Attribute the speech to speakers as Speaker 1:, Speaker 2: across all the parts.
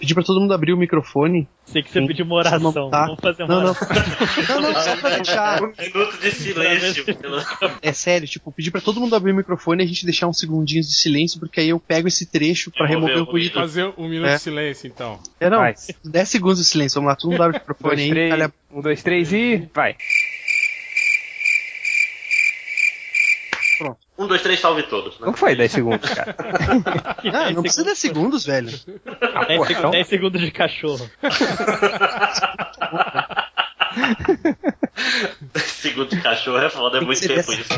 Speaker 1: pedir pra todo mundo abrir o microfone.
Speaker 2: Sei que você pediu uma oração.
Speaker 1: Tá.
Speaker 2: Vamos fazer uma
Speaker 1: Não, não.
Speaker 2: oração.
Speaker 1: Não, não, só pra deixar.
Speaker 3: Um minuto de silêncio. pelo-
Speaker 1: É sério, tipo, pedir pra todo mundo abrir o microfone e a gente deixar uns segundinhos de silêncio, porque aí eu pego esse trecho pra
Speaker 3: Remover
Speaker 1: remover
Speaker 3: o
Speaker 1: ruído.
Speaker 4: Fazer um minuto
Speaker 1: É.
Speaker 4: de silêncio, então.
Speaker 1: É, não,
Speaker 5: Vai.
Speaker 1: 10 segundos de silêncio, vamos lá, todo mundo abre o microfone
Speaker 5: dois,
Speaker 1: aí.
Speaker 5: Um, dois, três e. Vai.
Speaker 3: Um, dois, três, salve todos. Né?
Speaker 5: Não foi 10 segundos, cara.
Speaker 1: Ah, não precisa 10 segundos, velho.
Speaker 5: Ah,
Speaker 2: 10,
Speaker 5: porra,
Speaker 2: seg-
Speaker 5: então-
Speaker 2: 10 segundos de cachorro.
Speaker 3: Segundo de cachorro é foda, é muito tempo isso.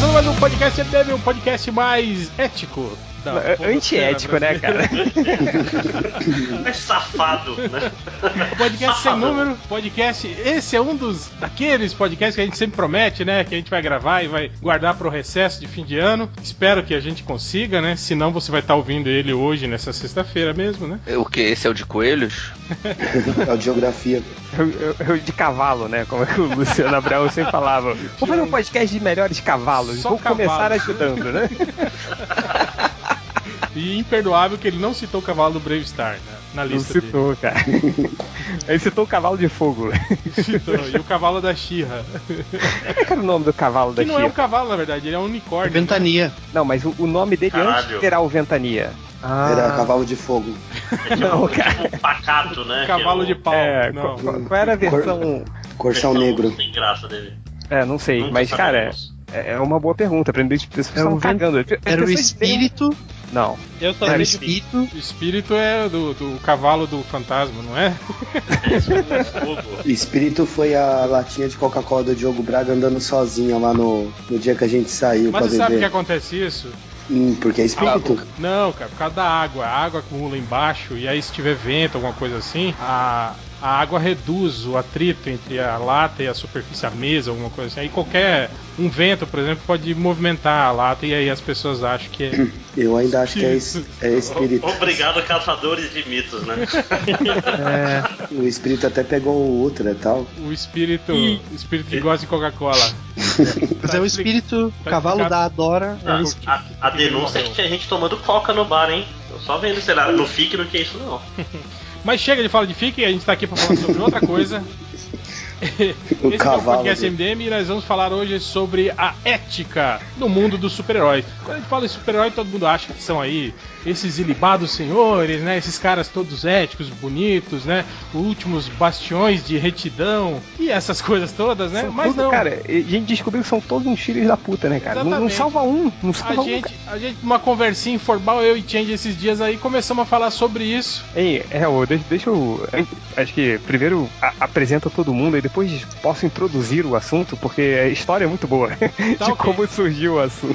Speaker 4: Começando mais um podcast MDM, um podcast mais ético. Podosfera
Speaker 5: Antiético, né, cara?
Speaker 3: É safado, né?
Speaker 4: O podcast sem
Speaker 3: Safado.
Speaker 4: número, podcast. Esse é um dos daqueles podcasts que a gente sempre promete, né? Que a gente vai gravar e vai guardar pro recesso de fim de ano. Espero que a gente consiga, né? Senão você vai estar ouvindo ele hoje, nessa sexta-feira mesmo, né?
Speaker 6: O que? Esse é o de coelhos?
Speaker 7: É o de geografia.
Speaker 5: Eu, eu- eu de cavalo, né? Como é que o Luciano Abraão sempre falava. Vou fazer um podcast de melhores cavalos.
Speaker 4: Só
Speaker 5: Vou começar
Speaker 4: cavalo.
Speaker 5: ajudando, né?
Speaker 4: E imperdoável que ele não citou o cavalo do Brave Star né, na
Speaker 5: Não
Speaker 4: lista
Speaker 5: citou, cara. Ele citou o cavalo de fogo.
Speaker 4: dele. Citou. E o cavalo da Xirra.
Speaker 5: Qual que era o nome do cavalo da
Speaker 4: Que não é um
Speaker 5: Xirra?
Speaker 4: cavalo, na verdade, ele é um unicórnio. né?
Speaker 1: Ventania.
Speaker 5: Não, mas o, o nome dele antes
Speaker 3: Caralho.
Speaker 5: era o Ventania.
Speaker 7: Era cavalo de fogo.
Speaker 3: É tipo,
Speaker 5: Não,
Speaker 3: é tipo um pacato, né?
Speaker 4: Cavalo
Speaker 3: que
Speaker 4: de
Speaker 3: é o-
Speaker 4: pau.
Speaker 5: É,
Speaker 4: não.
Speaker 5: qual, qual era a versão.
Speaker 7: Corção negro.
Speaker 3: Sem graça dele.
Speaker 5: É, não sei,
Speaker 3: Nunca
Speaker 5: mas cara,
Speaker 3: sabemos.
Speaker 5: é, é uma boa pergunta. Aprender as pessoas
Speaker 1: Era o
Speaker 5: estão
Speaker 1: ven-
Speaker 5: cagando.
Speaker 1: Era o espírito.
Speaker 5: Não.
Speaker 2: Eu só
Speaker 1: Era
Speaker 2: de
Speaker 1: espírito.
Speaker 4: Espírito é do, do cavalo do fantasma, não é?
Speaker 7: Espírito foi a latinha de Coca-Cola do Diogo Braga andando sozinha lá no, no dia que a gente saiu
Speaker 4: Mas
Speaker 7: pra
Speaker 4: você sabe que
Speaker 7: beber.
Speaker 4: acontece isso?
Speaker 7: Hum, porque é espírito.
Speaker 4: Não, cara, por causa da água. A água acumula embaixo e aí se tiver vento, alguma coisa assim, a, a água reduz o atrito entre a lata e a superfície, a mesa, alguma coisa assim. Aí qualquer um vento, por exemplo, pode movimentar a lata e aí as pessoas acham que é.
Speaker 7: Eu ainda acho que é, es- é espírito.
Speaker 3: Obrigado, caçadores de mitos, né?
Speaker 1: É,
Speaker 7: O espírito até pegou o Ultra e tal.
Speaker 4: O espírito, o espírito que gosta de Coca-Cola.
Speaker 1: mas é o espírito, o cavalo da Adora. É o espírito.
Speaker 3: A, a denúncia é que tinha gente tomando coca no bar, hein? Tô só vendo, sei lá, não fique no que é isso não.
Speaker 4: Mas chega de falar de FIC, a gente tá aqui pra falar sobre outra coisa. Esse é o
Speaker 7: cavalo
Speaker 4: podcast MDM e nós vamos falar hoje sobre a ética no mundo dos super-heróis. Quando a gente fala em super-herói, todo mundo acha que são aí esses ilibados senhores, né? Esses caras todos éticos, bonitos, né? Últimos bastiões de retidão e essas coisas todas, né?
Speaker 5: São
Speaker 4: Mas
Speaker 5: tudo-
Speaker 4: não.
Speaker 5: Cara, a gente descobriu que são todos uns filhos da puta, né, cara? Não, não salva um, não
Speaker 4: A
Speaker 5: salva um.
Speaker 4: gente, a gente, numa conversinha informal, eu e Change esses dias aí, começamos a falar sobre isso.
Speaker 5: Ei, é, deixa, deixa eu. Acho que primeiro a- apresenta todo mundo e depois posso introduzir o assunto, porque a história é muito boa de
Speaker 4: Tá ok.
Speaker 5: como surgiu o assunto.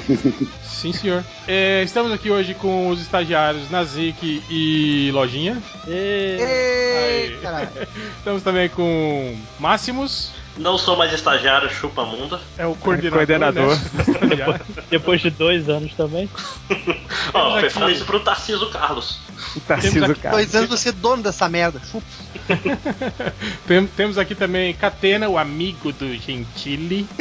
Speaker 4: Sim, senhor. É, estamos aqui hoje com os estagiários Nazik e Lojinha.
Speaker 2: E...
Speaker 4: Estamos também com Máximos,
Speaker 3: Não sou mais estagiário, chupa mundo.
Speaker 4: é o coordenador.
Speaker 5: Coordenador.
Speaker 4: né, estagiários.
Speaker 2: Depois de dois anos também.
Speaker 3: Ó,
Speaker 4: aqui-
Speaker 3: fala isso pro Tarciso Carlos.
Speaker 5: O Tarcísio Carlos.
Speaker 1: Dois anos você é dono dessa merda.
Speaker 4: Tem- temos aqui também Catena, o amigo do Gentili.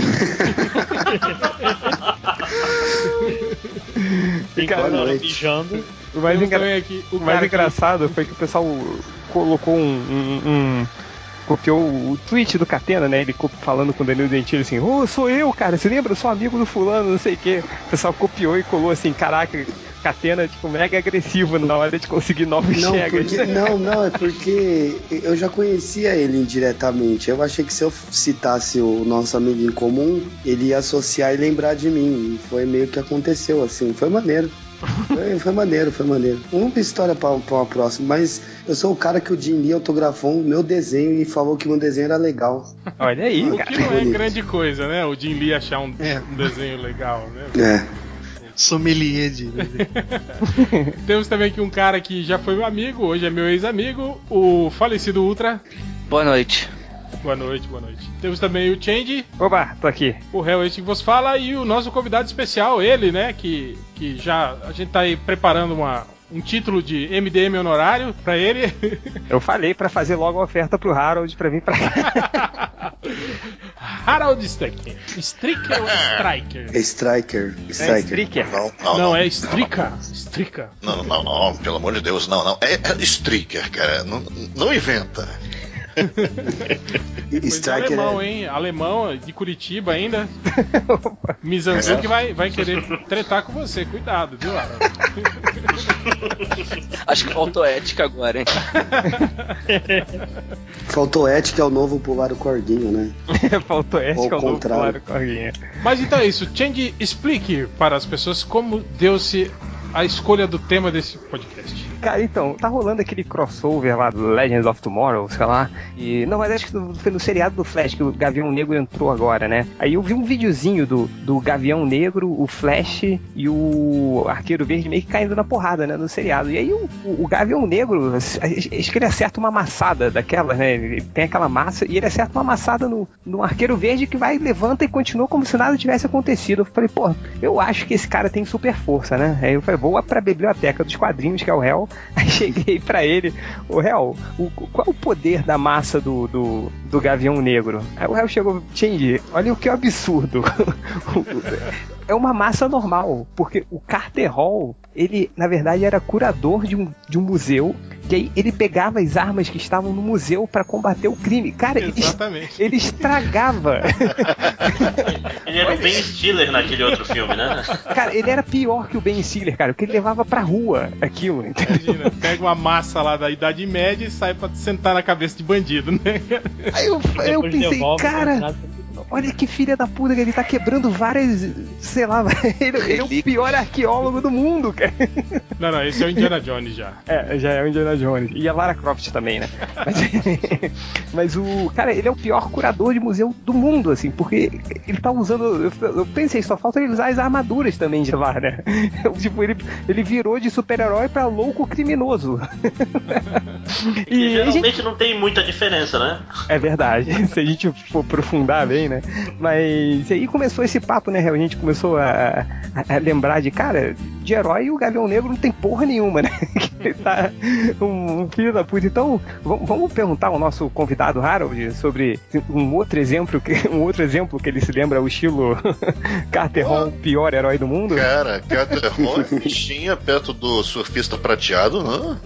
Speaker 2: Mijando.
Speaker 5: O mais, engra-
Speaker 4: aqui o
Speaker 5: o mais
Speaker 4: que-
Speaker 5: engraçado foi que o pessoal colocou um. um- um- copiou o tweet do Catena, né? Ele falando com o Danilo Gentili assim: Ô, sou eu, cara, você lembra? Eu sou amigo do fulano, não sei o quê. O pessoal copiou e colou assim: caraca, Catena, tipo, mega agressivo na hora de conseguir novos
Speaker 7: Não,
Speaker 5: chegas.
Speaker 7: porque, não, não, é porque eu já conhecia ele indiretamente. Eu achei que se eu citasse o nosso amigo em comum, ele ia associar e lembrar de mim. E foi meio que aconteceu assim. Foi maneiro. Foi, foi maneiro, foi maneiro. Uma história pra, pra uma próxima, mas eu sou o cara que o Jim Lee autografou o meu desenho e falou que meu desenho era legal.
Speaker 5: Olha aí,
Speaker 4: O
Speaker 5: cara.
Speaker 4: que não é grande coisa, né? O Jim Lee achar um,
Speaker 1: É.
Speaker 4: um desenho legal, né?
Speaker 7: É.
Speaker 1: Sommelier de.
Speaker 4: Temos também aqui um cara que já foi meu amigo, hoje é meu ex-amigo, o falecido Ultra.
Speaker 6: Boa noite.
Speaker 4: Boa noite, boa noite. Temos também o Change,
Speaker 5: Oba, tô aqui.
Speaker 4: o réu este que vos fala, e o nosso convidado especial, ele, né, que, que já a gente tá aí preparando uma, um título de MDM honorário pra ele.
Speaker 5: Eu falei pra fazer logo a oferta pro Harold pra vir pra cá.
Speaker 4: Harold Stricker. Stricker ou Striker?
Speaker 7: Striker.
Speaker 5: É
Speaker 7: Striker.
Speaker 5: Stricker.
Speaker 8: Não, não,
Speaker 4: Não,
Speaker 8: não.
Speaker 4: é Strica. Strica.
Speaker 8: Não, não, não, pelo amor de Deus, não, não. É, é Stricker, cara. Não, não inventa.
Speaker 7: Striker
Speaker 4: alemão,
Speaker 7: é...
Speaker 4: hein? Alemão de Curitiba ainda. Mizanzuki vai, vai querer tretar com você. Cuidado, viu, Harold?
Speaker 6: Acho que faltou ética agora, hein?
Speaker 7: Faltou ética, é o novo pular o cordinho, né?
Speaker 5: Faltou que é o novo
Speaker 7: contrário.
Speaker 5: claro corguinha.
Speaker 4: Mas então é isso. Change, explique para as pessoas como deu-se a escolha do tema desse podcast.
Speaker 5: Cara, então, tá rolando aquele crossover lá do Legends of Tomorrow, sei lá. E. Não, mas acho que foi no seriado do Flash que o Gavião Negro entrou agora, né? Aí eu vi um videozinho do, do Gavião Negro, o Flash e o Arqueiro Verde meio que caindo na porrada, né? No seriado. E aí o, o, Gavião Negro, acho que ele acerta uma amassada daquela, né? Ele tem aquela massa e ele acerta uma amassada no, no Arqueiro Verde que vai, levanta e continua como se nada tivesse acontecido. Eu falei, pô, eu acho que esse cara tem super força, né? Aí eu falei, vou pra biblioteca dos quadrinhos, que é o réu. Aí cheguei pra ele, o réu, o, qual é o poder da massa do, do, do Gavião Negro? Aí o réu chegou, Change, olha o que absurdo. é uma massa normal, porque o Carter Hall, ele na verdade era curador de um, de um museu, e aí ele pegava as armas que estavam no museu para combater o crime. Cara, ele,
Speaker 4: Exatamente.
Speaker 5: ele estragava.
Speaker 3: Ele era o Ben Stiller naquele outro filme, né?
Speaker 5: cara, ele era pior que o Ben Stiller, cara, porque ele levava pra rua aquilo, entendeu?
Speaker 4: Imagina, pega uma massa lá da Idade Média e sai pra sentar na cabeça de bandido, né?
Speaker 5: Aí eu, eu pensei,
Speaker 2: devolve,
Speaker 5: cara. Olha que filha da puta que ele tá quebrando várias, sei lá, ele, ele é o pior arqueólogo do mundo, cara.
Speaker 4: Não, não, esse é o Indiana Jones já.
Speaker 5: É, já é o Indiana Jones. E a Lara Croft também, né? Mas, mas o. Cara, ele é o pior curador de museu do mundo, assim, porque ele tá usando. Eu, eu pensei, só falta ele usar as armaduras também de lá, né? tipo, ele, ele virou de super-herói pra louco criminoso.
Speaker 3: E
Speaker 5: e a gente
Speaker 3: geralmente não tem muita diferença, né?
Speaker 5: É verdade, se a gente for aprofundar bem, né? Mas aí começou esse papo, né? A gente começou a, a- a lembrar de, cara, de herói o Gavião Negro não tem porra nenhuma, né? Ele tá um, um filho da puta. Então, vamos, perguntar ao nosso convidado Harold sobre um outro exemplo, que, um outro exemplo que ele se lembra, o estilo Carter Hall, o pior herói do mundo.
Speaker 8: Cara, Carter Hall é fichinha perto do surfista prateado, não?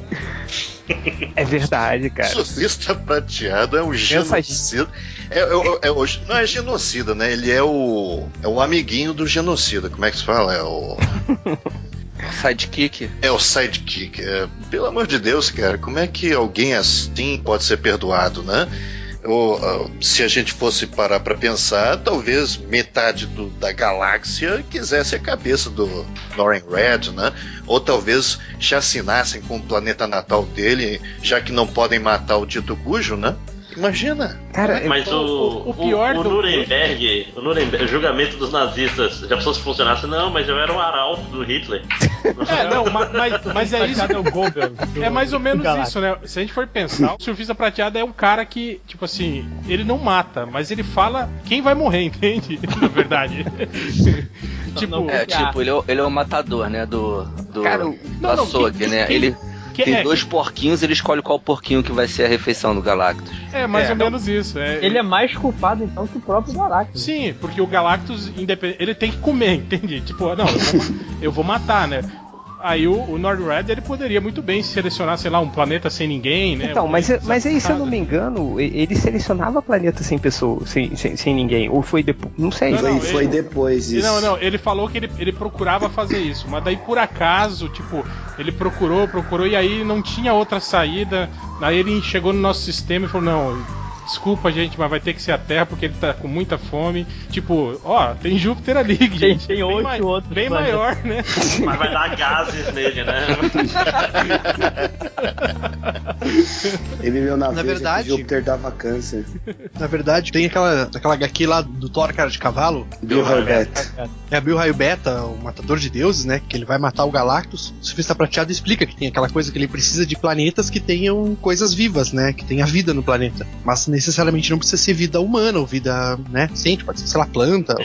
Speaker 5: É verdade, cara.
Speaker 8: Surfista prateado é um genocida. É, é- é- é não é genocida, né? Ele é o. É o amiguinho do genocida. Como é que se fala? É o.
Speaker 6: Sidekick.
Speaker 8: É o sidekick. É, pelo amor de Deus, cara, como é que alguém assim pode ser perdoado, né? Ou, ah, se a gente fosse parar pra pensar, talvez metade do- da galáxia quisesse a cabeça do Norrin Red, né? Ou talvez chacinassem com o planeta natal dele, já que não podem matar o dito cujo, né? Imagina!
Speaker 5: Cara,
Speaker 3: Mas o,
Speaker 4: o- o pior
Speaker 3: o,
Speaker 4: do-
Speaker 3: Nuremberg, o Nuremberg, o julgamento dos nazistas, já pensou se funcionasse? Não, mas eu era um arauto do Hitler.
Speaker 4: É, não, ma- mas, mas é isso.
Speaker 2: É o
Speaker 4: É mais ou menos isso, né? Se a gente for pensar, o surfista prateado é um cara que, tipo assim, ele não mata, mas ele fala quem vai morrer, entende? Na verdade. tipo,
Speaker 6: É,
Speaker 2: a-
Speaker 6: tipo, ele é, o- ele é o matador, né? Do. do
Speaker 5: Cara, o-
Speaker 6: do
Speaker 4: Não, não,
Speaker 6: açougue,
Speaker 4: que-
Speaker 6: né?
Speaker 4: que-
Speaker 6: ele
Speaker 4: que
Speaker 6: tem
Speaker 4: é,
Speaker 6: dois porquinhos, ele escolhe qual porquinho que vai ser a refeição do Galactus.
Speaker 4: é mais
Speaker 5: É,
Speaker 4: ou menos isso. É,
Speaker 2: Ele é mais culpado então que o próprio Galactus.
Speaker 4: Sim, porque o Galactus, independ- ele tem que comer, entende? Tipo, não, eu vou, eu vou matar, né? Aí o, o Nord-Red ele poderia muito bem selecionar, sei lá, um planeta sem ninguém, né?
Speaker 5: Então,
Speaker 4: Um
Speaker 5: mas, mas aí, se eu não me engano, ele selecionava planeta sem pessoas, sem, sem, sem ninguém. Ou foi depois. Não sei.
Speaker 4: Não,
Speaker 7: Foi,
Speaker 4: não,
Speaker 7: foi
Speaker 4: ele-
Speaker 7: depois isso.
Speaker 4: Não, não, ele falou que ele, ele procurava fazer isso, mas daí por acaso, tipo, ele procurou, procurou e aí não tinha outra saída. Aí ele chegou no nosso sistema e falou: Não, desculpa, gente, mas vai ter que ser a Terra porque ele tá com muita fome. Tipo, ó, tem Júpiter ali, gente.
Speaker 2: tem
Speaker 4: bem
Speaker 2: oito
Speaker 4: mai-
Speaker 2: outros
Speaker 4: Bem
Speaker 2: planetas.
Speaker 4: maior, né?
Speaker 3: Mas vai dar gases nele, né?
Speaker 7: Ele viveu na,
Speaker 1: Na verdade-
Speaker 7: que Júpiter dava câncer.
Speaker 1: Na verdade, tem aquela, aquela HQ lá do Thor, cara de cavalo.
Speaker 7: Bill Herbert.
Speaker 1: É a Bill Raio Beta, o matador de deuses, né? Que ele vai matar o Galactus. O surfista prateado explica que tem aquela coisa que ele precisa de planetas que tenham coisas vivas, né? Que tenha vida no planeta. Mas necessariamente não precisa ser vida humana ou vida, né, sente, pode ser, sei lá, planta,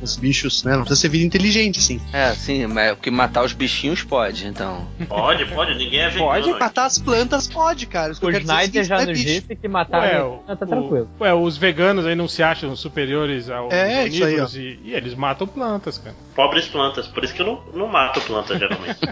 Speaker 1: os bichos, né, não precisa ser vida inteligente, assim.
Speaker 6: É, sim, mas porque matar os bichinhos pode, então.
Speaker 3: Pode, pode, ninguém é vegano.
Speaker 1: Pode matar as plantas, pode, cara. Que
Speaker 2: O
Speaker 1: é o
Speaker 2: Snyder já
Speaker 1: não é
Speaker 2: nos
Speaker 1: bicho.
Speaker 2: disse que matar
Speaker 4: Ué,
Speaker 2: a
Speaker 4: o-
Speaker 2: tá
Speaker 4: o-
Speaker 2: tranquilo.
Speaker 4: Ué, os veganos aí não se acham superiores aos
Speaker 1: É,
Speaker 4: e, e eles matam plantas, cara.
Speaker 3: Pobres plantas, por isso que eu não, não mato planta geralmente.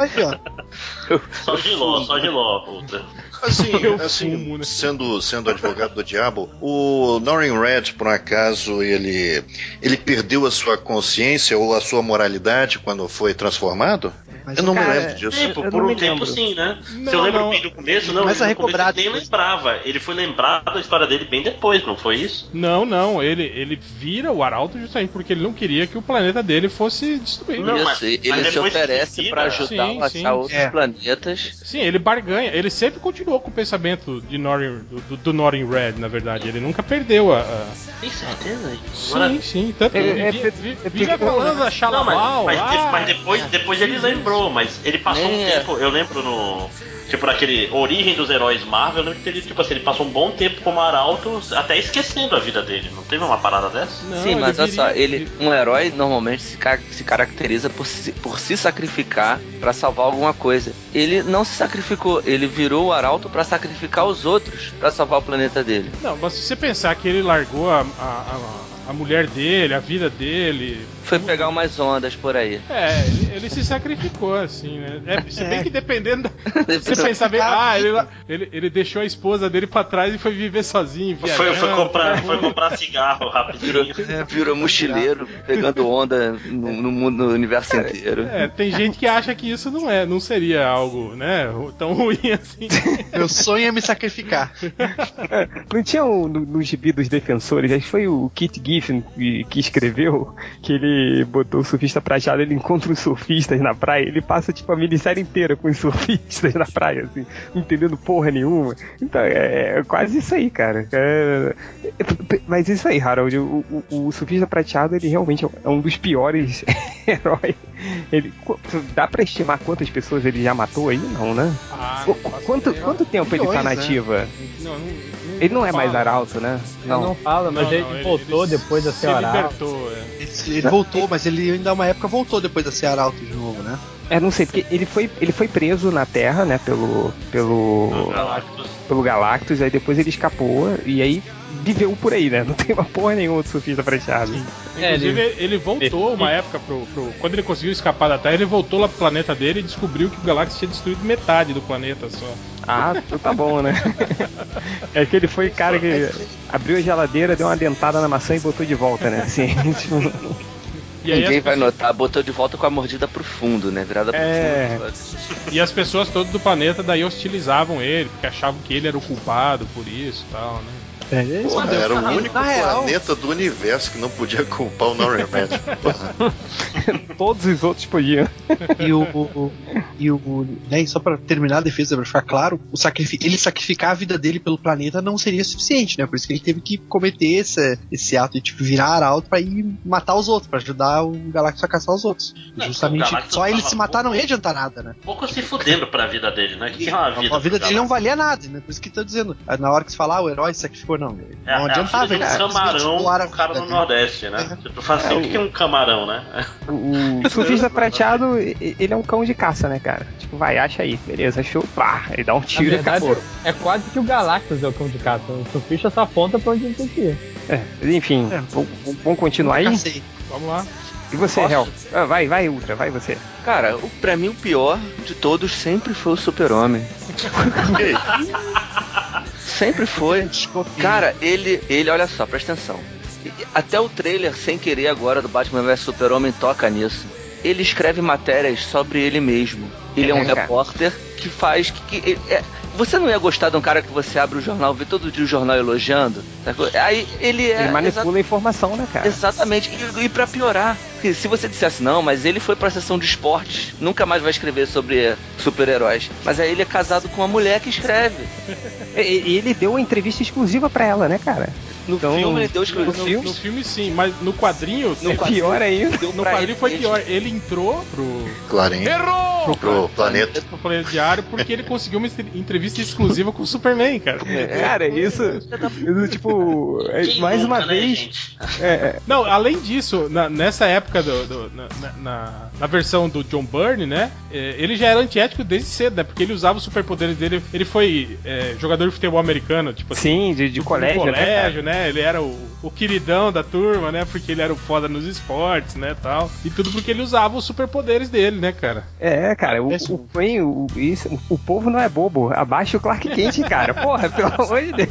Speaker 1: Aí, ó.
Speaker 3: só de ló, só de ló, puta.
Speaker 8: Assim,
Speaker 4: Eu
Speaker 8: assim
Speaker 4: fumo, né?
Speaker 8: sendo, sendo advogado do diabo, o Norrin Red, por um acaso, ele, ele perdeu a sua consciência ou a sua moralidade quando foi transformado?
Speaker 1: Mas,
Speaker 8: eu não
Speaker 1: cara,
Speaker 8: me lembro disso.
Speaker 3: Tempo, por um tempo
Speaker 5: lembro.
Speaker 3: sim, né?
Speaker 4: Não,
Speaker 3: Se eu lembro
Speaker 4: não.
Speaker 3: bem do começo, não, ele
Speaker 1: a
Speaker 3: começo
Speaker 1: recobrar
Speaker 3: ele nem lembrava. Ele foi lembrado da história dele bem depois, não foi isso?
Speaker 4: Não, não, ele, ele vira o Arauto justamente porque ele não queria que o planeta dele fosse destruído.
Speaker 3: Não, mas-
Speaker 6: ele
Speaker 3: mas
Speaker 6: se oferece pra ajudar
Speaker 4: Sim,
Speaker 6: a
Speaker 4: sim.
Speaker 6: achar outros
Speaker 1: É.
Speaker 6: planetas.
Speaker 4: Sim, ele barganha. Ele sempre continuou com o pensamento de Norin, do, do, Red, na verdade. Ele nunca perdeu a. a-
Speaker 3: Tem certeza?
Speaker 4: Sim, sim. Tanto que
Speaker 5: É,
Speaker 4: ele
Speaker 5: é, é, é,
Speaker 4: vivia
Speaker 5: é,
Speaker 4: falando a
Speaker 3: Não, mas,
Speaker 4: Xalabal.
Speaker 3: mas, de-
Speaker 4: ah,
Speaker 3: mas depois, depois ele lembrou, mas ele passou um
Speaker 6: É.
Speaker 3: tempo, eu lembro no. Tipo, naquele Origem dos Heróis Marvel, eu lembro que ele, tipo assim, ele passou um bom tempo como arauto, até esquecendo a vida dele. Não teve uma parada dessa?
Speaker 4: não,
Speaker 6: Sim, mas olha só, ele, um herói normalmente se, ca- se caracteriza por se, por se sacrificar pra salvar alguma coisa. Ele não se sacrificou, ele virou o arauto pra sacrificar os outros pra salvar o planeta dele.
Speaker 4: Não, mas se você pensar que ele largou a, a, a, a mulher dele, a vida dele.
Speaker 6: Foi pegar umas ondas por aí.
Speaker 4: É, ele, ele se sacrificou, assim, né? É, se bem
Speaker 1: É.
Speaker 4: que dependendo da. Você pensar bem, ah, ele, ele, ele deixou a esposa dele pra trás e foi viver sozinho, viajando.
Speaker 3: Foi, foi, comprar, foi comprar cigarro rapidinho.
Speaker 6: Virou mochileiro, pegando onda no, no mundo, no universo inteiro.
Speaker 4: É, tem gente que acha que isso não é, não seria algo, né, tão ruim assim.
Speaker 1: Meu sonho é me sacrificar.
Speaker 5: Não tinha um, no, no gibi dos defensores, acho que foi o Kit Giffen que, que escreveu, que ele botou o surfista prateado, ele encontra os surfistas na praia, ele passa tipo a minissérie inteira com os surfistas na praia, assim, não entendendo porra nenhuma. Então é, é quase isso aí, cara. É- é- mas isso aí, Harold, o, o- o surfista prateado ele realmente é um dos piores heróis. Ele, dá pra estimar quantas pessoas ele já matou aí? Não, né?
Speaker 4: Ah,
Speaker 5: Qu- quanto, quanto tempo ele tá
Speaker 1: Milhões,
Speaker 5: na
Speaker 1: né?
Speaker 5: ativa?
Speaker 4: Não, não-
Speaker 5: Ele não é mais arauto, né?
Speaker 2: Não, não fala, mas
Speaker 4: Não,
Speaker 2: ele
Speaker 4: não, ele-
Speaker 2: voltou
Speaker 4: ele
Speaker 2: depois da
Speaker 4: se
Speaker 2: senhora.
Speaker 4: libertou, é.
Speaker 1: Ele, ele voltou, mas ele ainda uma época voltou depois da ser arauto de novo, né?
Speaker 5: É, não sei, porque ele foi, ele foi preso na Terra, né, pelo, pelo,
Speaker 3: Galactus.
Speaker 5: pelo Galactus, aí depois ele escapou e aí viveu por aí, né? Não tem uma porra nenhuma de surfista prateado.
Speaker 2: É,
Speaker 4: Inclusive,
Speaker 2: ele-
Speaker 4: ele, voltou uma época pro, pro- Quando ele conseguiu escapar da Terra, ele voltou lá pro planeta dele e descobriu que o Galactus tinha destruído metade do planeta só.
Speaker 5: Ah, então tá bom, né? É que ele foi o cara que abriu a geladeira, deu uma dentada na maçã e botou de volta, né? Assim, tipo,
Speaker 4: E aí
Speaker 6: Ninguém vai
Speaker 4: pessoas-
Speaker 6: notar, botou de volta com a mordida pro fundo, né? Virada pro
Speaker 5: É.
Speaker 6: fundo.
Speaker 4: E as pessoas todas do planeta daí hostilizavam ele, porque achavam que ele era o culpado por isso e tal, né?
Speaker 5: É, é isso.
Speaker 8: Porra, era o único
Speaker 1: Na real-
Speaker 8: planeta do universo que não podia culpar o Red. Porra.
Speaker 5: Todos os outros podiam.
Speaker 1: E o. o- e o. Né, só pra terminar a defesa, pra ficar claro, o ele sacrificar a vida dele pelo planeta não seria suficiente, né? Por isso que ele teve que cometer esse, esse ato de tipo, virar arauto pra ir matar os outros, pra ajudar o Galactus a caçar os outros.
Speaker 3: Não,
Speaker 1: Justamente só ele se matar não
Speaker 3: pouco-
Speaker 1: ia adiantar nada, né?
Speaker 3: Pouco se fudendo pra vida dele, né? Que é uma vida.
Speaker 1: a vida dele não valia nada, né? Por isso que tô dizendo. Na hora que você falar, ah, o herói se sacrificou, não.
Speaker 3: É,
Speaker 1: não
Speaker 3: é a
Speaker 1: adiantava
Speaker 3: de um
Speaker 1: simplesmente
Speaker 3: camarão,
Speaker 1: a
Speaker 3: o cara no
Speaker 1: né?
Speaker 3: Nordeste, né? Tipo, fala assim,
Speaker 5: É,
Speaker 3: o que é um camarão, né?
Speaker 5: O, o surfista prateado, e- ele é um cão de caça, né, cara? Tipo, vai, acha aí, beleza, achou, pá, ele dá um
Speaker 2: Na
Speaker 5: tiro e
Speaker 2: verdade,
Speaker 5: acabou.
Speaker 2: é quase que o Galactus é o cão de caça. O surfista só aponta pra onde ele tem que ir.
Speaker 5: É, enfim,
Speaker 1: É.
Speaker 5: vamos, vamos continuar aí?
Speaker 1: Cacei.
Speaker 4: Vamos lá.
Speaker 5: E você? Hel? Ah, vai, vai, Ultra, vai você.
Speaker 6: Cara, o, pra mim o pior de todos sempre foi o Super-Homem. Sempre foi. Cara, ele, ele, olha só, presta atenção. E- Até o trailer, sem querer agora, do Batman vs Super-Homem toca nisso. Ele escreve matérias sobre ele mesmo. Ele é, um
Speaker 5: É, cara.
Speaker 6: repórter que faz. Que, que- é- você não ia gostar de um cara que você abre o jornal, vê todo dia o jornal elogiando? Aí ele é.
Speaker 5: ele manipula a informação, né, cara?
Speaker 6: Exatamente, e, e para piorar, que se você dissesse não, mas ele foi pra sessão de esportes, nunca mais vai escrever sobre super-heróis. Mas aí ele é casado com uma mulher que escreve.
Speaker 5: E- e- Ele deu uma entrevista exclusiva pra ela, né, cara?
Speaker 6: No
Speaker 5: Então,
Speaker 6: filme ele deu
Speaker 4: No,
Speaker 6: exclusivo.
Speaker 5: no
Speaker 4: no-
Speaker 5: filme?
Speaker 4: no filme sim, mas no quadrinho.
Speaker 6: No
Speaker 5: é
Speaker 6: quadrinho,
Speaker 5: pior ainda.
Speaker 4: No quadrinho foi
Speaker 6: ele-
Speaker 4: pior. Ele entrou pro.
Speaker 8: Clarim.
Speaker 4: Errou!
Speaker 8: Pro planeta.
Speaker 4: Pro planeta diário porque ele conseguiu uma entrevista exclusiva com o Superman, cara.
Speaker 5: Cara, isso, isso, tipo, é,
Speaker 3: Quem
Speaker 5: mais
Speaker 3: nunca,
Speaker 5: uma
Speaker 3: né,
Speaker 5: vez. É, é,
Speaker 4: Não, além disso, na- nessa época do, do- na, na- na- versão do John Byrne, né? é, ele já era antiético desde cedo, né? Porque ele usava os superpoderes dele. Ele foi é, jogador de futebol americano, tipo assim.
Speaker 5: sim, de, de
Speaker 4: no
Speaker 5: colégio, né?
Speaker 4: colégio, né? Ele era o, o queridão da turma, né? Porque ele era o foda nos esportes, né? Tal. E tudo porque ele usava os superpoderes dele, né, cara?
Speaker 5: É, cara, o, o, o, isso, o, povo não é bobo. Abaixa o Clark Kent, cara. Porra, pelo amor de Deus.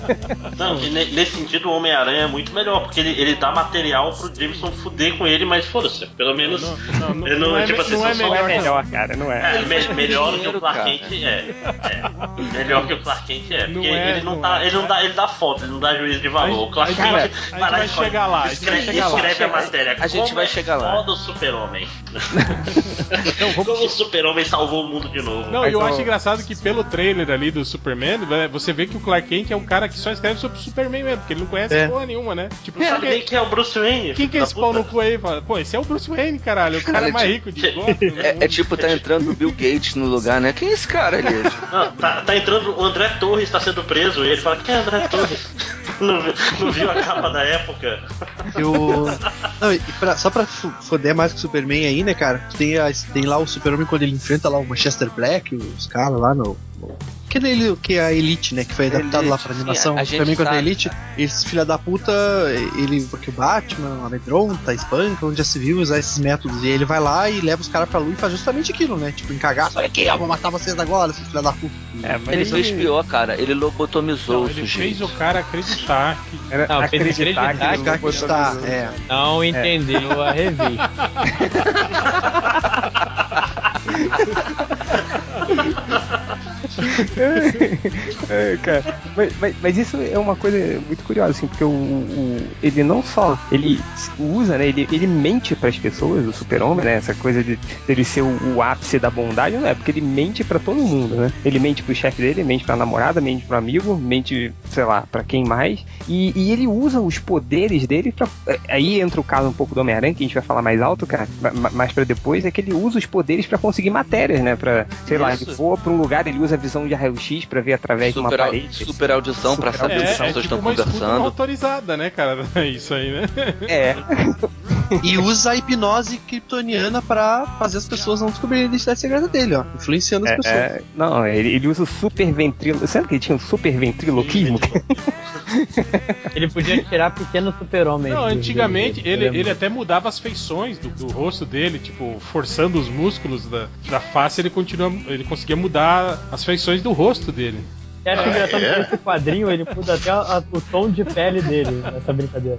Speaker 3: Não, e ne- nesse sentido o Homem-Aranha é muito melhor, porque ele, ele dá material pro Jameson fuder com ele, mas foda-se, pelo menos.
Speaker 4: Não, não, não,
Speaker 3: ele
Speaker 4: não é,
Speaker 3: tipo assim,
Speaker 4: não é
Speaker 5: Não é
Speaker 4: melhor.
Speaker 5: melhor, cara, não é.
Speaker 3: É, me- melhor que o Clark. Kent é. é. Melhor que o Clark Kent é.
Speaker 4: Não
Speaker 3: Porque
Speaker 4: é,
Speaker 3: ele não,
Speaker 4: não
Speaker 3: tá.
Speaker 4: é.
Speaker 3: ele não dá. Ele dá foto, ele não dá juízo de valor. O Clark
Speaker 4: a gente-
Speaker 3: Kent
Speaker 4: a gente
Speaker 3: vai
Speaker 4: chegar lá, a gente vai
Speaker 3: Escreve,
Speaker 4: chegar lá.
Speaker 3: escreve a matéria.
Speaker 6: A gente vai
Speaker 3: é
Speaker 6: chegar lá.
Speaker 3: Foda o super-homem. Como o super-homem salvou o mundo de novo.
Speaker 4: Não, eu acho engraçado que pelo trailer ali do Superman, né, você vê que o Clark Kent é um cara que só escreve sobre o Superman mesmo, porque ele não conhece
Speaker 1: É.
Speaker 4: porra nenhuma, né? Tipo,
Speaker 3: Não sabe quem é o Bruce Wayne.
Speaker 4: quem que é esse pau no cu aí? Pô, esse é o Bruce Wayne, caralho, o cara
Speaker 6: Cara,
Speaker 4: mais
Speaker 6: é
Speaker 4: rico de Gotham.
Speaker 6: É,
Speaker 4: mundo.
Speaker 6: é tipo, tá entrando o Bill Gates no lugar, né? Quem é esse cara ali?
Speaker 3: Não, tá, tá entrando o André Torres, tá sendo preso, e ele fala, quem é André Torres? Não, não viu a capa da época?
Speaker 1: Eu. Não, e pra- só pra foder mais com o Superman aí, né, cara? Tem, a- tem lá o Super-Homem quando ele enfrenta lá o Manchester Black, os caras lá no. no- Que é que é a Elite, né? Que foi adaptado lá pra
Speaker 6: Sim,
Speaker 1: animação.
Speaker 6: a gente
Speaker 1: Superman contra a. Elite. Esse filha da puta, ele. Porque o Batman amedronta, espanca, onde já se viu usar esses métodos. E ele vai lá e leva os caras pra lua e faz justamente aquilo, né? Tipo, encagaço. Olha aqui, ó, vou matar vocês agora, seus filha da puta.
Speaker 5: É, mas
Speaker 6: Ele fez pior, cara. Ele lobotomizou
Speaker 4: Não,
Speaker 6: o
Speaker 4: ele fez o cara acreditar que.
Speaker 5: Era
Speaker 2: Não, fez
Speaker 5: acreditar
Speaker 2: acreditar
Speaker 5: que
Speaker 2: que
Speaker 5: ele
Speaker 1: Acreditar que está, é.
Speaker 2: Não entendeu a revista.
Speaker 5: É, cara. Mas, mas- mas isso é uma coisa muito curiosa, assim, porque o, o- ele não só ele usa, né? Ele, ele mente para as pessoas, o super-homem, né? Essa coisa de dele ser o, o ápice da bondade, não é? Porque ele mente para todo mundo, né? Ele mente pro chefe dele, mente pra namorada, mente pro amigo, mente, sei lá, para quem mais. E, e ele usa os poderes dele pra. é, Aí entra o caso um pouco do Homem-Aranha, que a gente vai falar mais alto, cara, ma- ma- mais pra depois, é que ele usa os poderes pra conseguir matérias, né? Pra, sei lá,
Speaker 6: Isso.
Speaker 5: ele voa pra um lugar, ele usa visão de raio-x pra ver através de uma
Speaker 6: Super,
Speaker 5: parede.
Speaker 6: super audição pra
Speaker 5: Super
Speaker 6: saber o que
Speaker 4: É,
Speaker 6: as
Speaker 4: é
Speaker 6: pessoas
Speaker 4: tipo
Speaker 6: estão
Speaker 4: uma escuta não
Speaker 6: conversando.
Speaker 4: autorizada, né, cara? Isso aí, né?
Speaker 5: É,
Speaker 1: E usa a hipnose kryptoniana pra fazer as pessoas não descobrirem a identidade secreta dele, ó. Influenciando as
Speaker 5: é,
Speaker 1: pessoas.
Speaker 5: é, não, ele, ele usa o super ventrilo. Sabe que ele tinha um super ventriloquismo?
Speaker 2: Ele podia tirar pequeno super-homem.
Speaker 4: Não, antigamente ele, ele até mudava as feições do, do rosto dele, tipo, forçando os músculos da, da face, ele continua, ele conseguia mudar as feições do rosto dele.
Speaker 2: Eu acho engraçado
Speaker 8: é?
Speaker 2: que esse quadrinho ele muda até a- a- o tom de pele dele nessa brincadeira.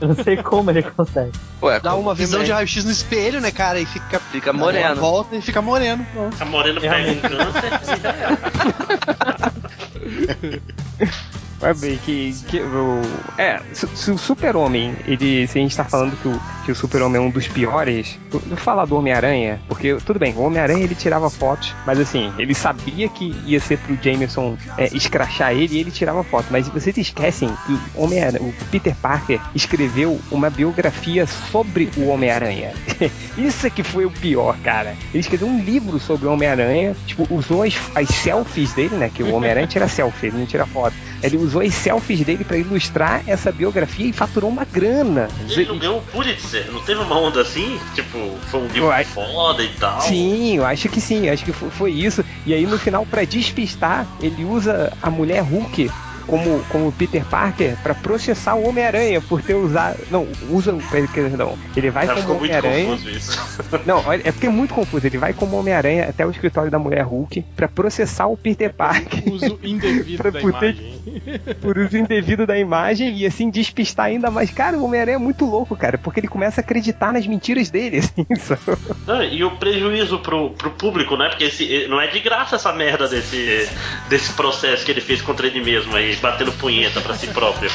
Speaker 2: Eu não sei como ele consegue.
Speaker 6: Ué,
Speaker 1: Dá uma visão
Speaker 6: é?
Speaker 1: de raio-x no espelho, né, cara? E fica.
Speaker 6: Fica moreno.
Speaker 1: Volta e fica moreno. Pronto.
Speaker 3: A Moreno pega um câncer e.
Speaker 5: Vai bem, que. que o, é, se, o Super-Homem, ele. Se a gente tá falando que o, que o Super-Homem é um dos piores, vou falar do Homem-Aranha, porque, tudo bem, o Homem-Aranha ele tirava fotos, mas assim, ele sabia que ia ser pro Jameson é, escrachar ele e ele tirava foto. Mas vocês esquecem que o Homem-Aranha, o Peter Parker, escreveu uma biografia sobre o Homem-Aranha. Isso é que foi o pior, cara. Ele escreveu um livro sobre o Homem-Aranha, tipo, usou as, as selfies dele, né? Que o Homem-Aranha tira selfie, ele não tira foto. Ele usou as selfies dele pra ilustrar essa biografia e faturou uma grana.
Speaker 3: Ele não ganhou o Pulitzer, não teve uma onda assim? Tipo, foi um livro
Speaker 5: Uai.
Speaker 3: foda e tal.
Speaker 5: Sim, eu acho que sim, acho que fo- foi isso. E aí no final, pra despistar, ele usa a mulher Hulk como, como Peter Parker pra processar o Homem-Aranha por ter usado. Não, usa. Perdão. Ele vai
Speaker 3: Já
Speaker 5: como Homem-Aranha.
Speaker 3: confuso isso.
Speaker 5: Não, é porque é muito confuso. Ele vai como Homem-Aranha até o escritório da mulher Hulk pra processar o Peter Parker
Speaker 4: Uso indevido da
Speaker 5: poder-
Speaker 4: imagem.
Speaker 5: por uso indevido da imagem e assim despistar ainda mais. Cara, o Homem-Aranha é muito louco, cara, porque ele começa a acreditar nas mentiras dele. Assim?
Speaker 3: Não, e o prejuízo pro, pro público, né? Porque esse, não é de graça essa merda desse, desse processo que ele fez contra ele mesmo aí. Batendo punheta pra si próprio.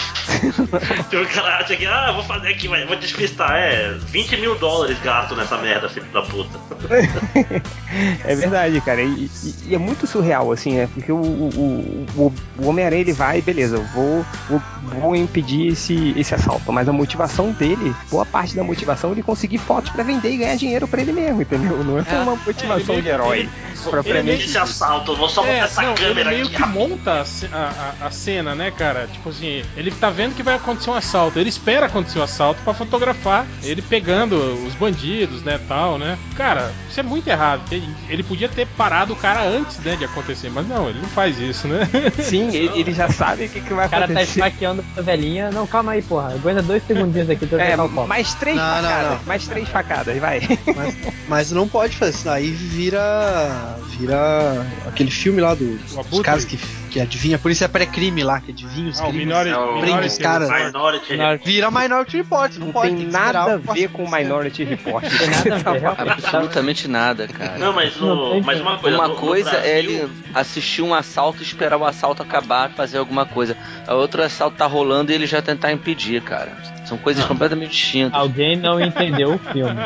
Speaker 3: então o cara acha que, ah, vou fazer aqui, vou despistar. É, 20 mil dólares gasto nessa merda, filho da puta.
Speaker 5: é verdade, cara. E, e, e, é muito surreal, assim, né? Porque o, o, o, o Homem-Aranha ele vai, beleza, eu vou, vou, vou, impedir esse, esse assalto. Mas a motivação dele, boa parte da motivação, é ele conseguir fotos para vender e ganhar dinheiro para ele mesmo, entendeu? Não é, é uma motivação de herói.
Speaker 3: Propriamente. Esse assalto, vou só é, botar essa
Speaker 4: não,
Speaker 3: câmera
Speaker 4: ele meio
Speaker 3: aqui.
Speaker 4: que monta a, a, a, cena, né, cara? Tipo assim, ele tá vendo que vai acontecer um assalto. Ele espera acontecer o um assalto para fotografar ele pegando os bandidos, né, tal, né? Cara, isso é muito errado. Ele podia ter parado o cara antes, né, de acontecer, mas não, ele não faz isso, né?
Speaker 5: Sim, ele, ele já sabe o que, que vai acontecer.
Speaker 2: O cara tá esfaqueando a velhinha. Não, calma aí, porra. Aguenta dois segundinhos aqui pra
Speaker 5: é,
Speaker 2: o copo.
Speaker 5: Mais três não, facadas. Não, não. Mais três facadas, vai.
Speaker 1: Mas, mas, não pode fazer isso. Aí vira. Vira aquele filme lá do, dos caras que, que adivinha. Por isso é pré-crime lá, que adivinha os ah, crimes.
Speaker 4: Minority,
Speaker 1: prende os caras.
Speaker 3: Minority.
Speaker 1: Vira Minority Report. Não,
Speaker 5: não
Speaker 1: pode.
Speaker 5: Tem nada a ver com Minority Report. Tem
Speaker 6: nada a ver. Absolutamente nada, cara.
Speaker 3: Não, mas, no, mas uma coisa.
Speaker 6: Uma
Speaker 3: no,
Speaker 6: coisa
Speaker 3: no
Speaker 6: é ele assistir um assalto e esperar o assalto acabar, fazer alguma coisa. A outra assalto tá rolando e ele já tentar impedir, cara. São coisas completamente distintas.
Speaker 2: Alguém não entendeu o filme.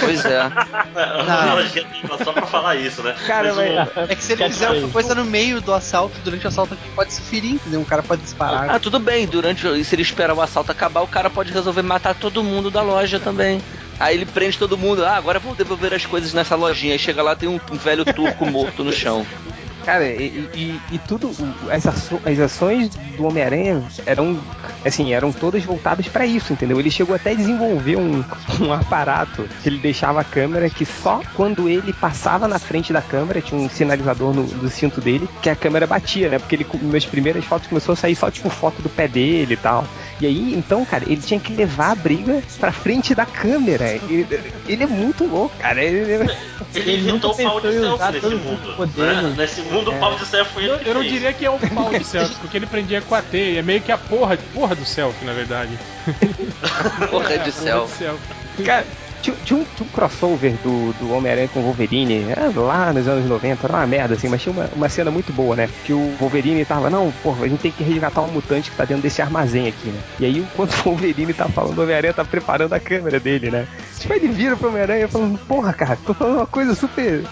Speaker 6: Pois é.
Speaker 3: Não, só pra falar isso, né?
Speaker 1: Cara, mas, é que se ele fizer uma coisa no meio do assalto, durante o assalto, pode se ferir, entendeu? Um cara pode disparar.
Speaker 6: Ah, tudo bem. Durante, se ele espera o assalto acabar, o cara pode resolver matar todo mundo da loja também. Aí ele prende todo mundo. Ah, agora vou devolver as coisas nessa lojinha. Aí chega lá tem um, um velho turco morto no chão.
Speaker 5: Cara, e, e, e tudo, as, as ações do Homem-Aranha eram, assim, eram todas voltadas para isso, entendeu? Ele chegou até a desenvolver um, um aparato que ele deixava a câmera que só quando ele passava na frente da câmera, tinha um sinalizador no, no cinto dele, que a câmera batia, né? Porque ele, nas primeiras fotos começou a sair só, tipo, foto do pé dele e tal. E aí, então, cara, ele tinha que levar a briga pra frente da câmera. Ele, ele é muito louco, cara.
Speaker 3: Ele, ele, ele inventou o pau de selfie nesse mundo. Poder, né? Nesse mundo, o é. pau de selfie foi ele. Eu,
Speaker 4: eu não diria que é o pau de selfie, porque ele prendia com a teia. É meio que a porra, porra do selfie, na verdade.
Speaker 6: porra de selfie.
Speaker 5: Cara, tinha, tinha, um, tinha um crossover do, do Homem-Aranha com o Wolverine, lá nos anos 90, era uma merda assim, mas tinha uma, uma cena muito boa, né? Que o Wolverine tava, não, porra, a gente tem que resgatar um mutante que tá dentro desse armazém aqui, né? E aí, enquanto o Wolverine tá falando, o Homem-Aranha tá preparando a câmera dele, né? Tipo, ele vira pro Homem-Aranha falando, porra, cara, tô falando uma coisa super.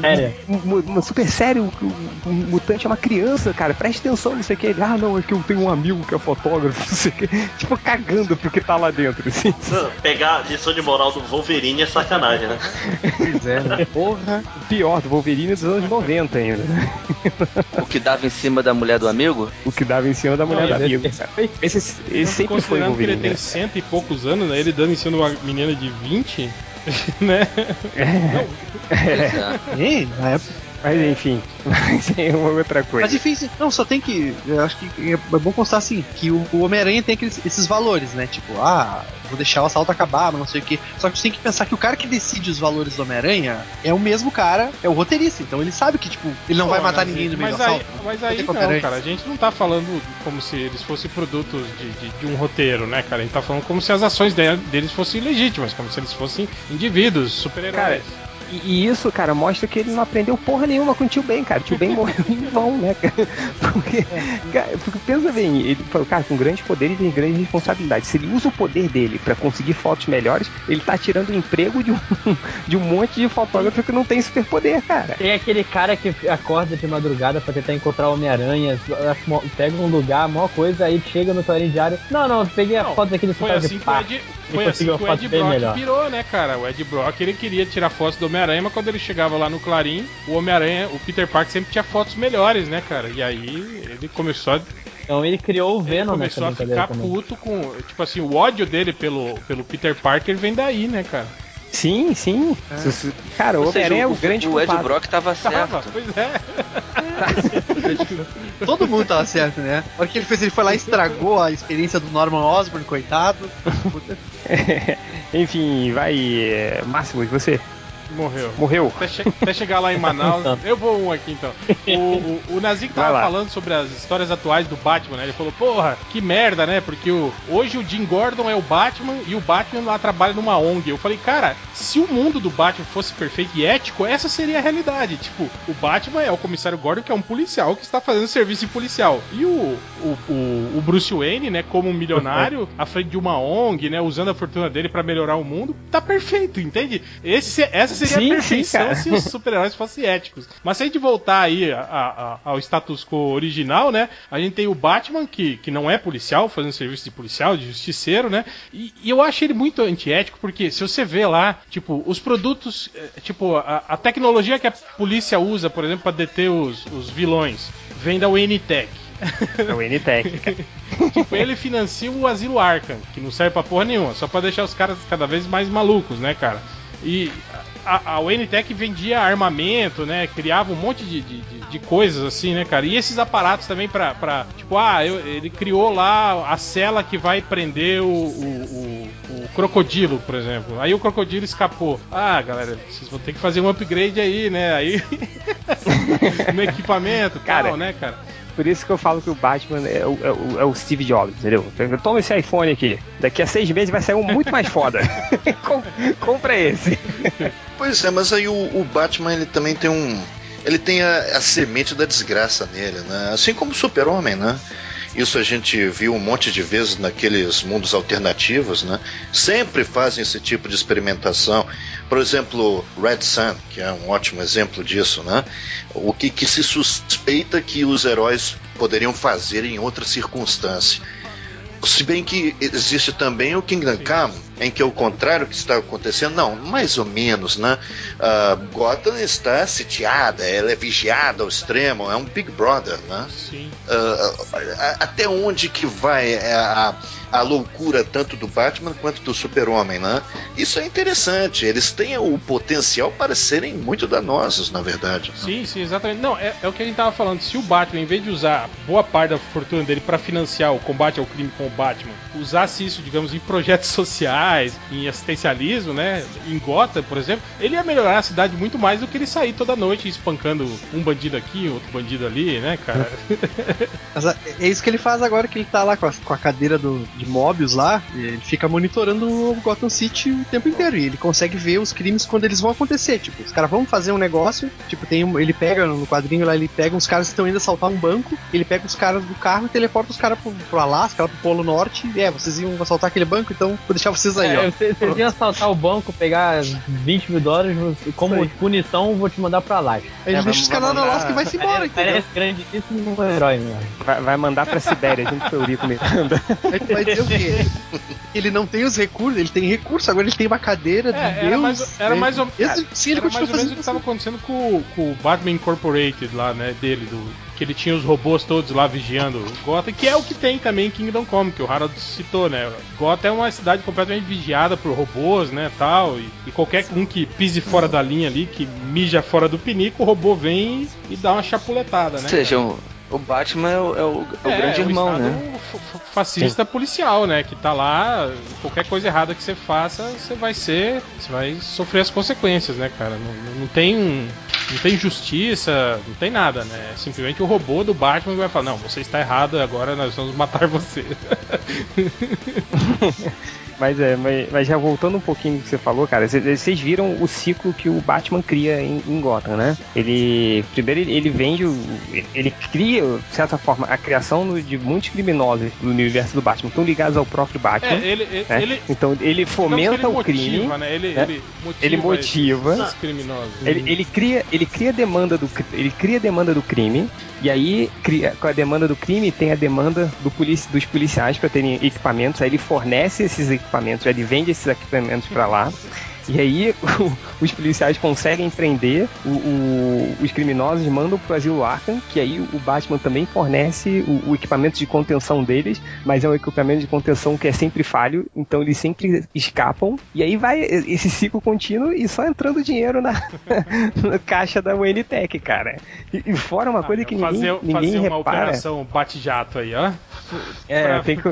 Speaker 2: Séria.
Speaker 5: Uma, super sério, o um, mutante é uma criança, cara, preste atenção, não sei o que. Ele, ah, não, é que eu tenho um amigo que é fotógrafo, não sei o que. Tipo, cagando pro que tá lá dentro, assim.
Speaker 3: Pegar a lição de moral do Wolverine é sacanagem, né?
Speaker 5: Pois é, né? Porra. Pior, do Wolverine dos anos 90 ainda.
Speaker 6: O que dava em cima da mulher do amigo?
Speaker 5: O que dava em cima da mulher Não, do amigo. Esse, esse sempre foi o Wolverine.
Speaker 4: Que ele tem né? cento e poucos anos, né? Ele dando em cima de uma menina de 20, né?
Speaker 5: É. é. na época mas enfim, mas é uma outra coisa.
Speaker 1: Mas difícil. Não, só tem que. Eu acho que é bom constar assim, que o, o Homem-Aranha tem aqueles, esses valores, né? Tipo, ah, vou deixar o assalto acabar, mas não sei o que. Só que você tem que pensar que o cara que decide os valores do Homem-Aranha é o mesmo cara, é o roteirista. Então ele sabe que, tipo, ele não Pô, vai matar ninguém no meio
Speaker 4: do
Speaker 1: assalto.
Speaker 4: Mas aí não, cara, a gente não tá falando como se eles fossem produtos de, de, de, um roteiro, né, cara? A gente tá falando como se as ações deles fossem legítimas, como se eles fossem indivíduos, super-heróis.
Speaker 5: E, e, isso, cara, mostra que ele não aprendeu porra nenhuma com o tio Ben, cara. O tio Ben morreu em vão, né, cara? Porque, cara, porque pensa bem, ele falou, cara, com grandes poderes e grandes responsabilidades. Se ele usa o poder dele para conseguir fotos melhores, ele tá tirando o emprego de um, de um monte de fotógrafo que não tem superpoder, cara.
Speaker 2: Tem aquele cara que acorda de madrugada para tentar encontrar o Homem-Aranha, pega um lugar, a maior coisa, aí chega no clarim diário. Não, não, peguei a foto daquele
Speaker 4: foi assim
Speaker 2: de
Speaker 4: que o Ed, Foi assim que o Ed Brock melhor. virou, né, cara? O Ed Brock, ele queria tirar fotos do Homem-Aranha, mas quando ele chegava lá no Clarim, o Homem-Aranha, o Peter Parker sempre tinha fotos melhores, né, cara? E aí ele começou a
Speaker 2: então ele criou o Venom,
Speaker 4: ele começou a ficar também. puto com. Tipo assim, o ódio dele pelo, pelo Peter Parker vem daí, né, cara?
Speaker 5: Sim, sim. É. Cara, o Homem-Aranha é o grande
Speaker 6: O Ed Brock tava certo. Tava,
Speaker 4: pois é.
Speaker 1: Todo mundo tava certo, né? O que ele fez, ele foi lá e estragou a experiência do Norman Osborn, coitado.
Speaker 5: Enfim, vai. Máximo, e você?
Speaker 4: Morreu.
Speaker 5: Morreu.
Speaker 4: Até, che- até chegar lá em Manaus. Eu vou um aqui então. O, o, o Nazik tava falando sobre as histórias atuais do Batman, né? Ele falou, porra, que merda, né? Porque o, hoje o Jim Gordon é o Batman e o Batman lá trabalha numa ONG. Eu falei, cara, se o mundo do Batman fosse perfeito e ético, essa seria a realidade. Tipo, o Batman é o comissário Gordon, que é um policial que está fazendo serviço de policial. E o, o, o, o Bruce Wayne, né, como um milionário, à frente de uma ONG, né, usando a fortuna dele pra melhorar o mundo, tá perfeito, entende? Esse, essa seria
Speaker 5: Sim,
Speaker 4: a
Speaker 5: sim,
Speaker 4: perfeição
Speaker 5: cara.
Speaker 4: se os super-heróis fossem éticos. Mas se a gente voltar aí a- a- a- ao status quo original, né? A gente tem o Batman, que, que não é policial, fazendo serviço de policial, de justiceiro, né? E, e eu acho ele muito antiético, porque se você vê lá, tipo, os produtos, eh, tipo, a, a tecnologia que a polícia usa, por exemplo, para deter os, os vilões, vem da WNTech.
Speaker 5: É o NTEC, cara.
Speaker 4: Tipo, ele financia o Asilo Arkham, que não serve pra porra nenhuma, só pra deixar os caras cada vez mais malucos, né, cara? E a, a UNTech vendia armamento, né? Criava um monte de, de, de- de coisas assim, né, cara? E esses aparatos também pra. pra tipo, ah, eu- ele criou lá a cela que vai prender o, o, o- o crocodilo, por exemplo. Aí o crocodilo escapou. Ah, galera, vocês vão ter que fazer um upgrade aí, né? Aí. no equipamento,
Speaker 5: Cara,
Speaker 4: tal, né, cara?
Speaker 5: Por isso que eu falo que o Batman é o, é o- é o Steve Jobs, entendeu? Toma esse iPhone aqui. Daqui a seis meses vai sair um muito mais foda. Com- compra esse.
Speaker 8: Pois é, mas aí o, o Batman ele também tem um. Ele tem a, a semente da desgraça nele, né? Assim como o Super-Homem, né? Isso a gente viu um monte de vezes naqueles mundos alternativos, né? Sempre fazem esse tipo de experimentação. Por exemplo, Red Sun, que é um ótimo exemplo disso, né? O que, que se suspeita que os heróis poderiam fazer em outra circunstância. Se bem que existe também o Kingdom Come, em que é o contrário que está acontecendo, não, mais ou menos, né? Ah, Gotham está sitiada, ela é vigiada ao extremo, é um Big Brother, né?
Speaker 4: Sim.
Speaker 8: Ah, até onde que vai a, a loucura tanto do Batman quanto do Super-Homem, né? Isso é interessante, eles têm o potencial para serem muito danosos, na verdade.
Speaker 4: Sim, sim, exatamente. Não, é, é o que a gente tava falando. Se o Batman, em vez de usar boa parte da fortuna dele pra financiar o combate ao crime com o Batman, usasse isso, digamos, em projetos sociais, em assistencialismo, né? Em Gotham, por exemplo, ele ia melhorar a cidade muito mais do que ele sair toda noite espancando um bandido aqui, outro bandido ali, né, cara?
Speaker 1: É é isso que ele faz agora que ele tá lá com a, com a cadeira do, de Mobius lá. Ele fica monitorando o Gotham City o tempo inteiro. E ele consegue ver os crimes quando eles vão acontecer. Tipo, os caras vão fazer um negócio. Tipo, tem um- ele pega no quadrinho lá, ele pega uns caras que estão indo assaltar um banco. Ele pega os caras do carro e teleporta os caras pro, pro Alasca, lá pro Polo Norte. E é, vocês iam assaltar aquele banco, então vou deixar vocês aí,
Speaker 2: É,
Speaker 1: ó.
Speaker 2: vocês vocês iam assaltar o banco, pegar 20 mil dólares, como
Speaker 1: Isso
Speaker 2: punição, vou te mandar pra lá.
Speaker 1: Aí ele
Speaker 5: É,
Speaker 1: deixa os
Speaker 5: vai
Speaker 1: caras na
Speaker 5: mandar-
Speaker 1: Alasca e vai se embora, entendeu?
Speaker 2: Parece grandíssimo um herói mesmo.
Speaker 5: Vai, vai mandar pra Sibéria, junto com o Eurico Miranda.
Speaker 1: Tu vai dizer o quê? Ele não tem os recursos, ele tem recurso, agora ele tem uma cadeira de
Speaker 4: É, era
Speaker 1: Deus.
Speaker 4: mais, era
Speaker 1: né?
Speaker 4: mais ou
Speaker 1: Esse- sim, ele
Speaker 4: era
Speaker 1: continua
Speaker 4: mais ou menos o que estava acontecendo com, o- com o Batman Incorporated lá, né, dele, do, que ele tinha os robôs todos lá vigiando Gotham, que é o que tem também em Kingdom Come, que o Harold citou, né? Gotham é uma cidade completamente vigiada por robôs, né, tal, e, e qualquer um que pise fora da linha ali, que mija fora do pinico, o robô vem e, dá uma chapuletada, né?
Speaker 6: Ou seja,
Speaker 4: cara?
Speaker 6: O, Batman é o, é o- é o
Speaker 4: É,
Speaker 6: grande
Speaker 4: é um
Speaker 6: irmão,
Speaker 4: estado
Speaker 6: né?
Speaker 4: fa- fa- Fascista policial, né? Que tá lá, qualquer coisa errada que você faça, você vai ser. Você vai sofrer as consequências, né, cara? Não, não tem um. Não tem justiça, não tem nada, né? É simplesmente o robô do Batman que vai falar, não, você está errado, agora nós vamos matar você.
Speaker 5: Mas é, mas, mas já voltando um pouquinho do que você falou, cara, vocês viram o ciclo que o Batman cria em, em Gotham, né? Ele primeiro ele, ele vende, o, ele cria, de certa forma, a criação no- de muitos criminosos do universo do Batman, estão ligados ao próprio Batman.
Speaker 4: É, ele. ele,
Speaker 5: né?
Speaker 4: ele
Speaker 5: então ele fomenta
Speaker 4: digamos
Speaker 5: o
Speaker 4: ele
Speaker 5: crime.
Speaker 4: motiva, né? Ele,
Speaker 5: né?
Speaker 4: ele motiva,
Speaker 5: Ele motiva.
Speaker 4: esses criminosos.
Speaker 5: Ele, ele cria, ele cria demanda do, ele cria a demanda do crime e aí com a demanda do crime tem a demanda do polici, dos policiais para terem equipamentos. Aí ele fornece esses equipamentos, ele vende esses equipamentos para lá. E aí o- os policiais conseguem prender o- o- os criminosos, mandam pro asilo Arkham, que aí o Batman também fornece o, o equipamento de contenção deles, mas é um equipamento de contenção que é sempre falho, então eles sempre escapam. E aí vai esse ciclo contínuo e só entrando dinheiro na, na caixa da UNTech, cara. E, e fora uma coisa que ninguém,
Speaker 4: fazer,
Speaker 5: ninguém
Speaker 4: fazer uma
Speaker 5: repara.
Speaker 4: operação bate-jato aí, ó.
Speaker 5: É,
Speaker 4: pra-
Speaker 5: tem que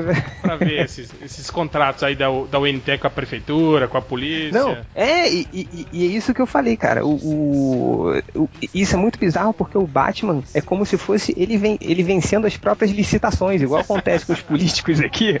Speaker 4: pra ver esses, esses contratos aí da, da UNT com a prefeitura, com a polícia.
Speaker 5: Não, É, e, e- e é isso que eu falei, cara. O, o- o- isso é muito bizarro porque o Batman é como se fosse ele, ele vencendo as próprias licitações, igual acontece com os políticos aqui.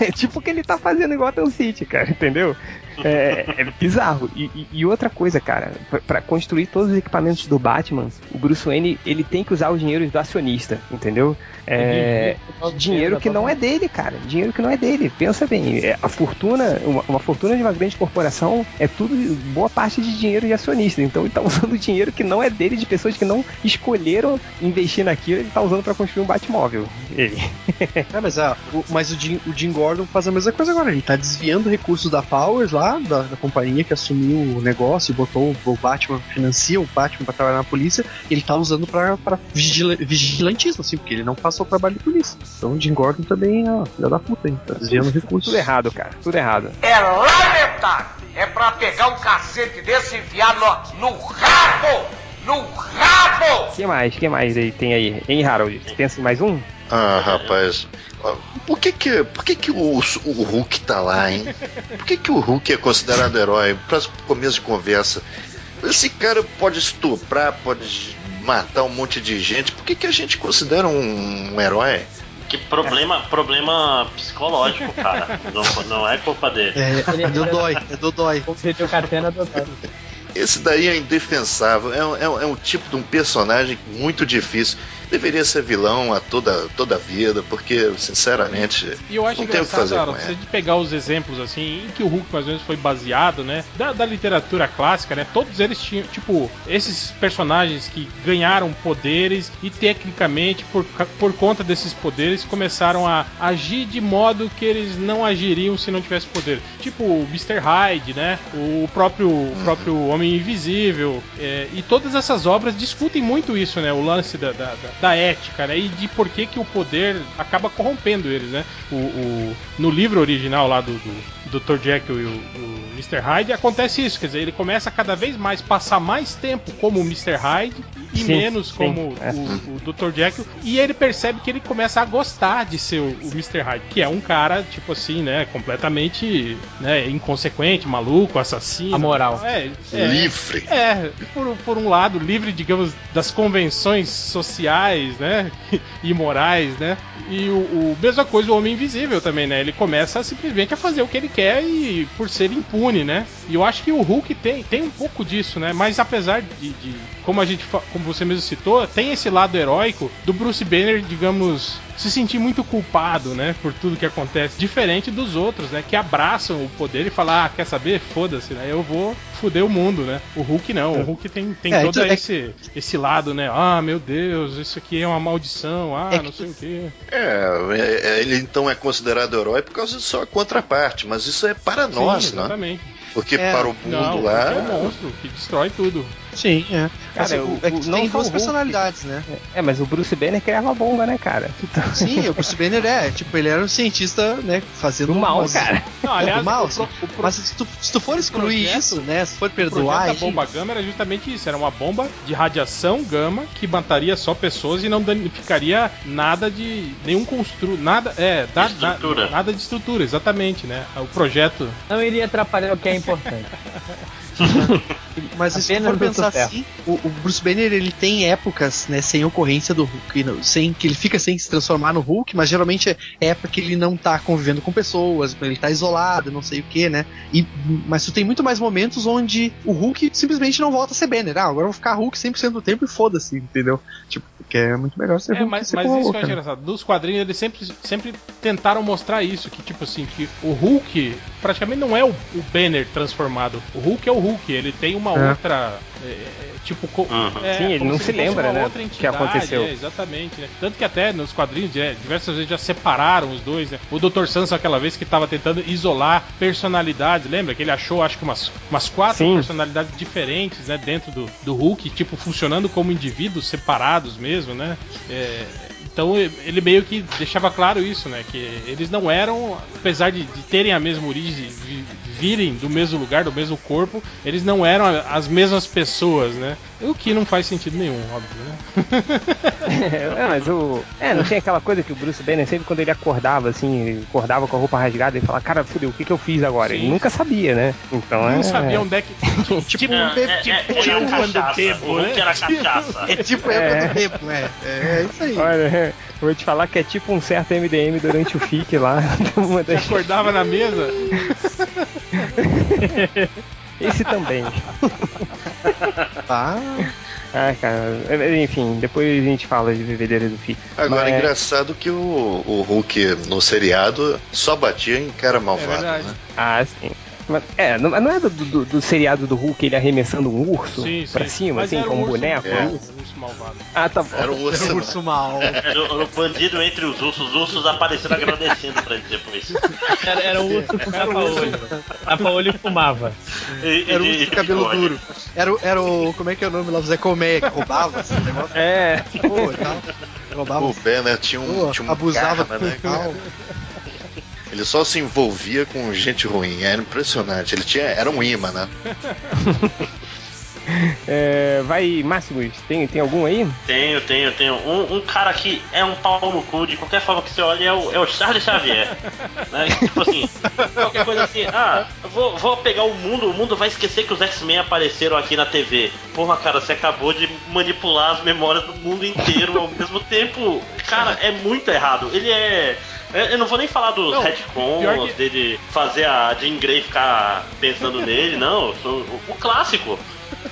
Speaker 5: É tipo o que ele tá fazendo em Gotham City, cara, entendeu? É, é bizarro. E, e- outra coisa, cara, pra construir todos os equipamentos do Batman, o Bruce Wayne ele tem que usar o dinheiro do acionista, entendeu? É, dinheiro que não é dele, cara. Dinheiro que não é dele. Pensa bem, é, a fortuna, uma, uma fortuna de uma grande corporação é tudo boa parte de dinheiro de acionista. Então ele tá usando dinheiro que não é dele, de pessoas que não escolheram investir naquilo, ele tá usando pra construir um Batmóvel. Ele.
Speaker 1: É, mas, ah, o, mas o, Jim, o Jim Gordon faz a mesma coisa agora. Ele tá desviando recursos da Powers lá, da, da companhia que assumiu o negócio e botou o, Batman, financia o Batman pra trabalhar na polícia. Ele tá usando vigila- vigilantismo, assim, porque ele não faz o trabalho de polícia. Então o Jim Gordon também, ó, filho da puta, hein? Tá desviando recursos.
Speaker 5: Tudo errado, cara. Tudo errado.
Speaker 9: É lamentável. É pra pegar um cacete desse e enfiar no, no rabo! No rabo!
Speaker 5: O que mais? O que mais aí tem aí? Hein, Harold? Você pensa em mais um?
Speaker 8: Ah, rapaz. Por que que, por que, que o, o Hulk tá lá, hein? Por que, que o Hulk é considerado herói? Pra começo de conversa. Esse cara pode estuprar, pode matar um monte de gente. Por que, que a gente considera um, um herói?
Speaker 3: Que problema, problema psicológico, cara. Não, não é culpa dele.
Speaker 1: É, é Dodói, é Dodói.
Speaker 2: Como se o Catena adotado.
Speaker 8: Esse daí é indefensável. É, um- é é um tipo de um personagem muito difícil. Deveria ser vilão a toda, toda a vida, porque, sinceramente,
Speaker 4: E eu acho
Speaker 8: não tem o que fazer
Speaker 4: Aaron,
Speaker 8: com
Speaker 4: se a
Speaker 8: ele.
Speaker 4: gente pegar os exemplos assim, em que o Hulk mais ou menos foi baseado, né? Da, da literatura clássica, né? Todos eles tinham, tipo, esses personagens que ganharam poderes e tecnicamente, por, por conta desses poderes, começaram a agir de modo que eles não agiriam se não tivesse poder. Tipo o Mr. Hyde, né? O próprio, o próprio Homem Invisível. é, e todas essas obras discutem muito isso, né? O lance da, da, da- da ética, né? E de por que, que o poder acaba corrompendo eles, né? O, o- no livro original lá do, do Dr. Jekyll e o, o Mr. Hyde acontece isso, quer dizer, ele começa a cada vez mais passar mais tempo como o Mr. Hyde e
Speaker 5: Sim,
Speaker 4: menos
Speaker 5: sim,
Speaker 4: como
Speaker 5: é.
Speaker 4: o, o Dr. Jekyll e ele percebe que ele começa a gostar de ser o, o Mr. Hyde, que é um cara, tipo assim, né, completamente né, inconsequente, maluco, assassino.
Speaker 2: Amoral.
Speaker 4: É, é,
Speaker 8: Livre.
Speaker 4: é, por, por um lado, livre, digamos, das convenções sociais, né? E morais, né? E o, o- mesma coisa o Homem Invisível também, né? Ele começa simplesmente a fazer o que ele quer e por ser impune, né? E eu acho que o Hulk tem, tem um pouco disso, né? Mas apesar de, de- como a gente, como você mesmo citou, tem esse lado heróico do Bruce Banner, digamos, se sentir muito culpado, né? Por tudo que acontece, diferente dos outros, né? Que abraçam o poder e falam, ah, quer saber? Foda-se, né? Eu vou foder o mundo, né? O Hulk não, o Hulk tem, tem
Speaker 1: É,
Speaker 4: todo
Speaker 1: então é-
Speaker 4: esse, esse lado, né? Ah, meu Deus, isso aqui é uma maldição, ah,
Speaker 1: É
Speaker 4: não
Speaker 1: que-
Speaker 4: sei o quê.
Speaker 8: É, é, é, ele então é considerado herói por causa de sua contraparte, mas isso é para nós,
Speaker 4: Sim,
Speaker 8: né?
Speaker 4: exatamente.
Speaker 8: Porque
Speaker 1: É,
Speaker 8: para o mundo
Speaker 4: Não,
Speaker 8: lá.
Speaker 4: porque é um monstro que destrói tudo.
Speaker 1: Sim, é.
Speaker 5: Cara,
Speaker 1: o-
Speaker 5: o-
Speaker 1: é que
Speaker 5: o-
Speaker 1: tem
Speaker 5: o
Speaker 1: duas
Speaker 5: Hulk.
Speaker 1: personalidades, né?
Speaker 5: É, mas o Bruce Banner criava bomba, né, cara? Então,
Speaker 1: Sim, o Bruce Banner é, tipo, ele era um cientista, né, fazendo
Speaker 5: do mal,
Speaker 1: umas-
Speaker 5: cara.
Speaker 4: Não,
Speaker 1: É,
Speaker 4: aliás,
Speaker 1: do mal,
Speaker 4: o pro-
Speaker 1: sim.
Speaker 4: o pro-
Speaker 1: Mas se tu, se tu for excluir
Speaker 4: projeto-
Speaker 1: isso, né, se for
Speaker 4: O projeto
Speaker 1: perdoar,
Speaker 4: da
Speaker 1: enfim,
Speaker 4: bomba gama era justamente isso, era uma bomba de radiação gama que mataria só pessoas e não danificaria nada de nenhum construto, nada, é, da-
Speaker 3: Estrutura.
Speaker 4: na- nada de estrutura, exatamente, né? O projeto
Speaker 2: Não iria atrapalhar o que é importante.
Speaker 1: Mas se for pensar assim, o, o Bruce Banner ele tem épocas, né, sem ocorrência do Hulk, sem que ele fica sem se transformar no Hulk, mas geralmente é época que ele não tá convivendo com pessoas, ele tá isolado, não sei o que, né? E, mas tu tem muito mais momentos onde o Hulk simplesmente não volta a ser Banner. Ah, agora eu vou ficar Hulk 100% do tempo e foda-se, entendeu? Tipo, porque é muito melhor ser
Speaker 4: É,
Speaker 1: Hulk
Speaker 4: mas,
Speaker 1: ser
Speaker 4: mas isso que acho
Speaker 1: né?
Speaker 4: engraçado. Nos quadrinhos eles sempre, sempre tentaram mostrar isso, que tipo assim, que o Hulk praticamente não é o, o Banner transformado. O Hulk é o Hulk, ele tem uma
Speaker 1: É.
Speaker 4: outra. é, é, tipo. co-
Speaker 3: Uhum.
Speaker 4: é,
Speaker 5: Sim, ele não
Speaker 4: se
Speaker 5: se lembra,
Speaker 4: uma
Speaker 5: né, do que aconteceu.
Speaker 4: é, exatamente, né? Tanto que até nos quadrinhos é, diversas vezes já separaram os dois, né? O Dr. Sansa aquela vez que tava tentando isolar personalidades, lembra? Que ele achou, acho que umas, umas quatro
Speaker 5: Sim.
Speaker 4: personalidades diferentes, né? Dentro do, do Hulk, tipo, funcionando como indivíduos separados mesmo, né? É, então ele meio que deixava claro isso, né? Que eles não eram, apesar de, de terem a mesma origem vi- virem do mesmo lugar, do mesmo corpo, eles não eram as mesmas pessoas, né? O que não faz sentido nenhum, óbvio, né?
Speaker 5: é, mas o. É, não tinha aquela coisa que o Bruce Banner sempre quando ele acordava, assim, acordava com a roupa rasgada e falava, cara, fudeu, o que, que eu fiz agora? Ele
Speaker 4: Sim.
Speaker 5: nunca sabia, né? Então é.
Speaker 4: Não sabia onde é que. Tipo,
Speaker 3: É, é,
Speaker 4: tipo,
Speaker 3: é,
Speaker 4: tinha
Speaker 3: era
Speaker 4: um quando
Speaker 3: cachaça.
Speaker 4: tempo, né?
Speaker 3: Era cachaça.
Speaker 1: É tipo época do tempo, é. É isso aí.
Speaker 5: Olha, eu vou te falar que é tipo um certo MDM durante o FIC lá. Uma
Speaker 4: Você
Speaker 5: das...
Speaker 4: acordava na mesa.
Speaker 5: Esse também.
Speaker 1: Tá.
Speaker 5: Ah, cara. Enfim, depois a gente fala de bebedeira do FIC.
Speaker 8: Agora, é
Speaker 5: Mas-
Speaker 8: engraçado que o, o Hulk no seriado só batia em cara malvado,
Speaker 4: verdade.
Speaker 8: né?
Speaker 5: Ah, sim. É, não, não é do, do- do seriado do Hulk ele arremessando um urso
Speaker 4: Sim, sim.
Speaker 5: pra cima,
Speaker 4: Mas
Speaker 5: assim, com um
Speaker 4: urso-
Speaker 5: boneco?
Speaker 4: era
Speaker 8: É.
Speaker 4: um urso malvado.
Speaker 5: Ah, tá bom.
Speaker 8: Era um urso.
Speaker 1: Era o urso mal.
Speaker 3: Era o, bandido entre os ursos, os ursos apareceram agradecendo pra ele depois.
Speaker 2: Era, era um urso com tapa-olho. Tapa-olho e fumava.
Speaker 3: E-
Speaker 1: Era o
Speaker 3: e-
Speaker 1: urso de cabelo duro. Era, o- era o. Como é que é o nome lá? O Zé Colmeia, que roubava esse negócio.
Speaker 5: É.
Speaker 1: Pô, tal. Roubava.
Speaker 8: O Banner tinha um,
Speaker 1: Pô,
Speaker 8: tinha um
Speaker 1: abusava do
Speaker 8: né? Ele só se envolvia com gente ruim, era impressionante. Ele tinha, era um imã, né?
Speaker 5: É, vai, Máximos, tem, tem algum aí?
Speaker 3: Tenho, tenho, tenho. Um, um cara que é um pau no cu, de qualquer forma que você olhe, é o, é o Charles Xavier. né? Tipo assim, qualquer coisa assim, ah, vou, vou pegar o mundo, o mundo vai esquecer que os X-Men apareceram aqui na TV. Porra, cara, você acabou de manipular as memórias do mundo inteiro ao mesmo tempo. Cara, é muito errado. Ele é. Eu- Eu não vou nem falar dos retcons,
Speaker 4: que-
Speaker 3: dele fazer a Jean Grey ficar pensando nele, não. O, o clássico.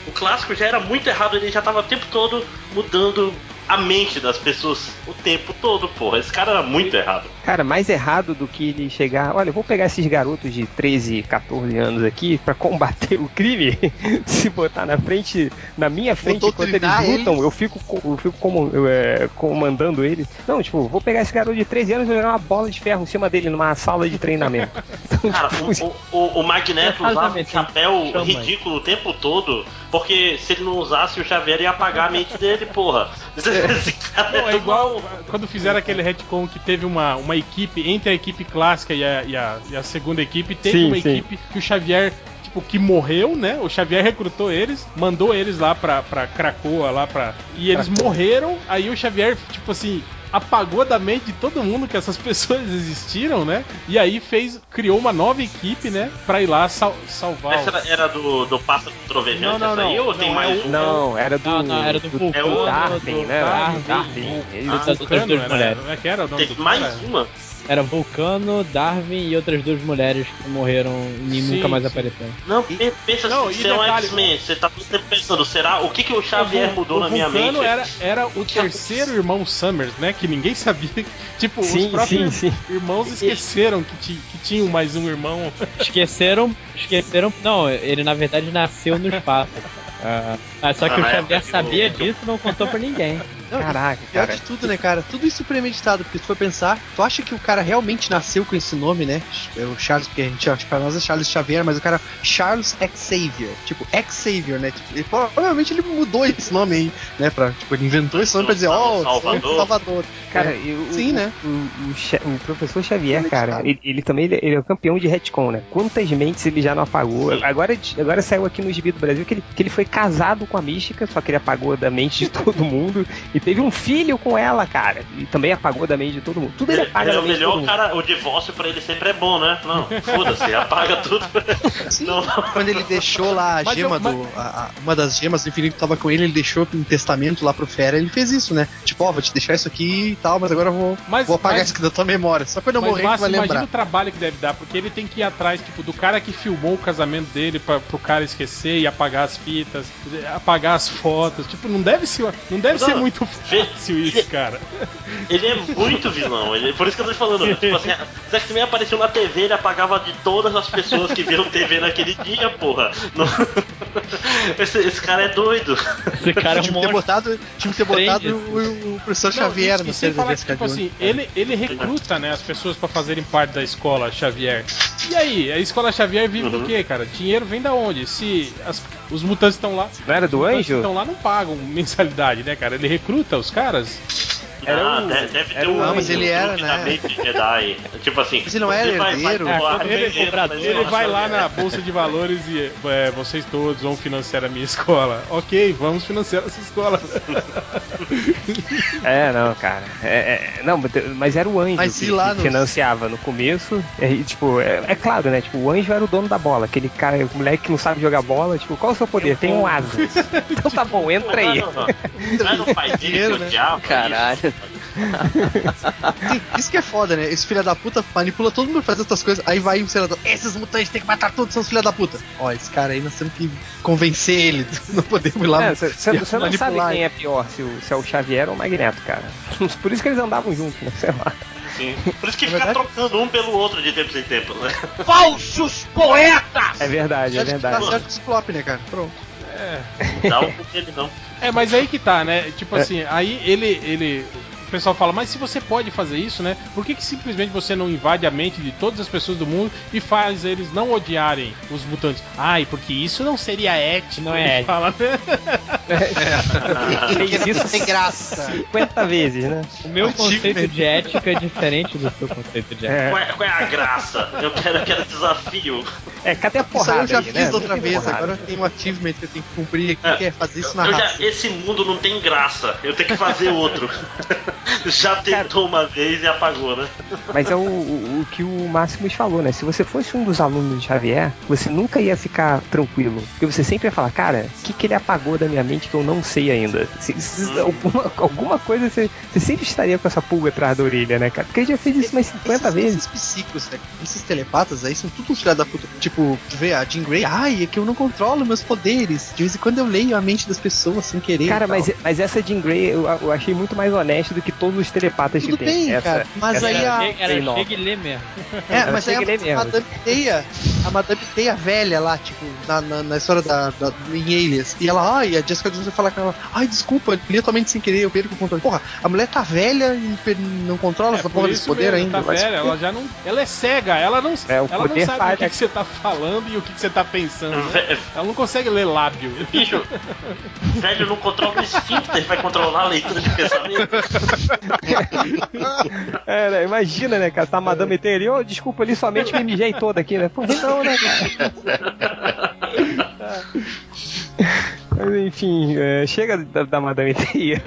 Speaker 3: O clássico já era muito errado, ele já tava o tempo todo mudando a mente das pessoas o tempo todo, porra. Esse cara era muito errado.
Speaker 5: Cara, mais errado do que ele chegar. Olha, eu vou pegar esses garotos de 13, 14 anos aqui pra combater o crime. Se botar na frente, na minha frente, enquanto eles
Speaker 1: doutrinar
Speaker 5: lutam,
Speaker 1: eles.
Speaker 5: eu fico, co- eu fico como, eu, é, comandando ele. Não, tipo, vou pegar esse garoto de 13 anos e jogar uma bola de ferro em cima dele numa sala de treinamento. Então,
Speaker 3: Cara,
Speaker 5: tipo,
Speaker 3: o, o, o Magneto usava um chapéu
Speaker 2: Chama.
Speaker 3: ridículo o tempo todo, porque se ele não usasse o Xavier ia apagar a mente dele, porra. Cara
Speaker 4: Não, é igual quando fizeram aquele retcon que teve uma, uma equipe, entre a equipe clássica e a, e a, e a segunda equipe, teve
Speaker 5: Sim,
Speaker 4: uma
Speaker 5: sim.
Speaker 4: equipe que o Xavier, tipo, que morreu, né? O Xavier recrutou eles, mandou eles lá pra, pra Cracoa, lá pra. E eles morreram, aí o Xavier, tipo assim. Apagou da mente de todo mundo que essas pessoas existiram, né? E aí fez, criou uma nova equipe, né? Pra ir lá sal- salvar.
Speaker 3: Essa
Speaker 4: os-
Speaker 3: era, era do, do Pássaro Trovejante,
Speaker 4: Não, não,
Speaker 3: essa aí?
Speaker 4: não.
Speaker 3: Ou tem
Speaker 4: Não,
Speaker 3: mais
Speaker 4: é
Speaker 3: um?
Speaker 5: não, era do.
Speaker 2: Não, não, era do Vulcano,
Speaker 3: É o
Speaker 5: Darwin,
Speaker 2: do
Speaker 5: né?
Speaker 2: Darwin,
Speaker 5: Darwin.
Speaker 2: Duas
Speaker 4: era-
Speaker 2: mulheres.
Speaker 4: Como é que era o nome
Speaker 3: Tem
Speaker 4: do
Speaker 3: mais
Speaker 4: cara?
Speaker 3: uma?
Speaker 2: Era Vulcano, Darwin e outras duas mulheres que morreram e
Speaker 4: Sim,
Speaker 2: nunca mais
Speaker 4: sim.
Speaker 2: apareceram.
Speaker 3: Não, pe- pensa
Speaker 4: Não,
Speaker 3: assim,
Speaker 4: e
Speaker 3: você é um X-Men, você tá todo tempo pensando, será? O que, que o Xavier
Speaker 4: O
Speaker 3: mudou
Speaker 4: o
Speaker 3: na minha
Speaker 4: Vulcano
Speaker 3: mente?
Speaker 4: Era, era o terceiro irmão Summers, né? Que ninguém sabia. Tipo,
Speaker 5: Sim,
Speaker 4: os próprios
Speaker 5: sim, sim.
Speaker 4: irmãos esqueceram que, ti- que tinham mais um irmão.
Speaker 2: Esqueceram, esqueceram. Não, ele na verdade nasceu no espaço. Ah, ah, só que
Speaker 3: Ah,
Speaker 2: o
Speaker 3: na
Speaker 2: Xavier
Speaker 3: que
Speaker 2: sabia
Speaker 3: o-
Speaker 2: disso e não contou pra ninguém.
Speaker 1: Não, e
Speaker 5: Caraca,
Speaker 1: Pior
Speaker 5: cara.
Speaker 1: de tudo, né, cara? Tudo isso premeditado, porque se for pensar, tu acha que o cara realmente nasceu com esse nome, né? É o Charles, porque a gente acha pra nós é Charles Xavier, mas o cara Charles Xavier, tipo, Xavier, né? Tipo, ele, provavelmente ele mudou esse nome aí, né? Pra, tipo, ele inventou esse nome pra dizer, ó, oh,
Speaker 3: Salvador.
Speaker 1: Salvador.
Speaker 5: Cara,
Speaker 1: É.
Speaker 5: e o,
Speaker 1: Sim,
Speaker 5: o-
Speaker 1: né?
Speaker 5: O, o, o professor Xavier, cara,
Speaker 1: cara.
Speaker 5: ele, ele também ele, ele é o campeão de retcon, né? Quantas mentes ele já não apagou?
Speaker 3: Sim.
Speaker 5: Agora, agora saiu aqui no Gibi do Brasil que ele, que ele foi casado com a Mística, só que ele apagou da mente de todo mundo. E teve um filho com ela, cara. E também apagou da mente de todo mundo. Tudo ele
Speaker 3: Ele,
Speaker 5: apaga
Speaker 3: ele é
Speaker 5: da
Speaker 3: o
Speaker 5: mente de todo
Speaker 3: melhor
Speaker 5: mundo.
Speaker 3: cara, o divórcio pra ele sempre é bom, né? Não, foda-se, apaga tudo. Não.
Speaker 1: quando ele deixou lá a
Speaker 4: Mas
Speaker 1: gema
Speaker 4: eu- mas-
Speaker 1: do. a- a- uma das gemas do infinito que tava com ele, ele deixou um testamento lá pro Fera, ele fez isso, né? Tipo, ó, vou te deixar isso aqui e tal, mas agora eu vou,
Speaker 4: Mas-
Speaker 1: vou apagar
Speaker 4: mas-
Speaker 1: isso aqui da tua memória. Só quando eu
Speaker 4: Mas,
Speaker 1: morrer que tu vai
Speaker 4: imagina
Speaker 1: lembrar.
Speaker 4: o trabalho que deve dar, porque ele tem que ir atrás, tipo, do cara que filmou o casamento dele pra, pro cara esquecer e apagar as fitas, apagar as fotos. Tipo, não deve ser, não deve
Speaker 3: Não,
Speaker 4: ser muito fácil isso, cara.
Speaker 3: Ele é muito vilão, ele, por isso que eu tô te falando. Tipo assim, se X-Men apareceu na TV, ele apagava de todas as pessoas que viram TV naquele dia, porra. Não- Esse, esse cara é doido.
Speaker 2: Esse cara é um
Speaker 1: Tinha que ter
Speaker 2: monstro.
Speaker 1: botado, tinha que ter botado o, o professor
Speaker 4: Não,
Speaker 1: Xavier
Speaker 4: e,
Speaker 1: no
Speaker 4: e falar que, tipo assim, ele, ele recruta, né, as pessoas pra fazerem parte da escola Xavier. E aí, a escola Xavier vive do quê, cara? Dinheiro vem da onde? Se as- os mutantes estão lá,
Speaker 5: Não era do anjo?
Speaker 4: estão lá não pagam mensalidade, né, cara? Ele recruta os caras.
Speaker 3: Ah,
Speaker 5: o-
Speaker 3: deve, deve ter
Speaker 5: era o
Speaker 3: um.
Speaker 1: Não, mas ele era, né?
Speaker 3: Jedi. Tipo assim.
Speaker 1: Mas ele não era
Speaker 3: vai-
Speaker 1: herdeiro?
Speaker 2: É, ele-
Speaker 4: vai lá na bolsa de valores e é, vocês todos vão financiar a minha escola. Ok, vamos financiar essa escola.
Speaker 5: É, não, cara. É, é, não, mas era o anjo
Speaker 1: Mas
Speaker 5: que,
Speaker 1: lá
Speaker 5: que
Speaker 1: nos-
Speaker 5: financiava no começo. E, tipo, é, é claro, né? Tipo, o anjo era o dono da bola. Aquele cara, o moleque que não sabe jogar bola. Tipo, qual é o seu poder? Tem um asa. então tá bom, entra aí.
Speaker 3: Não, não, não. Não era o pai dele que
Speaker 1: Dinheiro, né?
Speaker 6: Caralho.
Speaker 1: Isso que é foda, né? Esse filho da puta manipula todo mundo pra fazer essas coisas. Aí vai um senador, esses mutantes tem que matar todos, são os filhos da puta. Ó, esse cara aí nós temos que convencer ele. Não podemos ir lá.
Speaker 5: Você
Speaker 1: e
Speaker 5: não sabe
Speaker 1: manipular
Speaker 5: quem é pior, se, o- se é o Xavier ou o Magneto, cara. Por isso que eles andavam juntos, né? Sei lá.
Speaker 3: Sim. Por isso que
Speaker 1: Na
Speaker 3: fica
Speaker 1: verdade-
Speaker 3: trocando um pelo outro de tempo em tempo, né?
Speaker 9: Falsos poetas!
Speaker 5: É verdade, é
Speaker 1: Já
Speaker 5: verdade.
Speaker 1: Tá certo esse flop, né, cara? Pronto.
Speaker 3: Dá um por ele não.
Speaker 4: É, mas aí que tá, né? Tipo assim, aí ele, ele. O pessoal fala, mas se você pode fazer isso, né? Por que, que simplesmente você não invade a mente de todas as pessoas do mundo e faz eles não odiarem os mutantes? Ai, porque isso não seria ético.
Speaker 2: Não é
Speaker 4: ele
Speaker 2: ético.
Speaker 4: Fala, né?
Speaker 5: Fez isso
Speaker 1: Tem graça.
Speaker 5: 50 vezes, né?
Speaker 2: O meu
Speaker 1: Achievement.
Speaker 2: conceito de ética é diferente do seu conceito de ética.
Speaker 5: É,
Speaker 3: Qual é, qual é a graça? Eu quero, eu quero desafio.
Speaker 5: é cadê a
Speaker 1: Isso
Speaker 5: porrada?
Speaker 1: aí eu já
Speaker 5: aí,
Speaker 1: fiz
Speaker 5: né?
Speaker 1: outra vez,
Speaker 5: porrada.
Speaker 1: agora tem um achievement que eu tenho que cumprir aqui, que é fazer isso na
Speaker 3: Eu já-
Speaker 1: raça.
Speaker 3: esse mundo não tem graça. Eu tenho que fazer outro. já tentou uma vez e apagou, né?
Speaker 5: Mas é o, o, o que o Máximos falou, né? Se você fosse um dos alunos de Xavier, você nunca ia ficar tranquilo. Porque você sempre ia falar, cara, o que, que ele apagou da minha mente que eu não sei ainda? Se- se- alguma, alguma coisa você, você sempre estaria com essa pulga atrás da orelha, né, cara? Porque ele já fez isso mais 50
Speaker 1: esses,
Speaker 5: vezes.
Speaker 1: Esses psíquicos, né? esses telepatas aí são tudo uns filha da puta. Tipo, vê a Jean Grey, ai, é que eu não controlo meus poderes. De vez em quando eu leio a mente das pessoas sem querer.
Speaker 5: Cara, mas, mas essa Jean Grey eu, eu achei muito mais honesta do que todos os telepatas
Speaker 1: Tudo
Speaker 5: que tem.
Speaker 1: bem,
Speaker 5: essa,
Speaker 1: cara, mas
Speaker 5: essa-
Speaker 1: aí a-
Speaker 2: Ela
Speaker 5: Bem nova.
Speaker 2: chega e lê mesmo.
Speaker 1: É,
Speaker 5: Ela
Speaker 1: mas aí a, a Madame Teia, a Madame Teia velha lá, tipo, na, na, na história da, da em Alias. E ela, ai, a Jessica Jones vai falar com ela, ai, desculpa, eu li totalmente sem querer, eu perco o controle. Porra, a mulher tá velha e não controla essa
Speaker 4: É,
Speaker 1: porra
Speaker 4: por
Speaker 1: desse poder
Speaker 4: mesmo,
Speaker 1: ainda.
Speaker 4: tá velha, ela já não. Ela é cega, ela não,
Speaker 5: É, o
Speaker 4: ela não
Speaker 5: poder
Speaker 4: sabe o que, que você tá falando e o que, que você tá pensando. né? Ela não consegue ler lábio.
Speaker 3: Bicho, velho não controla o esfíncter, vai controlar a leitura de pensamento.
Speaker 5: É, né? Imagina, né, cara? Tá a Madame Teia ali, ô, desculpa, ali somente me mijei toda aqui, né? Pô, não, né, cara? Mas enfim, é, chega da, da Madame Teia.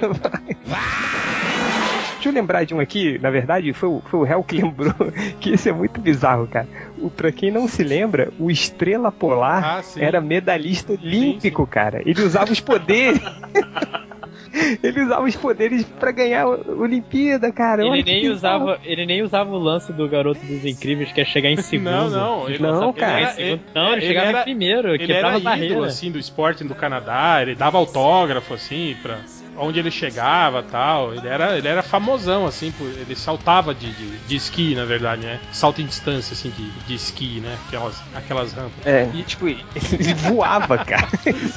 Speaker 5: Deixa eu lembrar de um aqui, na verdade, foi, o- foi o réu que lembrou, que esse é muito bizarro, cara. O, pra quem não se lembra, o Estrela Polar
Speaker 4: Ah, sim.
Speaker 5: era medalhista olímpico, cara. Ele usava os poderes. Ele usava os poderes pra ganhar a Olimpíada, cara.
Speaker 2: Ele
Speaker 5: Olha
Speaker 2: nem, usava, ele nem usava o lance do garoto dos incríveis, que é chegar em segundo.
Speaker 4: Não, não, ele
Speaker 5: Não,
Speaker 2: Ele
Speaker 5: cara.
Speaker 2: era-
Speaker 4: Ele-
Speaker 2: não, ele,
Speaker 4: ele
Speaker 2: chegava
Speaker 4: era-
Speaker 2: em primeiro,
Speaker 4: Ele
Speaker 2: quebrava
Speaker 4: era
Speaker 2: a barreira.
Speaker 4: ídolo, assim, do esporte do Canadá, ele dava autógrafo, assim, pra onde ele chegava tal. Ele era, ele era famosão, assim, por, ele saltava de, de, de esqui, na verdade, né? Salto em distância, assim, de, de esqui, né? Aquelas, aquelas rampas.
Speaker 5: É, e tipo, ele voava, cara.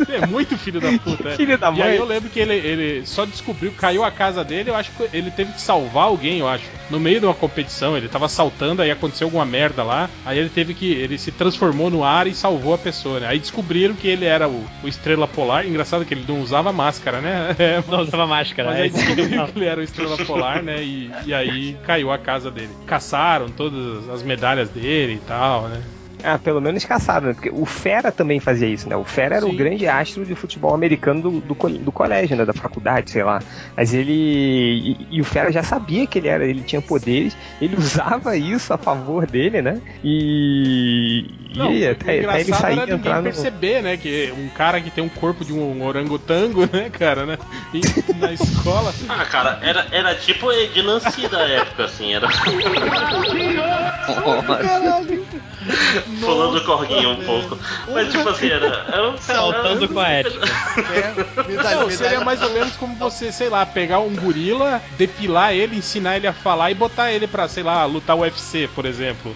Speaker 4: É muito filho da puta. é.
Speaker 5: Filho da
Speaker 4: E
Speaker 5: mãe.
Speaker 4: aí eu lembro que ele, ele só descobriu, caiu a casa dele, eu acho que ele teve que salvar alguém, eu acho. No meio de uma competição, ele tava saltando, aí aconteceu alguma merda lá, aí ele teve que. Ele se transformou no ar e salvou a pessoa, né? Aí descobriram que ele era o, o Estrela Polar. Engraçado que ele não usava máscara, né? É,
Speaker 2: Não usava máscara.
Speaker 4: mas
Speaker 2: é
Speaker 4: aí
Speaker 2: isso.
Speaker 4: descobriram que ele era o Estrela Polar, né? E, e aí caiu a casa dele. Caçaram todas as medalhas dele e tal, né?
Speaker 5: Ah, pelo menos caçaram, né? Porque o Fera também fazia isso, né? O Fera era
Speaker 4: Sim.
Speaker 5: o grande astro de futebol americano do, do, do colégio, né? Da faculdade, sei lá. Mas ele. E, e o Fera já sabia que ele era, ele tinha poderes, ele usava isso a favor dele, né? E.
Speaker 4: Não,
Speaker 5: e
Speaker 4: o
Speaker 5: até, até ele
Speaker 4: engraçado
Speaker 5: sair
Speaker 4: era
Speaker 5: entrar no.
Speaker 4: perceber, né? Que um cara que tem um corpo de um orangotango, né, cara, né? E na escola.
Speaker 3: Ah, cara, era, era tipo de Nancy da época, assim, era pulando o corguinho um pouco. Mas tipo assim, era. era um-
Speaker 2: Saltando com a ética.
Speaker 1: É,
Speaker 4: Não, seria mais ou menos como você, sei lá, pegar um gorila, depilar ele, ensinar ele a falar e botar ele pra, sei lá, lutar UFC, por exemplo.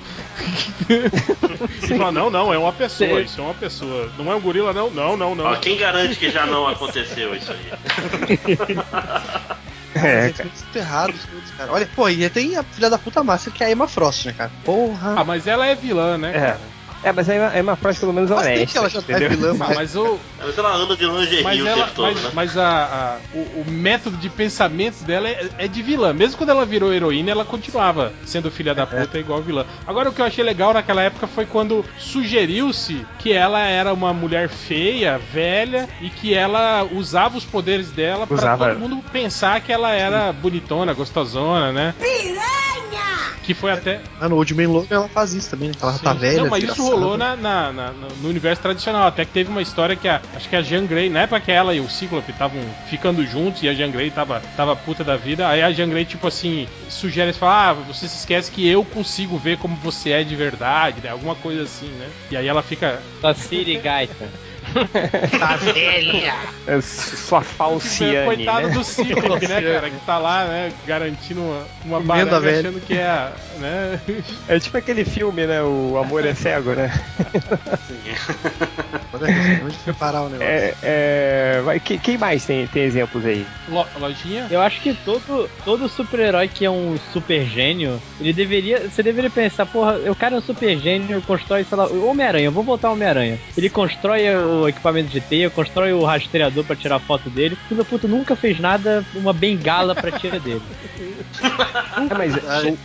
Speaker 4: falar, não, não, é uma pessoa, isso é uma pessoa. Não é um gorila, não? Não, não, não.
Speaker 3: Ó, quem garante que já não aconteceu isso aí?
Speaker 5: É,
Speaker 1: Eles são muito errados todos, cara. Olha, pô, e tem a filha da puta máscara que é a Emma Frost, né, cara? Porra.
Speaker 4: Ah, mas ela é vilã, né,
Speaker 5: É.
Speaker 4: cara?
Speaker 5: É, mas aí é uma frase pelo menos
Speaker 1: Mas
Speaker 5: honesta.
Speaker 1: que ela já tá
Speaker 5: entendeu?
Speaker 1: vilã, mas
Speaker 4: mas o,
Speaker 3: Mas ela anda de lingerie
Speaker 4: mas
Speaker 3: o
Speaker 4: ela,
Speaker 3: tempo todo,
Speaker 4: mas,
Speaker 3: né?
Speaker 4: mas a, a- o, o método de pensamento dela é, é de vilã. Mesmo quando ela virou heroína, ela continuava sendo filha da puta igual vilã. Agora o que eu achei legal naquela época foi quando sugeriu-se que ela era uma mulher feia, velha e que ela usava os poderes dela pra
Speaker 5: Usava.
Speaker 4: todo mundo pensar que ela era bonitona, gostosona, né? Que foi até
Speaker 1: Ah, no Old Man Logan ela faz isso também, né? Ela tá
Speaker 4: Sim.
Speaker 1: velha.
Speaker 4: Não, mas isso rolou na, na- na- no universo tradicional. Até que teve uma história que a, acho que a Jean Grey, na época que ela e o Cíclope estavam ficando juntos e a Jean Grey tava, tava puta da vida, aí a Jean Grey, tipo assim, sugere, fala, ah, você se esquece que eu consigo ver como você é de verdade, né? Alguma coisa assim, né? E aí ela fica.
Speaker 2: Sua Sirigaita.
Speaker 1: Tá velha.
Speaker 5: É sua falciane,
Speaker 4: Coitado
Speaker 5: né?
Speaker 4: do Cíclope, né, cara? Que tá lá, né, garantindo uma, uma baranga
Speaker 1: velha.
Speaker 4: achando que é, a- né?
Speaker 5: É tipo aquele filme, né? O Amor é Cego, né?
Speaker 1: Onde preparar o negócio?
Speaker 5: É, é, vai, que- quem mais tem, tem exemplos aí?
Speaker 4: Lo- Lojinha?
Speaker 2: Eu acho que todo, todo super-herói que é um super gênio, ele deveria. Você deveria pensar, porra, o cara é um super gênio, constrói, sei lá, Homem-Aranha, eu vou voltar ao Homem-Aranha. Ele constrói o equipamento de teia, constrói o rastreador pra tirar foto dele. Filho da puta nunca fez nada, uma bengala pra tirar dele.
Speaker 5: É, mas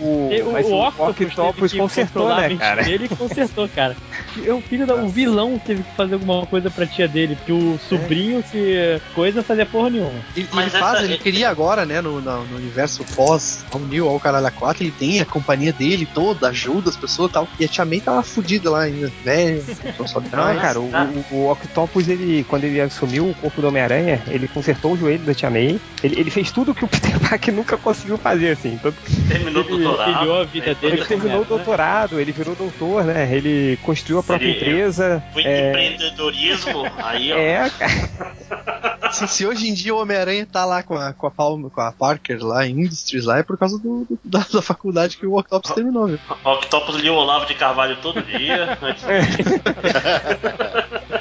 Speaker 5: o, o,
Speaker 2: E o,
Speaker 5: mas
Speaker 2: o
Speaker 5: o
Speaker 2: Octopus,
Speaker 5: Octopus
Speaker 2: teve que
Speaker 5: consertou, né, cara?
Speaker 2: Dele e consertou, cara. E O filho da, o vilão teve que fazer alguma coisa pra tia dele, porque o sobrinho que coisa fazia porra nenhuma.
Speaker 1: Ele,
Speaker 3: Mas
Speaker 1: ele faz, ele queria agora, né, no, no, no universo pós ao New, ao Caralho 4, ele tem a companhia dele toda, ajuda as pessoas e tal. E a Tia May tava fudida lá ainda, não sobe
Speaker 5: Não, cara, o, o, o Octopus, ele, quando ele assumiu o corpo do Homem-Aranha, ele consertou o joelho da Tia May. Ele, ele fez tudo que o Peter Parker nunca conseguiu fazer, assim. Tanto que
Speaker 3: Terminou o
Speaker 5: ele-
Speaker 3: doutorado.
Speaker 2: Filhou a vida dele.
Speaker 5: ele terminou o
Speaker 2: né?
Speaker 5: doutorado, ele virou doutor, né? Ele construiu a própria
Speaker 3: Ele-
Speaker 5: empresa.
Speaker 3: Foi
Speaker 5: É,
Speaker 3: empreendedorismo, aí ó.
Speaker 5: é, cara.
Speaker 1: Se, se hoje em dia o Homem-Aranha tá lá com a, com a Palma, com a Parker lá em Industries lá, é por causa do, do- da, da faculdade que o Octopus terminou, viu?
Speaker 3: O Octopus lia o Olavo de Carvalho todo dia. antes-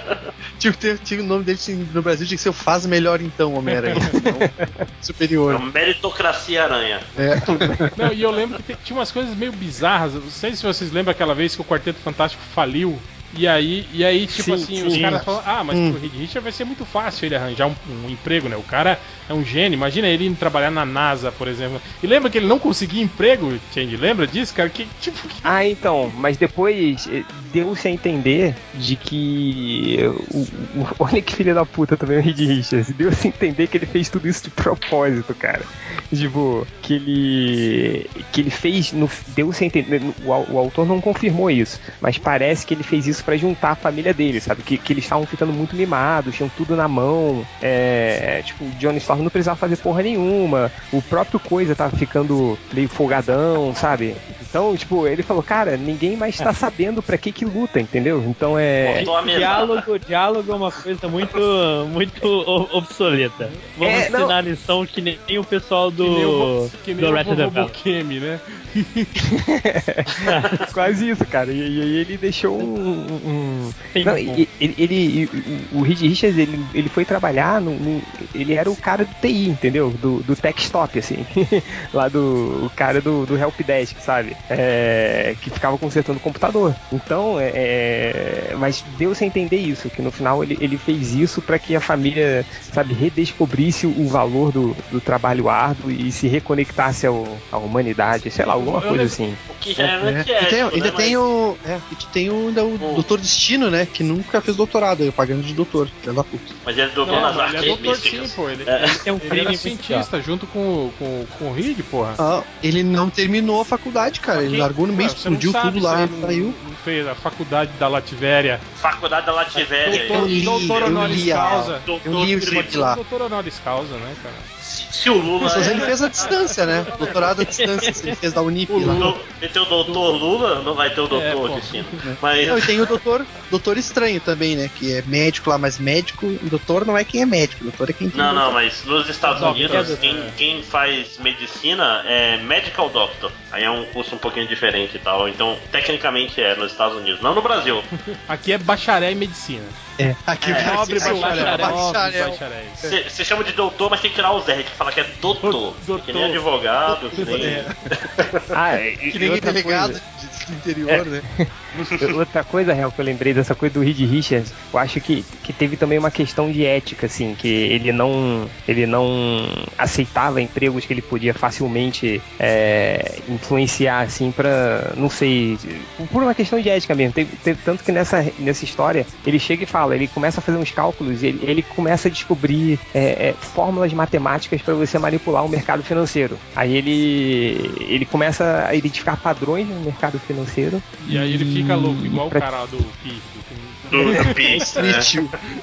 Speaker 1: Tinha, que ter- tinha o nome dele no Brasil tinha que ser o Faz Melhor Então, Homem-Aranha.
Speaker 3: É
Speaker 1: superior.
Speaker 3: uma meritocracia aranha.
Speaker 1: É.
Speaker 4: Não, e eu lembro que tinha umas coisas meio bizarras. Não sei se vocês lembram aquela vez que o Quarteto Fantástico faliu. E aí, e aí tipo
Speaker 5: Sim,
Speaker 4: assim,
Speaker 5: sim.
Speaker 4: os caras falam, ah, mas
Speaker 1: Hum.
Speaker 4: pro Reed Richard vai ser muito fácil ele arranjar um, um emprego, né? O cara é um gênio, imagina ele indo trabalhar na NASA, por exemplo. E lembra que ele não conseguia emprego, Change? Lembra disso, cara? Que, tipo, que-
Speaker 5: Ah, então, mas depois eh, deu-se a entender de que o, o, olha que filho da puta também o Reed Richards, deu-se a entender que ele fez tudo isso de propósito, cara. Tipo, que ele que ele fez, no, deu-se a entender, o, o autor não confirmou isso, mas parece que ele fez isso pra juntar a família dele, sabe? Que, que eles estavam ficando muito mimados, tinham tudo na mão, é, tipo, o Johnny Storm não precisava fazer porra nenhuma, o próprio Coisa tava ficando meio folgadão, sabe? Então, tipo, ele falou, cara, ninguém mais tá sabendo pra que que luta, entendeu? Então é.
Speaker 2: Diálogo, diálogo é uma coisa muito, muito obsoleta. Vamos
Speaker 5: É, não.
Speaker 2: ensinar a lição que nem o pessoal do,
Speaker 4: que nem o, que nem
Speaker 2: do
Speaker 4: o. Robokemi, né?
Speaker 5: Quase isso, cara. E e aí ele deixou um. Um- um-
Speaker 2: Tem
Speaker 5: Não, ele, ele- o Reed Richards, ele, ele foi trabalhar no, no- Ele era o cara do TI, entendeu? Do, do Tech Stop, assim. Lá do. O cara do, do Helpdesk, sabe? É, que ficava consertando o computador. Então, é, é, mas deu-se a entender isso, que no final ele, ele fez isso para que a família, sabe, redescobrisse o valor do, do trabalho árduo e se reconectasse ao, à humanidade, sei lá, alguma
Speaker 4: Eu
Speaker 5: coisa
Speaker 4: lembro-
Speaker 5: assim.
Speaker 3: O que já é,
Speaker 1: É,
Speaker 3: antiético,
Speaker 1: e tem,
Speaker 3: né?
Speaker 1: ainda
Speaker 3: Mas-
Speaker 1: tem o. É, e tu tem o, ainda o
Speaker 3: O-
Speaker 1: Doutor Destino, né? Que nunca fez doutorado, aí, pagando de doutor, filho da puta.
Speaker 3: Mas ele doutor
Speaker 4: Não,
Speaker 3: nas
Speaker 4: ele é
Speaker 3: artes
Speaker 4: doutor sim,
Speaker 3: místicas.
Speaker 4: pô. Ele,
Speaker 3: É.
Speaker 2: Tem um
Speaker 4: ele
Speaker 2: crime
Speaker 4: era cientista junto com, com, com o Reed, porra.
Speaker 1: Ah, ele não terminou a faculdade, cara. Ele largou no meio, explodiu
Speaker 4: sabe
Speaker 1: tudo lá,
Speaker 4: ele não-
Speaker 1: saiu.
Speaker 4: Não fez a faculdade da Lativéria.
Speaker 3: Faculdade da Lativéria.
Speaker 4: Doutor, doutor honoris causa.
Speaker 1: Eu li o
Speaker 3: Doutor
Speaker 1: lá.
Speaker 4: Doutor honoris causa, né, cara?
Speaker 3: Se o Lula.
Speaker 1: Mas ele
Speaker 3: é-
Speaker 1: fez a distância, né? Doutorado à distância, se ele fez da Unip
Speaker 3: O
Speaker 1: lá.
Speaker 3: Lula, e tem o doutor Lula, não vai ter o doutor
Speaker 4: pô.
Speaker 3: Destino. Mas.
Speaker 1: Não, e tem o doutor, doutor Estranho também, né? Que é médico lá, mas médico, doutor não é quem é médico, doutor é quem tem
Speaker 3: Não, não,
Speaker 1: doutor.
Speaker 3: mas nos Estados Unidos,
Speaker 2: é,
Speaker 3: quem, quem faz medicina é Medical Doctor. Aí é um curso um pouquinho diferente e tal. Então, tecnicamente é nos Estados Unidos, não no Brasil.
Speaker 4: Aqui é bacharel em medicina.
Speaker 1: É, aqui
Speaker 3: É,
Speaker 4: Nobre
Speaker 1: é o
Speaker 4: bacharel. Nobre
Speaker 1: bacharel.
Speaker 4: bacharel.
Speaker 3: Você chama de doutor, mas tem que tirar o Z, que fala que é doutor.
Speaker 4: Doutor.
Speaker 3: Que nem advogado, que nem.
Speaker 1: É.
Speaker 5: Ah, e-
Speaker 1: Que nem delegado
Speaker 5: coisa-
Speaker 1: de- do interior, né?
Speaker 5: Outra coisa, real, que eu lembrei dessa coisa do Reed Richards, eu acho que, que teve também uma questão de ética, assim, que ele não, ele não aceitava empregos que ele podia facilmente é, influenciar, assim, pra, não sei, por uma questão de ética mesmo. Teve, teve- tanto que nessa, nessa história, ele chega e fala, ele começa a fazer uns cálculos e ele, ele começa a descobrir é, é, fórmulas matemáticas para você manipular o mercado financeiro. Aí ele, ele começa a identificar padrões no mercado financeiro.
Speaker 4: E aí ele fica louco, igual o
Speaker 5: pra-
Speaker 4: cara do Pi. do-
Speaker 3: Do, do Pix, né?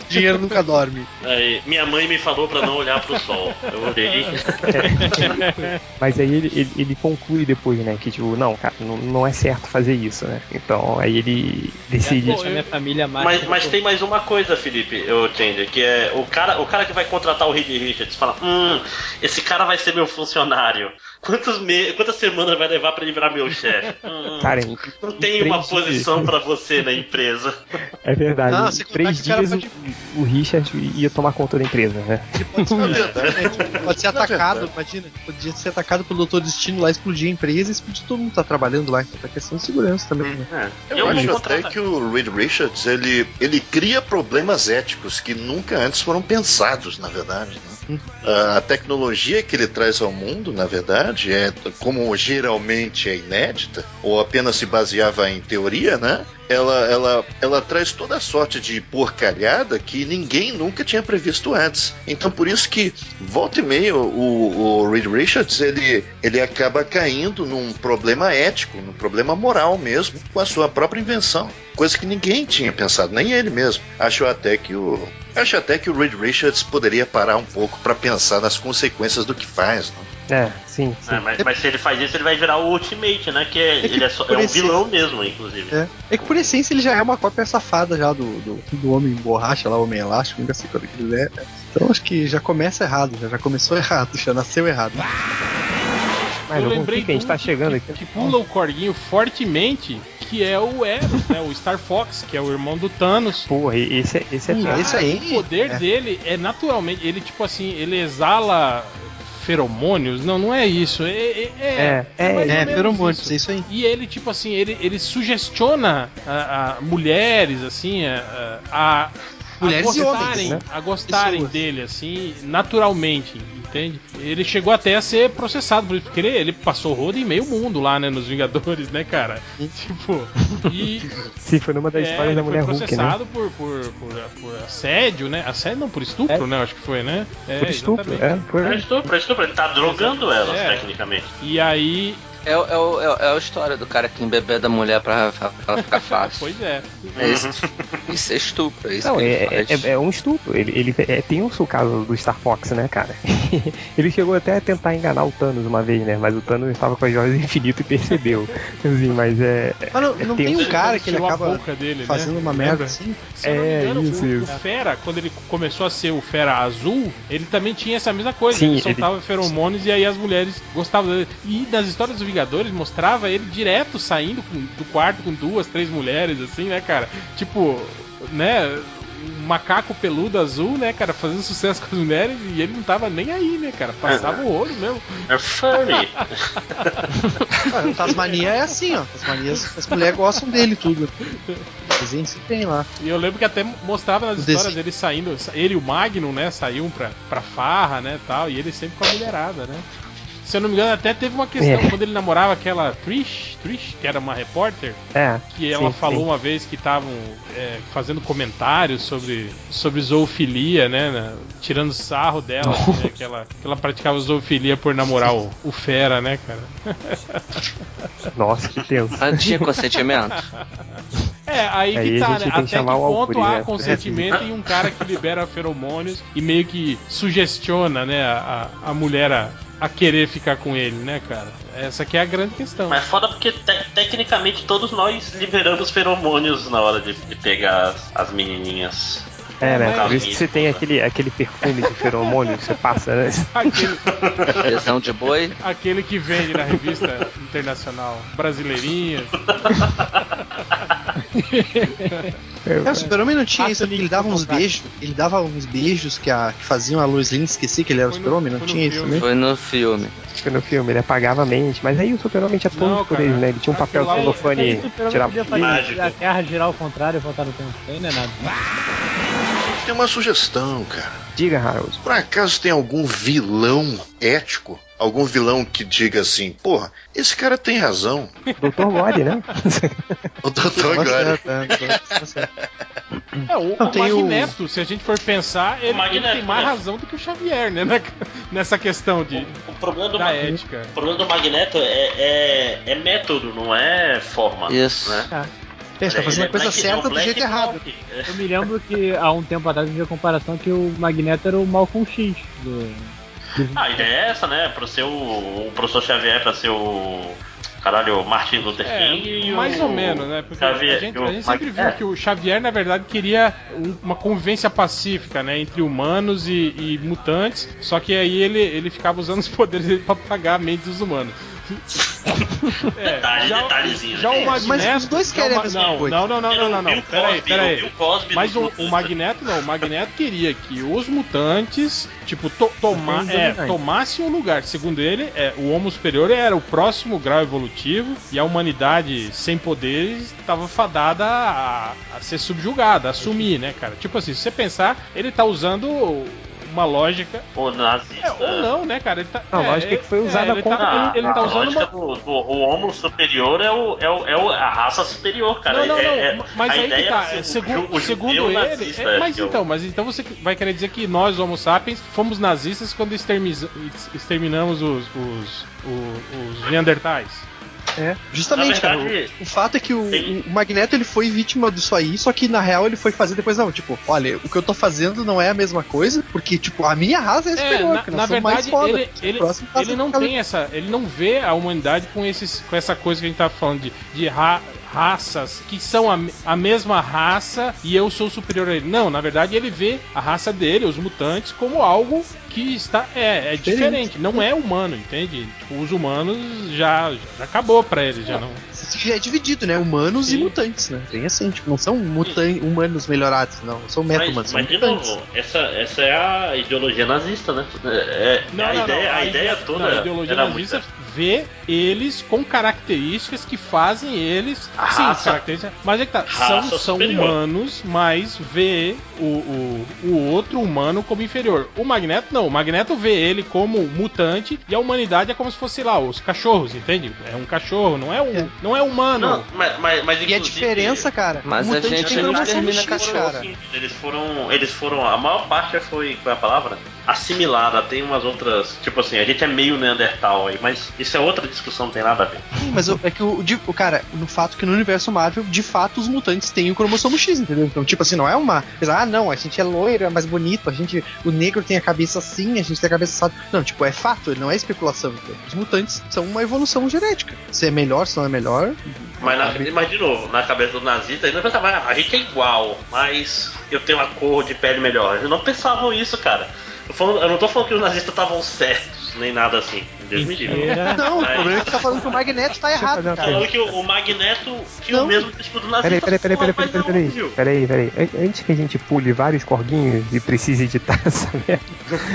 Speaker 1: O dinheiro nunca dorme.
Speaker 3: Aí, minha mãe me falou pra não olhar pro sol. Eu olhei.
Speaker 5: Mas aí ele, ele, ele conclui depois, né? Que tipo, não, cara, não, não é certo fazer isso, né? Então aí ele decide.
Speaker 2: Deixa a minha família mais.
Speaker 3: Mas, mas tem mais uma coisa, Felipe, eu Change, que é o cara, o cara que vai contratar o Reed Richards fala: Hum, esse cara vai ser meu funcionário. Quantos me quantas semanas vai levar pra ele virar meu chefe? Hum,
Speaker 5: Cara, em,
Speaker 3: não
Speaker 5: em
Speaker 3: tem uma posição pra você na empresa.
Speaker 5: É verdade.
Speaker 1: Ah,
Speaker 5: em três dias
Speaker 1: pode-
Speaker 5: o, o Richard ia tomar conta da empresa, né?
Speaker 1: Ele pode ser, pode atacado, imagina. Podia ser atacado pelo Doutor Destino lá, explodir a empresa e explodir todo mundo que tá trabalhando lá. Então é questão de segurança também, né?
Speaker 3: É,
Speaker 8: Eu,
Speaker 3: vou
Speaker 8: acho até que o Reed Richards ele, ele cria problemas éticos que nunca antes foram pensados, na verdade. né? A, tecnologia que ele traz ao mundo, na verdade, é como geralmente é inédita ou apenas se baseava em teoria, né? Ela, ela, ela traz toda a sorte de porcalhada que ninguém nunca tinha previsto antes. Então por isso que volta e meia o, o Reed Richards ele, ele acaba caindo num problema ético, num problema moral mesmo, com a sua própria invenção. Coisa que ninguém tinha pensado, nem ele mesmo. Acho até que o. Acho até que o Reed Richards poderia parar um pouco para pensar nas consequências do que faz. Né?
Speaker 5: É, sim, sim.
Speaker 3: É, mas, mas se ele faz isso, ele vai virar o Ultimate, né? Que é,
Speaker 1: É que
Speaker 3: ele é, só- é um
Speaker 1: esse-
Speaker 3: vilão mesmo, inclusive.
Speaker 1: É. É que por essência ele já é uma cópia safada já do, do, do Homem Borracha lá, Homem Elástico, nunca sei quando que ele é. Então acho que já começa errado, já, já começou errado, já nasceu errado.
Speaker 5: Mas
Speaker 4: eu lembrei
Speaker 5: que a gente
Speaker 4: de
Speaker 5: tá chegando
Speaker 4: que,
Speaker 5: aqui.
Speaker 4: que pula o corguinho fortemente, que é o Eros, né? O Star Fox, que é o irmão do Thanos.
Speaker 5: Porra, esse, é- esse é
Speaker 1: Hum, esse aí-
Speaker 4: o poder
Speaker 1: é.
Speaker 4: dele é naturalmente, ele tipo assim, ele exala feromônios? Não, não é isso. É, é,
Speaker 5: É, é,
Speaker 4: ou
Speaker 1: É,
Speaker 4: menos
Speaker 1: feromônios,
Speaker 4: isso.
Speaker 1: é isso aí.
Speaker 4: E ele, tipo assim, ele, ele sugestiona a, a mulheres, assim, a, a,
Speaker 1: Mulheres
Speaker 4: a
Speaker 1: e homens,
Speaker 4: gostarem,
Speaker 1: né?
Speaker 4: a gostarem
Speaker 1: Pessoas.
Speaker 4: dele, assim, naturalmente, entende? Ele chegou até a ser processado por isso, porque ele, ele passou rodo em meio mundo lá, né, nos Vingadores, né, cara? Tipo, e
Speaker 5: Sim, foi numa das
Speaker 4: é,
Speaker 5: histórias
Speaker 4: ele
Speaker 5: da
Speaker 4: foi
Speaker 5: mulher Hulk, né?
Speaker 4: processado por, por, por, por assédio, né? Assédio não, por estupro,
Speaker 5: É.
Speaker 4: né? Acho que foi, né? É,
Speaker 5: Por estupro,
Speaker 4: exatamente.
Speaker 5: é, foi.
Speaker 3: É estupro, é estupro. Ele tá drogando elas,
Speaker 4: É.
Speaker 3: tecnicamente.
Speaker 4: E aí.
Speaker 6: É, o- é, o- é, o- é a história do cara que embebeda a mulher pra, pra ela ficar fácil.
Speaker 4: Pois é.
Speaker 6: É isso, isso é estupro, é isso
Speaker 5: Não,
Speaker 6: que ele
Speaker 5: é,
Speaker 6: faz.
Speaker 5: é, é um estupro. Ele, ele é, tem o seu caso do Star Fox, né, cara? ele chegou até a tentar enganar o Thanos uma vez, né? Mas o Thanos estava com as joias do infinito e percebeu. Assim, mas é.
Speaker 1: Mas não, não
Speaker 5: tem
Speaker 1: tem um
Speaker 4: Ele
Speaker 1: cara que ele acaba
Speaker 4: boca dele, né?
Speaker 1: fazendo uma
Speaker 4: Lembra?
Speaker 1: merda assim?
Speaker 4: Se eu não me
Speaker 5: É,
Speaker 4: engano,
Speaker 5: isso,
Speaker 4: o,
Speaker 5: isso.
Speaker 4: o Fera, quando ele começou a ser o Fera Azul, ele também tinha essa mesma coisa.
Speaker 5: Sim,
Speaker 4: ele
Speaker 5: ele-
Speaker 4: soltava feromônios e aí as mulheres gostavam dele. E nas histórias dos Vingadores mostrava ele direto saindo com- do quarto com duas, três mulheres, assim, né, cara? Tipo, né? Um macaco peludo azul, né, cara, fazendo sucesso com as mulheres e ele não tava nem aí, né, cara? Passava o olho mesmo.
Speaker 3: É furry.
Speaker 1: Ah, Tasmania é assim, ó. Tasmanias, as mulheres gostam dele tudo. Desenho se tem lá.
Speaker 4: E eu lembro que até mostrava nas
Speaker 1: O
Speaker 4: histórias dele saindo, ele e o Magnum, né, saíam pra, pra farra, né, tal, e ele sempre com a mulherada, né. Se eu não me engano, até teve uma questão,
Speaker 5: É.
Speaker 4: quando ele namorava aquela Trish, Trish, que era uma repórter,
Speaker 5: É.
Speaker 4: que ela
Speaker 5: sim,
Speaker 4: falou
Speaker 5: sim.
Speaker 4: uma vez que estavam é, fazendo comentários sobre, sobre zoofilia, né, né, tirando sarro dela, assim, né, que, ela, que ela praticava zoofilia por namorar o, o Fera, né, cara.
Speaker 5: Nossa, que tenso.
Speaker 6: Mas tinha consentimento?
Speaker 4: É, aí
Speaker 5: Aí
Speaker 4: que
Speaker 5: a
Speaker 4: tá,
Speaker 5: gente
Speaker 4: né?
Speaker 5: tem que
Speaker 4: Até que
Speaker 5: chamar o
Speaker 4: ponto há
Speaker 5: né?
Speaker 4: consentimento em um cara que libera feromônios e meio que sugestiona, né, a, a a mulher a, a querer ficar com ele, né, cara? Essa que é a grande questão.
Speaker 3: Mas é foda porque te- tecnicamente todos nós liberamos feromônios na hora de, de pegar as, as menininhas.
Speaker 5: É, né? Por isso que você tem aquele, aquele perfume de feromônio que você passa, né?
Speaker 4: Aquele,
Speaker 6: Tesão de boi?
Speaker 4: aquele que vende na revista internacional Brasileirinhas.
Speaker 1: É, o Super-Homem não tinha isso,
Speaker 2: o
Speaker 1: porque ele dava uns beijos, ele dava uns beijos que, a, que faziam a Lois Lane esquecer que ele era o
Speaker 4: Foi
Speaker 1: Super-Homem, não tinha isso também?
Speaker 6: Foi no filme.
Speaker 5: Foi no filme, ele apagava a mente. Mas aí o Super-Homem tinha todos os poderes, né? Ele tinha um papel celofane
Speaker 2: o
Speaker 5: e tirava.
Speaker 2: podia fazer
Speaker 3: Mágico.
Speaker 2: a Terra girar ao contrário e voltar no tempo. Não é nada.
Speaker 8: Tem uma sugestão, cara.
Speaker 5: Diga, Harold.
Speaker 8: Por acaso tem algum vilão ético? Algum vilão que diga assim, porra, esse cara tem razão.
Speaker 5: Doutor Gore, né?
Speaker 8: O doutor
Speaker 1: Tá
Speaker 8: agora.
Speaker 1: certo, é, tá.
Speaker 4: É, o,
Speaker 1: Não,
Speaker 4: o
Speaker 1: tem o-
Speaker 4: Magneto, se a gente for pensar, ele, ele
Speaker 3: Magneto,
Speaker 4: tem mais
Speaker 3: né?
Speaker 4: razão do que o Xavier, né? na- Nessa questão de,
Speaker 3: O, o problema do
Speaker 4: da
Speaker 3: Magneto.
Speaker 4: ética.
Speaker 3: O problema do Magneto é, é, é método, não é forma.
Speaker 6: Isso.
Speaker 3: Né?
Speaker 1: É, você tá fazendo a
Speaker 3: Ele é
Speaker 1: coisa
Speaker 3: Black- é
Speaker 1: certa do jeito errado.
Speaker 2: Eu me lembro que há um tempo atrás eu vi a comparação que o Magneto era o Malcolm X. Do...
Speaker 3: Ah, a ideia é essa, né? Pra ser o, o professor Xavier, pra ser o. Caralho, o Martin Luther
Speaker 4: É,
Speaker 3: King o.
Speaker 4: mais ou menos, né? Porque
Speaker 3: Xavier,
Speaker 4: a gente,
Speaker 3: o
Speaker 4: a gente sempre viu
Speaker 3: é.
Speaker 4: que o Xavier, na verdade, queria um- uma convivência pacífica, né? Entre humanos e, e mutantes. Só que aí ele, ele ficava usando os poderes dele pra apagar a mente dos humanos. É,
Speaker 3: Detalhe, detalhezinho,
Speaker 4: já o Magneto.
Speaker 1: Mas os dois
Speaker 4: já
Speaker 1: querem
Speaker 4: o
Speaker 1: a
Speaker 4: Ma-
Speaker 1: mesma
Speaker 4: não,
Speaker 1: coisa.
Speaker 4: Não, não, não, não, não, não.
Speaker 3: Bill
Speaker 4: Pera aí,
Speaker 3: Cosby,
Speaker 4: pera
Speaker 3: o
Speaker 4: aí.
Speaker 3: Bill Cosby
Speaker 4: Mas o, o. Magneto não, o Magneto queria que os mutantes, tipo, to, toma, é, tomassem o lugar. Segundo ele, é, o Homo Superior era o próximo grau evolutivo e a humanidade sem poderes estava fadada a, a ser subjugada, a assumir, né, cara? Tipo assim, se você pensar, ele tá usando uma lógica.
Speaker 3: O nazista.
Speaker 4: É, ou não, né, cara? Ele tá,
Speaker 5: A
Speaker 4: é,
Speaker 5: lógica que foi usada
Speaker 4: ele
Speaker 5: contra
Speaker 4: tá, ele, ele tá
Speaker 3: a
Speaker 4: usando
Speaker 3: lógica
Speaker 4: uma.
Speaker 3: do, do o homo superior é, o, é, o, é o- a raça superior, cara.
Speaker 4: Não, não, não.
Speaker 3: É- é-
Speaker 4: mas aí que tá.
Speaker 3: ser o
Speaker 4: segundo ele.
Speaker 3: nazista,
Speaker 4: é, mas
Speaker 3: é
Speaker 4: então, mas então você vai querer dizer que nós, Homo sapiens, fomos nazistas quando exterminamos os, os, os, os Neandertais.
Speaker 1: É, justamente,
Speaker 3: Na
Speaker 1: cara.
Speaker 3: verdade,
Speaker 1: O, o fato é que o, o Magneto ele foi vítima disso aí, só que na real ele foi fazer depois, não, tipo, olha, o que eu tô fazendo não é a mesma coisa, porque, tipo, a minha raça é
Speaker 4: É,
Speaker 1: superior,
Speaker 4: na,
Speaker 1: que
Speaker 4: na
Speaker 1: nós somos mais
Speaker 4: verdade,
Speaker 1: foda.
Speaker 4: ele, ele,
Speaker 1: O próximo raça
Speaker 4: ele não
Speaker 1: fica-
Speaker 4: tem essa. Ele não vê a humanidade com, esses, com essa coisa que a gente tá falando de, de ra- raças que são a, a mesma raça e eu sou superior a ele. Não, na verdade ele vê a raça dele, os mutantes, como algo que está. É, é diferente. Não é humano, entende? Tipo, os humanos já, já acabou pra ele, já não.
Speaker 1: Já é dividido, né? Humanos
Speaker 4: Sim.
Speaker 1: e mutantes, né? Tem assim, tipo, não são mutan humanos melhorados, não. São
Speaker 3: Mas,
Speaker 1: meta-humanos, são
Speaker 3: mas de
Speaker 1: mutantes.
Speaker 3: novo, essa, essa é a ideologia nazista, né? É,
Speaker 4: Não,
Speaker 3: a,
Speaker 4: não,
Speaker 3: ideia,
Speaker 4: não.
Speaker 3: a ideia toda
Speaker 4: não, a ideologia
Speaker 3: era
Speaker 4: nazista
Speaker 3: muito.
Speaker 4: vê eles com características que fazem eles.
Speaker 3: A
Speaker 4: sim,
Speaker 3: raça-
Speaker 4: características. Mas é que tá. São, são humanos, mas vê o, o, o outro humano como inferior. O Magneto não. O Magneto vê ele como mutante e a humanidade é como se fosse lá, os cachorros, entende? É um cachorro, não é um,
Speaker 1: É.
Speaker 4: não é humano.
Speaker 3: Não, mas, mas, mas
Speaker 1: E a diferença, cara,
Speaker 6: Mas a gente não termina
Speaker 1: X,
Speaker 6: cachorro,
Speaker 1: cara.
Speaker 3: Eles foram. Eles foram. A maior parte foi. Qual é a palavra? Assimilada. Tem umas outras. Tipo assim, a gente é meio Neandertal aí, mas isso é outra discussão, não tem nada a ver.
Speaker 1: Sim, mas é que o, o cara, no fato que no universo Marvel, de fato, os mutantes têm o cromossomo X, entendeu? Então, tipo assim, não é uma. Ah, não, a gente é loiro, é mais bonito, a gente. O negro tem a cabeça assim, a gente tem a cabeça assada. Não, tipo, é fato, ele não é especulação. Os mutantes são uma evolução genética. Se é melhor, se não é melhor.
Speaker 3: Mas, na, mas de novo, na cabeça do nazista, eles não pensavam, ah, a gente é igual, mas eu tenho uma cor de pele melhor. Eles não pensavam isso, cara. Eu, falando- eu não tô falando que os nazistas estavam certos, nem nada assim. Deus me livre.
Speaker 1: Não, o problema é que você tá falando que o Magneto tá errado, cara.
Speaker 3: Falando que o, Magneto tinha
Speaker 1: Não.
Speaker 3: o mesmo tipo do
Speaker 5: Peraí,
Speaker 3: nazista.
Speaker 5: peraí, peraí, peraí, peraí, peraí, peraí, peraí. An- Antes que a gente pule vários corguinhos e precise editar essa merda,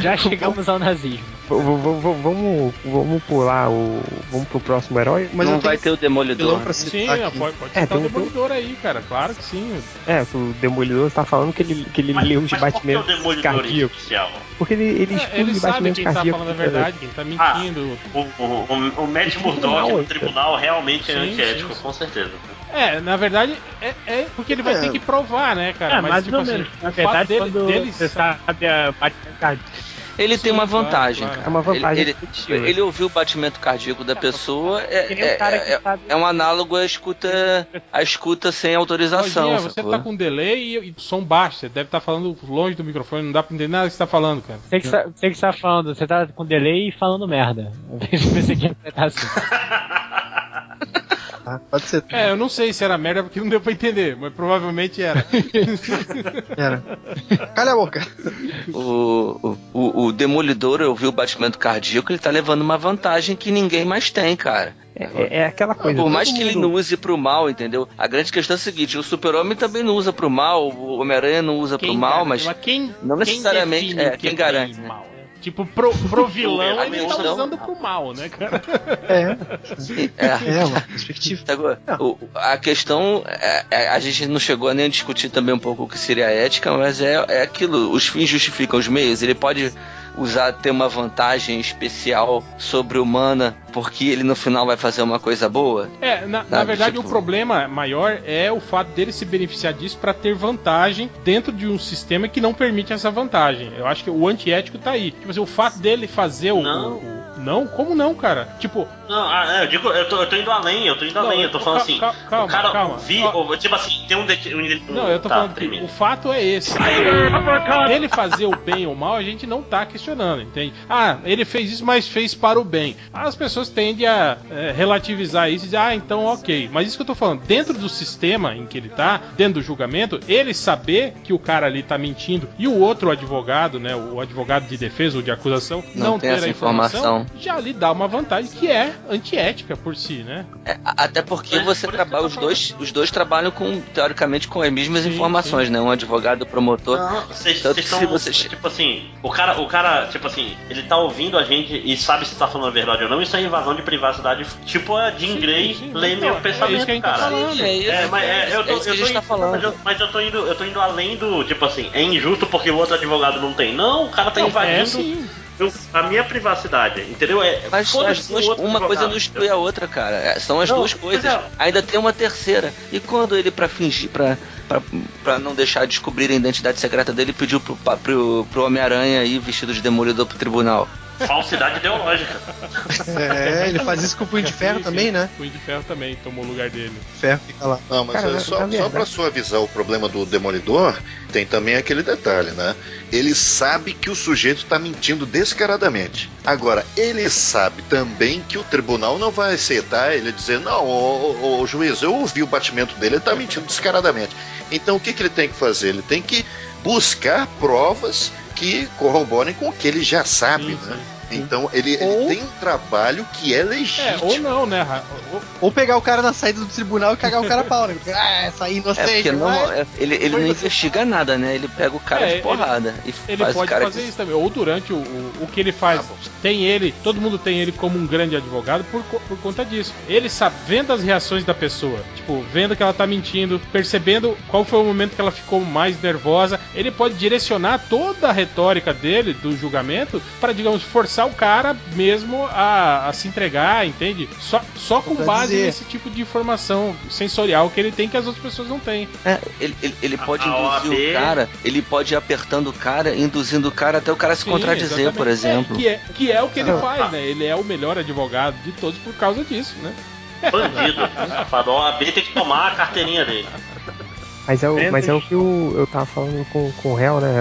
Speaker 2: Já chegamos ao nazismo.
Speaker 5: vamos, vamos pular o. Vamos pro próximo herói?
Speaker 1: Mas
Speaker 6: não vai ter o Demolidor.
Speaker 1: pra
Speaker 4: Sim, é,
Speaker 1: aqui.
Speaker 4: pode, pode
Speaker 5: É,
Speaker 4: o Demolidor aí, cara. Claro que sim.
Speaker 5: É, o Demolidor tá falando que ele, que ele
Speaker 3: Mas,
Speaker 5: leu os
Speaker 3: mas por que o
Speaker 5: batimentos
Speaker 3: demolidor
Speaker 5: cardíacos. Porque ele, ele
Speaker 4: É,
Speaker 5: estuda
Speaker 4: ele sabe quem tá falando a verdade, quem tá mentindo.
Speaker 3: O, o, o, o Matt Murdock
Speaker 5: tribunal,
Speaker 3: no tribunal realmente é
Speaker 4: Sim,
Speaker 3: antiético,
Speaker 4: sim,
Speaker 3: com certeza.
Speaker 4: É, na verdade, é, é porque ele vai
Speaker 1: É.
Speaker 4: ter que provar, né, cara?
Speaker 2: É,
Speaker 4: Mas,
Speaker 2: mais
Speaker 4: tipo
Speaker 2: ou
Speaker 4: assim,
Speaker 2: menos. Na verdade,
Speaker 4: dele,
Speaker 2: quando
Speaker 4: dele
Speaker 2: você sabe a cardíaco.
Speaker 6: Ele tem
Speaker 4: Sim,
Speaker 6: uma
Speaker 4: claro,
Speaker 6: vantagem,
Speaker 4: claro.
Speaker 6: cara.
Speaker 5: É uma vantagem
Speaker 6: Ele, ele, ele ouviu o batimento cardíaco da pessoa, é, é, é,
Speaker 2: sabe-
Speaker 6: é um análogo à escuta, à escuta sem autorização.
Speaker 4: Você
Speaker 6: sacou?
Speaker 4: tá com delay e, e som baixo, você deve estar falando longe do microfone, não dá pra entender nada que você tá falando, cara.
Speaker 2: Você que, você que tá falando, você tá com delay e falando merda. Eu pensei que ia assim.
Speaker 1: Tá? Pode ser.
Speaker 4: É, eu não sei se era merda porque não deu pra entender, mas provavelmente era.
Speaker 1: Era. Calha a boca.
Speaker 6: O, o, o Demolidor ouviu o batimento cardíaco, ele tá levando uma vantagem que ninguém mais tem, cara.
Speaker 5: É, é aquela coisa.
Speaker 6: Por mais que ele não use pro mal, entendeu? A grande questão é a seguinte: o Super-Homem também não usa pro mal, o Homem-Aranha não usa pro mal,
Speaker 4: garante?
Speaker 6: mas.
Speaker 4: quem,
Speaker 6: não necessariamente- é, quem
Speaker 4: é
Speaker 6: garante,
Speaker 4: e
Speaker 6: né?
Speaker 4: mal, né? Tipo, pro, pro vilão
Speaker 3: A
Speaker 4: ele tá
Speaker 6: questão-
Speaker 4: usando pro mal, né, cara?
Speaker 1: É,
Speaker 6: É.
Speaker 1: é uma perspectiva.
Speaker 6: O- a questão, é- é- a gente não chegou a nem a discutir também um pouco o que seria a ética, mas é, é aquilo, os fins justificam os meios. Ele pode usar, ter uma vantagem especial sobre-humana, porque ele no final vai fazer uma coisa boa.
Speaker 4: É, na, na verdade
Speaker 6: tipo-
Speaker 4: o problema maior é o fato dele se beneficiar disso pra ter vantagem dentro de um sistema que não permite essa vantagem. Eu acho que o antiético tá aí. Tipo assim, o fato dele fazer o.
Speaker 3: Não.
Speaker 4: o- o- não? Como não, cara? Tipo,
Speaker 3: Não, ah, é, eu digo, eu tô, eu tô indo além, eu tô indo
Speaker 4: Não,
Speaker 3: além, eu tô falando assim.
Speaker 4: cal- calma,
Speaker 3: o cara
Speaker 4: calma.
Speaker 3: vi, ou, tipo assim, tem um. det- um,
Speaker 4: Não, eu tô
Speaker 3: tá,
Speaker 4: falando que o fato é esse. Ele fazer o bem ou mal, a gente não tá questionando, entende? Ah, ele fez isso, mas fez para o bem. As pessoas tendem a é, relativizar isso e dizer, ah, então ok. Mas isso que eu tô falando, dentro do sistema em que ele tá, dentro do julgamento, ele saber que o cara ali tá mentindo e o outro advogado, né, o advogado de defesa ou de acusação,
Speaker 6: Não
Speaker 4: não, ter
Speaker 6: essa
Speaker 4: a informação,
Speaker 6: informação.
Speaker 4: Já lhe dá uma vantagem que é antiética por si, né?
Speaker 6: É, até porque
Speaker 3: É,
Speaker 6: você
Speaker 3: por
Speaker 6: trabalha, os dois, os dois trabalham com, teoricamente, com as mesmas
Speaker 4: Sim,
Speaker 6: informações, né? Um advogado promotor.
Speaker 3: Não, vocês vocês estão.
Speaker 6: você-
Speaker 3: Tipo assim, o cara, o cara, tipo assim, ele tá ouvindo a gente e sabe se tá falando a verdade ou não, isso é invasão de privacidade. Tipo a Jean
Speaker 4: Sim,
Speaker 3: Grey
Speaker 4: sim,
Speaker 3: lê meu
Speaker 4: não, é
Speaker 3: pensamento,
Speaker 4: isso que a gente tá
Speaker 3: cara.
Speaker 4: falando.
Speaker 6: É isso,
Speaker 3: É, mas é, eu tô,
Speaker 6: é
Speaker 3: eu
Speaker 6: a
Speaker 3: tô
Speaker 6: gente tá
Speaker 3: indo,
Speaker 6: falando.
Speaker 3: Mas eu, mas eu tô indo, eu tô indo além do, tipo assim, é injusto porque o outro advogado não tem. Não, o cara tá
Speaker 4: É
Speaker 3: invadindo
Speaker 4: sim.
Speaker 3: eu- a minha privacidade, entendeu? É,
Speaker 6: Mas as duas- uma coisa não exclui a outra, cara. É, São as
Speaker 3: Não,
Speaker 6: duas coisas.
Speaker 3: é.
Speaker 6: Ainda tem uma terceira. E quando ele, pra fingir, pra, pra, pra não deixar descobrir a identidade secreta dele, pediu pro, pro, pro Homem-Aranha ir vestido de demolidor pro tribunal?
Speaker 3: Falsidade ideológica.
Speaker 1: É, ele faz isso com o Punho de Ferro
Speaker 4: Sim,
Speaker 1: também,
Speaker 4: sim.
Speaker 1: né?
Speaker 4: Punho de Ferro também tomou o lugar dele.
Speaker 1: Ferro fica lá.
Speaker 8: Não, mas
Speaker 5: Cara,
Speaker 8: é só,
Speaker 5: na
Speaker 8: só pra suavizar o problema do Demolidor, tem também aquele detalhe, né? Ele sabe que o sujeito tá mentindo descaradamente. Agora, ele sabe também que o tribunal não vai aceitar ele dizer, não, ô, ô, ô, juiz, eu ouvi o batimento dele, ele tá mentindo descaradamente. Então o que, que ele tem que fazer? Ele tem que buscar provas que corroborem com o que ele já sabe,
Speaker 4: Sim,
Speaker 8: né?
Speaker 4: sim.
Speaker 8: Então ele, ele
Speaker 1: Ou-
Speaker 8: tem um trabalho que é
Speaker 4: É,
Speaker 8: legítimo.
Speaker 4: ou não, né? Ou-
Speaker 1: Ou pegar o cara na saída do tribunal e cagar o cara a pau, né? Ah, essa aí
Speaker 6: É
Speaker 1: inocente.
Speaker 6: porque não,
Speaker 1: vai.
Speaker 6: é- ele, ele não investiga nada, né? Ele pega o cara
Speaker 4: É,
Speaker 6: de porrada e
Speaker 4: Ele
Speaker 6: faz o
Speaker 4: pode
Speaker 6: cara
Speaker 4: fazer isso também. Ou durante o, o, o que ele faz. tem ele, todo mundo tem ele como um grande advogado por, por conta disso. Ele sabe, vendo as reações da pessoa, tipo, vendo que ela tá mentindo, percebendo qual foi o momento que ela ficou mais nervosa, ele pode direcionar toda a retórica dele, do julgamento, para digamos, forçar o cara mesmo a, a se entregar, entende? Só, só com
Speaker 1: Pra
Speaker 4: base
Speaker 1: dizer.
Speaker 4: nesse tipo de informação sensorial que ele tem que as outras pessoas não têm.
Speaker 6: É, ele, ele, ele pode
Speaker 3: a
Speaker 6: induzir
Speaker 3: OAB
Speaker 6: o cara, ele pode ir apertando o cara, induzindo o cara até o cara se
Speaker 4: Sim,
Speaker 6: contradizer,
Speaker 4: exatamente.
Speaker 6: por exemplo.
Speaker 4: É, que, é, que é o que ele
Speaker 3: Ah.
Speaker 4: faz, né? Ele é o melhor advogado de todos por causa disso, né?
Speaker 3: Bandido, safado. A OAB tem que tomar a carteirinha dele.
Speaker 5: Mas é, o,
Speaker 2: Vendo
Speaker 5: mas é o que eu, eu tava falando com, com o réu, né?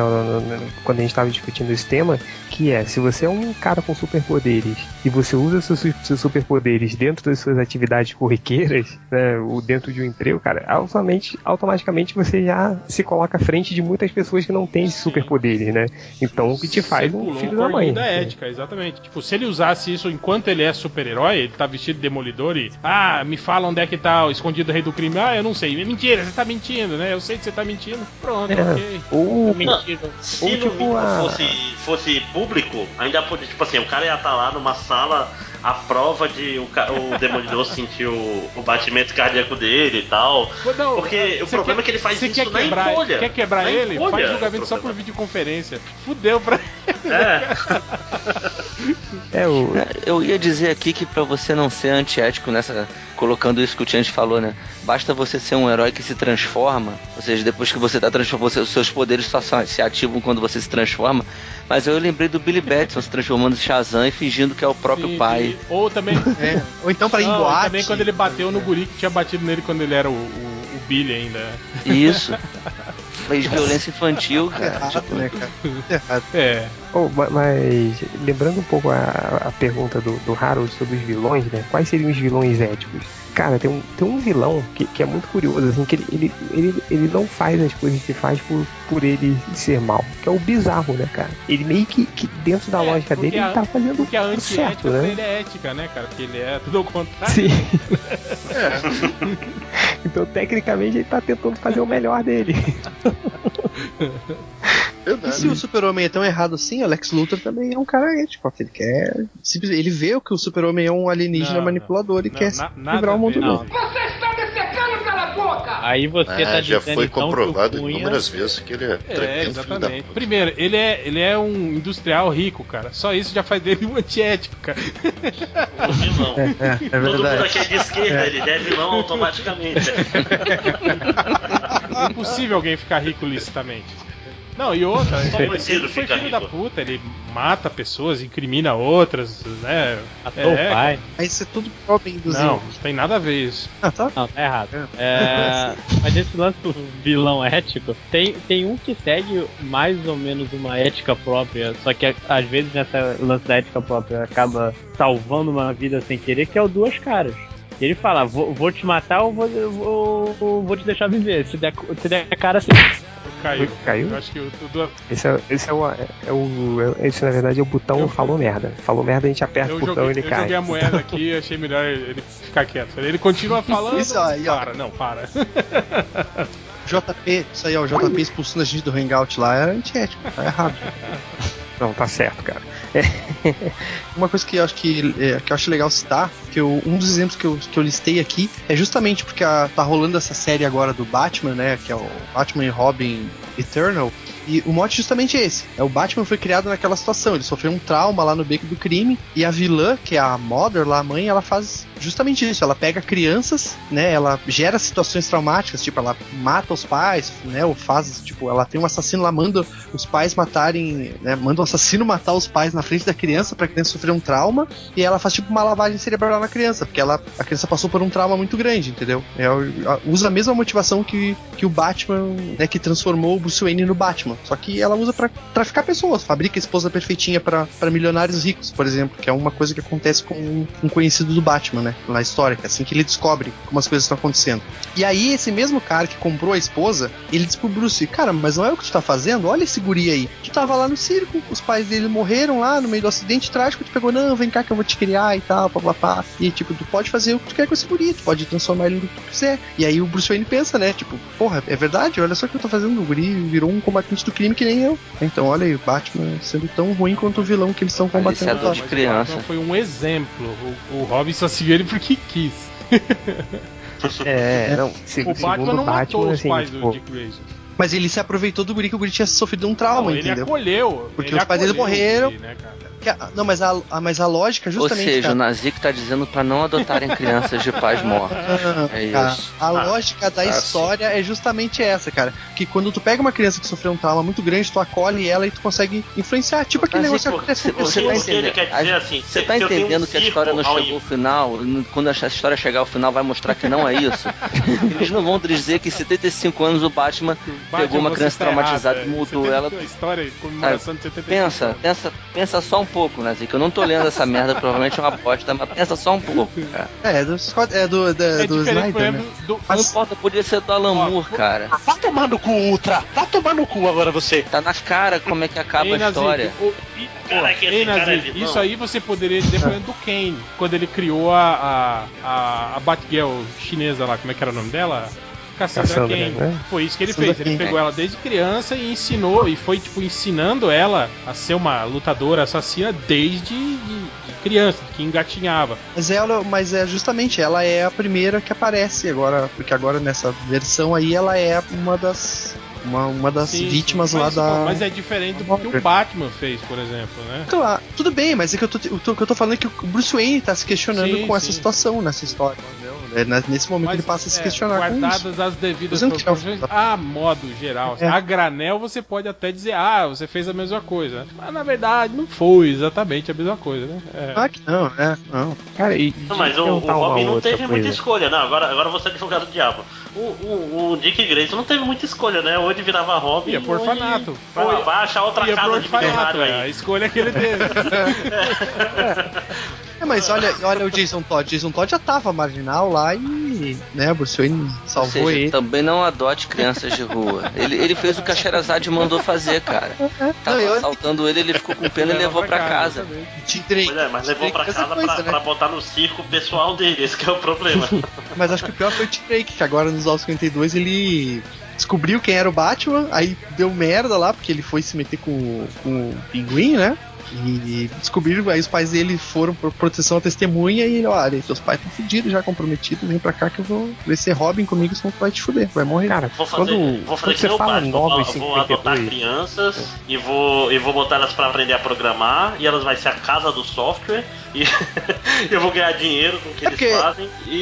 Speaker 5: Quando a gente tava discutindo esse tema, que é, se você é um cara com superpoderes e você usa seus, seus superpoderes dentro das suas atividades corriqueiras, né? Ou dentro de um emprego, cara, automaticamente, automaticamente você já se coloca à frente de muitas pessoas que não têm superpoderes, né? Então o que te faz um filho da mãe.
Speaker 4: da ética, exatamente. Tipo, se ele usasse isso enquanto ele é super-herói, ele tá vestido de demolidor e. Ah, me fala onde é que tá o escondido rei do crime. Ah, eu não sei. Mentira, você tá mentindo, né? Eu sei que você tá mentindo. Pronto,
Speaker 5: É.
Speaker 4: ok.
Speaker 5: Ou,
Speaker 2: Mentira.
Speaker 3: Se
Speaker 5: Ou
Speaker 3: no
Speaker 5: tipo a-
Speaker 3: fosse, fosse público, ainda podia, tipo assim, o cara ia estar lá numa sala a prova de o, o Demolidor sentir o, o batimento cardíaco dele e tal.
Speaker 4: Não,
Speaker 3: Porque o problema
Speaker 4: quer-
Speaker 3: é que ele faz isso
Speaker 4: quer
Speaker 3: na
Speaker 4: quebrar,
Speaker 3: encolha.
Speaker 4: Quer quebrar
Speaker 3: Na
Speaker 4: ele?
Speaker 3: encolha,
Speaker 4: Faz
Speaker 3: o
Speaker 4: julgamento só por videoconferência. Fudeu pra
Speaker 3: É,
Speaker 5: é o,
Speaker 6: É, Eu ia dizer aqui que pra você não ser antiético nessa. Colocando isso que o Tiante falou, né? Basta você ser um herói que se transforma. Ou seja, depois que você tá transformando, você- os seus poderes só se ativam quando você se transforma. Mas eu lembrei do Billy Batson se transformando em Shazam e fingindo que é o próprio
Speaker 4: Sim,
Speaker 6: pai.
Speaker 4: sim. Ou também.
Speaker 1: É. Ou então pra
Speaker 4: Não,
Speaker 1: boate.
Speaker 4: também quando ele bateu no guri que tinha batido nele quando ele era o, o, o Billy ainda.
Speaker 6: Isso. Fez violência infantil, cara.
Speaker 1: Errado,
Speaker 6: Tipo,
Speaker 1: né, cara? Errado.
Speaker 4: É.
Speaker 5: Oh, ma- mas lembrando um pouco a, a pergunta do, do Harold sobre os vilões, né? Quais seriam os vilões éticos? Cara, tem um, tem um vilão que, que é muito curioso, assim, que ele, ele, ele, ele não faz as coisas que faz por, por ele ser mal, que é o bizarro, né, cara? Ele meio que, que dentro da
Speaker 4: É,
Speaker 5: lógica dele,
Speaker 4: a-
Speaker 5: ele tá fazendo
Speaker 4: Porque a
Speaker 5: tudo certo, né?
Speaker 4: ele é ética, né, cara? Porque ele é tudo ao contrário.
Speaker 5: Sim. então, tecnicamente, ele tá tentando fazer o melhor dele.
Speaker 1: E se o super-homem é tão errado assim, o Lex Luthor também é um cara ético. Ele quer. Ele vê que o super-homem é um alienígena
Speaker 4: Não,
Speaker 1: manipulador e
Speaker 4: não,
Speaker 1: quer
Speaker 4: na-
Speaker 1: livrar o mundo dele.
Speaker 4: não.
Speaker 9: Você está cala a boca!
Speaker 2: Aí você
Speaker 8: Ah,
Speaker 2: tá
Speaker 8: já
Speaker 2: dizendo
Speaker 8: foi
Speaker 2: então,
Speaker 8: comprovado
Speaker 2: que o Cunha...
Speaker 8: inúmeras vezes que ele é
Speaker 4: É,
Speaker 8: tremendo filho da
Speaker 4: exatamente.
Speaker 8: puta.
Speaker 4: Primeiro, ele é, ele é um industrial rico, cara. Só isso já faz dele um antiético, cara.
Speaker 3: Um vilão.
Speaker 1: É, é
Speaker 3: Todo mundo
Speaker 1: verdade.
Speaker 3: aqui é de esquerda, ele já é vilão automaticamente.
Speaker 4: É impossível alguém ficar rico licitamente. Não, e outra, ele, foi filho da
Speaker 3: rico.
Speaker 4: puta, ele mata pessoas, incrimina outras, né?
Speaker 2: Matou
Speaker 4: É,
Speaker 2: o pai.
Speaker 1: Mas isso é tudo homem induzido.
Speaker 4: Não, não tem nada a ver isso.
Speaker 1: Ah, tá.
Speaker 2: Não, tá errado. É, mas esse lance do vilão ético, tem, tem um que segue mais ou menos uma ética própria, só que às vezes nessa lance da ética própria acaba salvando uma vida sem querer, que é o Duas Caras. Ele fala, vou, vou te matar ou vou, vou, vou te deixar viver. Se der, se der cara, assim.
Speaker 4: Caiu.
Speaker 5: Caiu?
Speaker 4: Eu acho que o tudo.
Speaker 5: Esse é, esse é, o, é o. Esse, na verdade, é o botão
Speaker 4: Eu-
Speaker 5: falou merda. Falou merda, a gente aperta
Speaker 4: Eu
Speaker 5: o botão
Speaker 4: joguei,
Speaker 5: e ele
Speaker 4: eu
Speaker 5: cai.
Speaker 4: joguei a moeda aqui e achei melhor ele ficar quieto. Ele continua falando.
Speaker 1: Isso aí, ó.
Speaker 4: para, não, para.
Speaker 1: JP, isso aí, ó, o JP expulsando a gente do Hangout lá era antiético, tá errado.
Speaker 5: Não, tá certo, cara.
Speaker 1: Uma coisa que eu acho que, é, que eu acho legal citar, que eu- um dos exemplos que eu, que eu listei aqui é justamente porque a- tá rolando essa série agora do Batman, né? Que é o Batman e Robin Eternal. E o mote é justamente esse. É o Batman foi criado naquela situação. Ele sofreu um trauma lá no beco do crime. E a vilã, que é a Mother, lá a mãe, ela faz justamente isso. Ela pega crianças, né? Ela gera situações traumáticas, tipo, ela mata os pais, né? Ou faz, tipo, ela tem um assassino lá, manda os pais matarem, né? Manda o assassino matar os pais na frente da criança pra criança sofrer um trauma. E ela faz tipo uma lavagem cerebral na criança, porque ela, a criança passou por um trauma muito grande, entendeu? Ela usa a mesma motivação que, que o Batman, né? Que transformou o Bruce Wayne no Batman. Só que ela usa pra traficar pessoas, fabrica esposa perfeitinha pra milionários ricos, por exemplo, que é uma coisa que acontece com um, um conhecido do Batman, né? Na história, assim que ele descobre como as coisas estão acontecendo. E aí, esse mesmo cara que comprou a esposa, ele diz pro Bruce, cara, mas não é o que tu tá fazendo? Olha esse guri aí. Tu tava lá no circo, os pais dele morreram lá no meio do acidente trágico, tu pegou, não, vem cá que eu vou te criar e tal, papapá. E tipo, tu pode fazer o que tu quer com esse guri, tu pode transformar ele no que tu quiser. E aí o Bruce Wayne pensa, né? Tipo, porra, é verdade, olha só o que eu tô fazendo, o guri virou um combatente do crime que nem eu. Então, olha aí, o Batman sendo tão ruim quanto o vilão que eles estão combatendo.
Speaker 6: Aliciador de
Speaker 4: Mas o
Speaker 6: criança.
Speaker 4: Batman foi um exemplo. O, o Robin só seguiu ele porque quis.
Speaker 5: É, não. Se,
Speaker 4: O Batman não matou
Speaker 5: Batman,
Speaker 4: os
Speaker 5: assim,
Speaker 4: pais
Speaker 5: tipo,
Speaker 4: do Dick Grayson.
Speaker 1: Mas ele se aproveitou do guri que o guri tinha sofrido um trauma,
Speaker 4: Não, ele
Speaker 1: entendeu?
Speaker 4: acolheu.
Speaker 1: Porque
Speaker 4: ele
Speaker 1: os pais dele morreram.
Speaker 4: guri, né,
Speaker 1: a- não, mas a, a- mas a lógica
Speaker 6: Ou
Speaker 1: justamente.
Speaker 6: seja,
Speaker 1: cara,
Speaker 6: o Nazik tá dizendo pra não adotarem crianças de pais mortos.
Speaker 1: Ah,
Speaker 6: É
Speaker 1: cara,
Speaker 6: isso.
Speaker 1: A lógica da
Speaker 8: Ah,
Speaker 1: história é justamente essa, cara. Que quando tu pega uma criança que sofreu um trauma muito grande, tu acolhe ela e tu consegue influenciar. Tipo aquele negócio
Speaker 6: e
Speaker 1: que acontece com
Speaker 6: você
Speaker 1: você.
Speaker 6: tá
Speaker 3: ele
Speaker 6: entendendo?
Speaker 3: quer
Speaker 6: A-
Speaker 3: dizer assim,
Speaker 6: Você tá
Speaker 3: tenho um
Speaker 6: entendendo que a história não chegou ao final? Quando essa história chegar ao final, vai mostrar que não é isso. Eles não vão dizer que em 75 anos o Batman, pegou uma criança
Speaker 4: tá
Speaker 6: traumatizada
Speaker 4: errado,
Speaker 6: e
Speaker 4: é.
Speaker 6: mudou ela.
Speaker 4: A história comemoração de 75
Speaker 6: Pensa,
Speaker 4: anos.
Speaker 6: pensa, pensa só um pouco, Nazik. Eu não tô lendo essa merda, provavelmente é uma bosta, mas pensa só um pouco, cara.
Speaker 1: É, do, Scott- é do, da-
Speaker 4: É
Speaker 1: do
Speaker 4: por
Speaker 1: Snyder, né?
Speaker 4: do,
Speaker 6: Não importa, podia ser do Alan
Speaker 4: Ó,
Speaker 6: Moore, cara.
Speaker 10: Vá tomar no cu, Ultra! Vá tomar no cu agora você!
Speaker 6: Tá na cara como é que acaba
Speaker 4: Ei,
Speaker 6: a história.
Speaker 4: o- e- Ei,
Speaker 3: cara é
Speaker 4: isso aí você poderia exemplo, do Kane, quando ele criou a, a, a, a Batgirl chinesa lá, como é que era o nome dela? Cassandra,
Speaker 5: Cassandra,
Speaker 4: Kane.
Speaker 5: né?
Speaker 4: Foi isso que ele
Speaker 1: Cassandra
Speaker 4: fez. Ele
Speaker 1: Cain.
Speaker 4: pegou ela desde criança e ensinou, e foi, tipo, ensinando ela a ser uma lutadora assassina desde de, de criança, que engatinhava.
Speaker 1: Mas ela, mas é justamente ela é a primeira que aparece agora, porque agora nessa versão aí ela é uma das uma, uma das
Speaker 4: Sim,
Speaker 1: vítimas
Speaker 4: sim.
Speaker 1: lá
Speaker 4: mas,
Speaker 1: da
Speaker 4: pô, Mas é diferente do que o Batman fez, por exemplo, né?
Speaker 1: Claro, tudo bem, mas é que eu tô, o que eu tô falando é que o Bruce Wayne tá se questionando
Speaker 4: Sim,
Speaker 1: com
Speaker 4: sim.
Speaker 1: essa situação, nessa história, entendeu? É, né, Nesse momento ele passa a se
Speaker 4: é,
Speaker 1: questionar com isso.
Speaker 4: guardadas as devidas proporções, a modo geral.
Speaker 1: É.
Speaker 4: A granel você pode até dizer, ah, você fez a mesma coisa. Mas na verdade não foi exatamente a mesma coisa, né? É.
Speaker 1: Ah, que não, é, não.
Speaker 5: Cara, e.
Speaker 3: Não, mas o, o Robin não teve muita
Speaker 5: coisa.
Speaker 3: escolha, não. Agora, agora você é advogado do diabo. O, o, o Dick Grayson não teve muita escolha, né? Ou ele virava Robin.
Speaker 4: Ia por
Speaker 3: ou
Speaker 4: orfanato.
Speaker 3: Vai, lá, vai achar outra
Speaker 4: Ia pro
Speaker 3: casa de
Speaker 4: orfanato,
Speaker 3: milionário
Speaker 4: é, a
Speaker 3: aí.
Speaker 4: escolha que ele teve.
Speaker 1: É, Mas olha, olha o Jason Todd. Jason Todd já tava marginal lá e, né, Bruce Wayne salvou
Speaker 6: Ou seja,
Speaker 1: ele.
Speaker 6: também não adote crianças de rua. Ele, ele fez o que a Sherazade mandou fazer, cara. Tava
Speaker 1: Não, eu-
Speaker 6: assaltando ele, ele ficou com pena e levou pra casa.
Speaker 1: Tim Drake.
Speaker 3: Pois é, mas levou pra casa
Speaker 1: essa
Speaker 3: pra,
Speaker 1: coisa, né?
Speaker 3: pra botar no circo pessoal dele, esse que é o problema.
Speaker 1: Mas acho que o pior foi o Tim Drake, que agora nos Novos 52 ele descobriu quem era o Batman, aí deu merda lá, porque ele foi se meter com, com o pinguim, né? E descobriram, aí os pais dele foram por proteção à testemunha e ele, olha, teus pais estão fudidos já comprometidos, vem pra cá que eu vou ver ser Robin comigo, senão tu vai te fuder, vai morrer.
Speaker 5: Cara,
Speaker 3: Vou fazer,
Speaker 5: quando,
Speaker 3: vou fazer
Speaker 5: quando
Speaker 3: que
Speaker 5: você fala
Speaker 3: Batman, vou,
Speaker 5: novos
Speaker 3: vou adotar
Speaker 5: 52,
Speaker 3: crianças e vou, e vou botar elas pra aprender a programar e elas vai ser a casa do software e eu vou ganhar dinheiro com o que
Speaker 1: É
Speaker 3: eles
Speaker 1: porque-
Speaker 3: fazem e,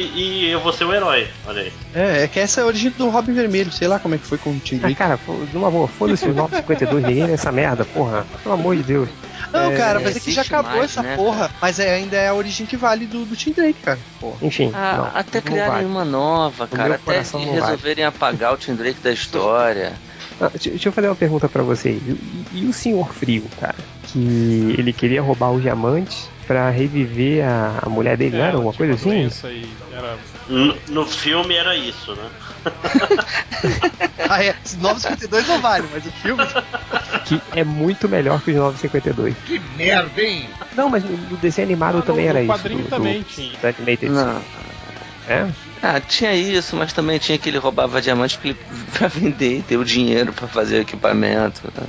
Speaker 3: e eu vou ser o herói. Olha aí.
Speaker 1: É, é que essa é a origem do Robin Vermelho, sei lá como é que foi com o Tim
Speaker 5: Ah, cara, de uma boa, foda-se os 952, ninguém vê essa merda, porra. Pelo amor de Deus.
Speaker 1: Não,
Speaker 5: É,
Speaker 1: cara, mas é que já acabou
Speaker 6: mais,
Speaker 1: essa
Speaker 6: né,
Speaker 1: porra, mas é- ainda é a origem que vale do, do Tim Drake, cara. Porra.
Speaker 5: Enfim,
Speaker 6: Ah,
Speaker 5: não,
Speaker 6: até criarem
Speaker 5: vale.
Speaker 6: uma nova, cara. Até resolverem apagar o Tim Drake da história.
Speaker 5: Ah, deixa, eu fazer uma pergunta pra vocês. E, e o Senhor Frio, cara? Que ele queria roubar os diamantes pra reviver a, a mulher dele, não era? Alguma
Speaker 4: tinha
Speaker 5: coisa
Speaker 4: uma
Speaker 5: assim?
Speaker 4: era
Speaker 3: No, no filme era isso, né?
Speaker 1: Ah, é. 952 não vale, mas o filme.
Speaker 5: Que é muito melhor que os 952.
Speaker 9: Que merda, hein?
Speaker 5: Não, mas no, no desenho animado
Speaker 4: Ah,
Speaker 5: também
Speaker 4: no-
Speaker 5: era
Speaker 4: no
Speaker 5: isso.
Speaker 4: quadrinho
Speaker 5: do-
Speaker 4: também
Speaker 5: do,
Speaker 4: tinha.
Speaker 5: do Animated.
Speaker 6: Não.
Speaker 5: É?
Speaker 6: Ah, tinha isso, mas também tinha que ele roubava diamante pra, vender e ter o dinheiro pra fazer o equipamento. né?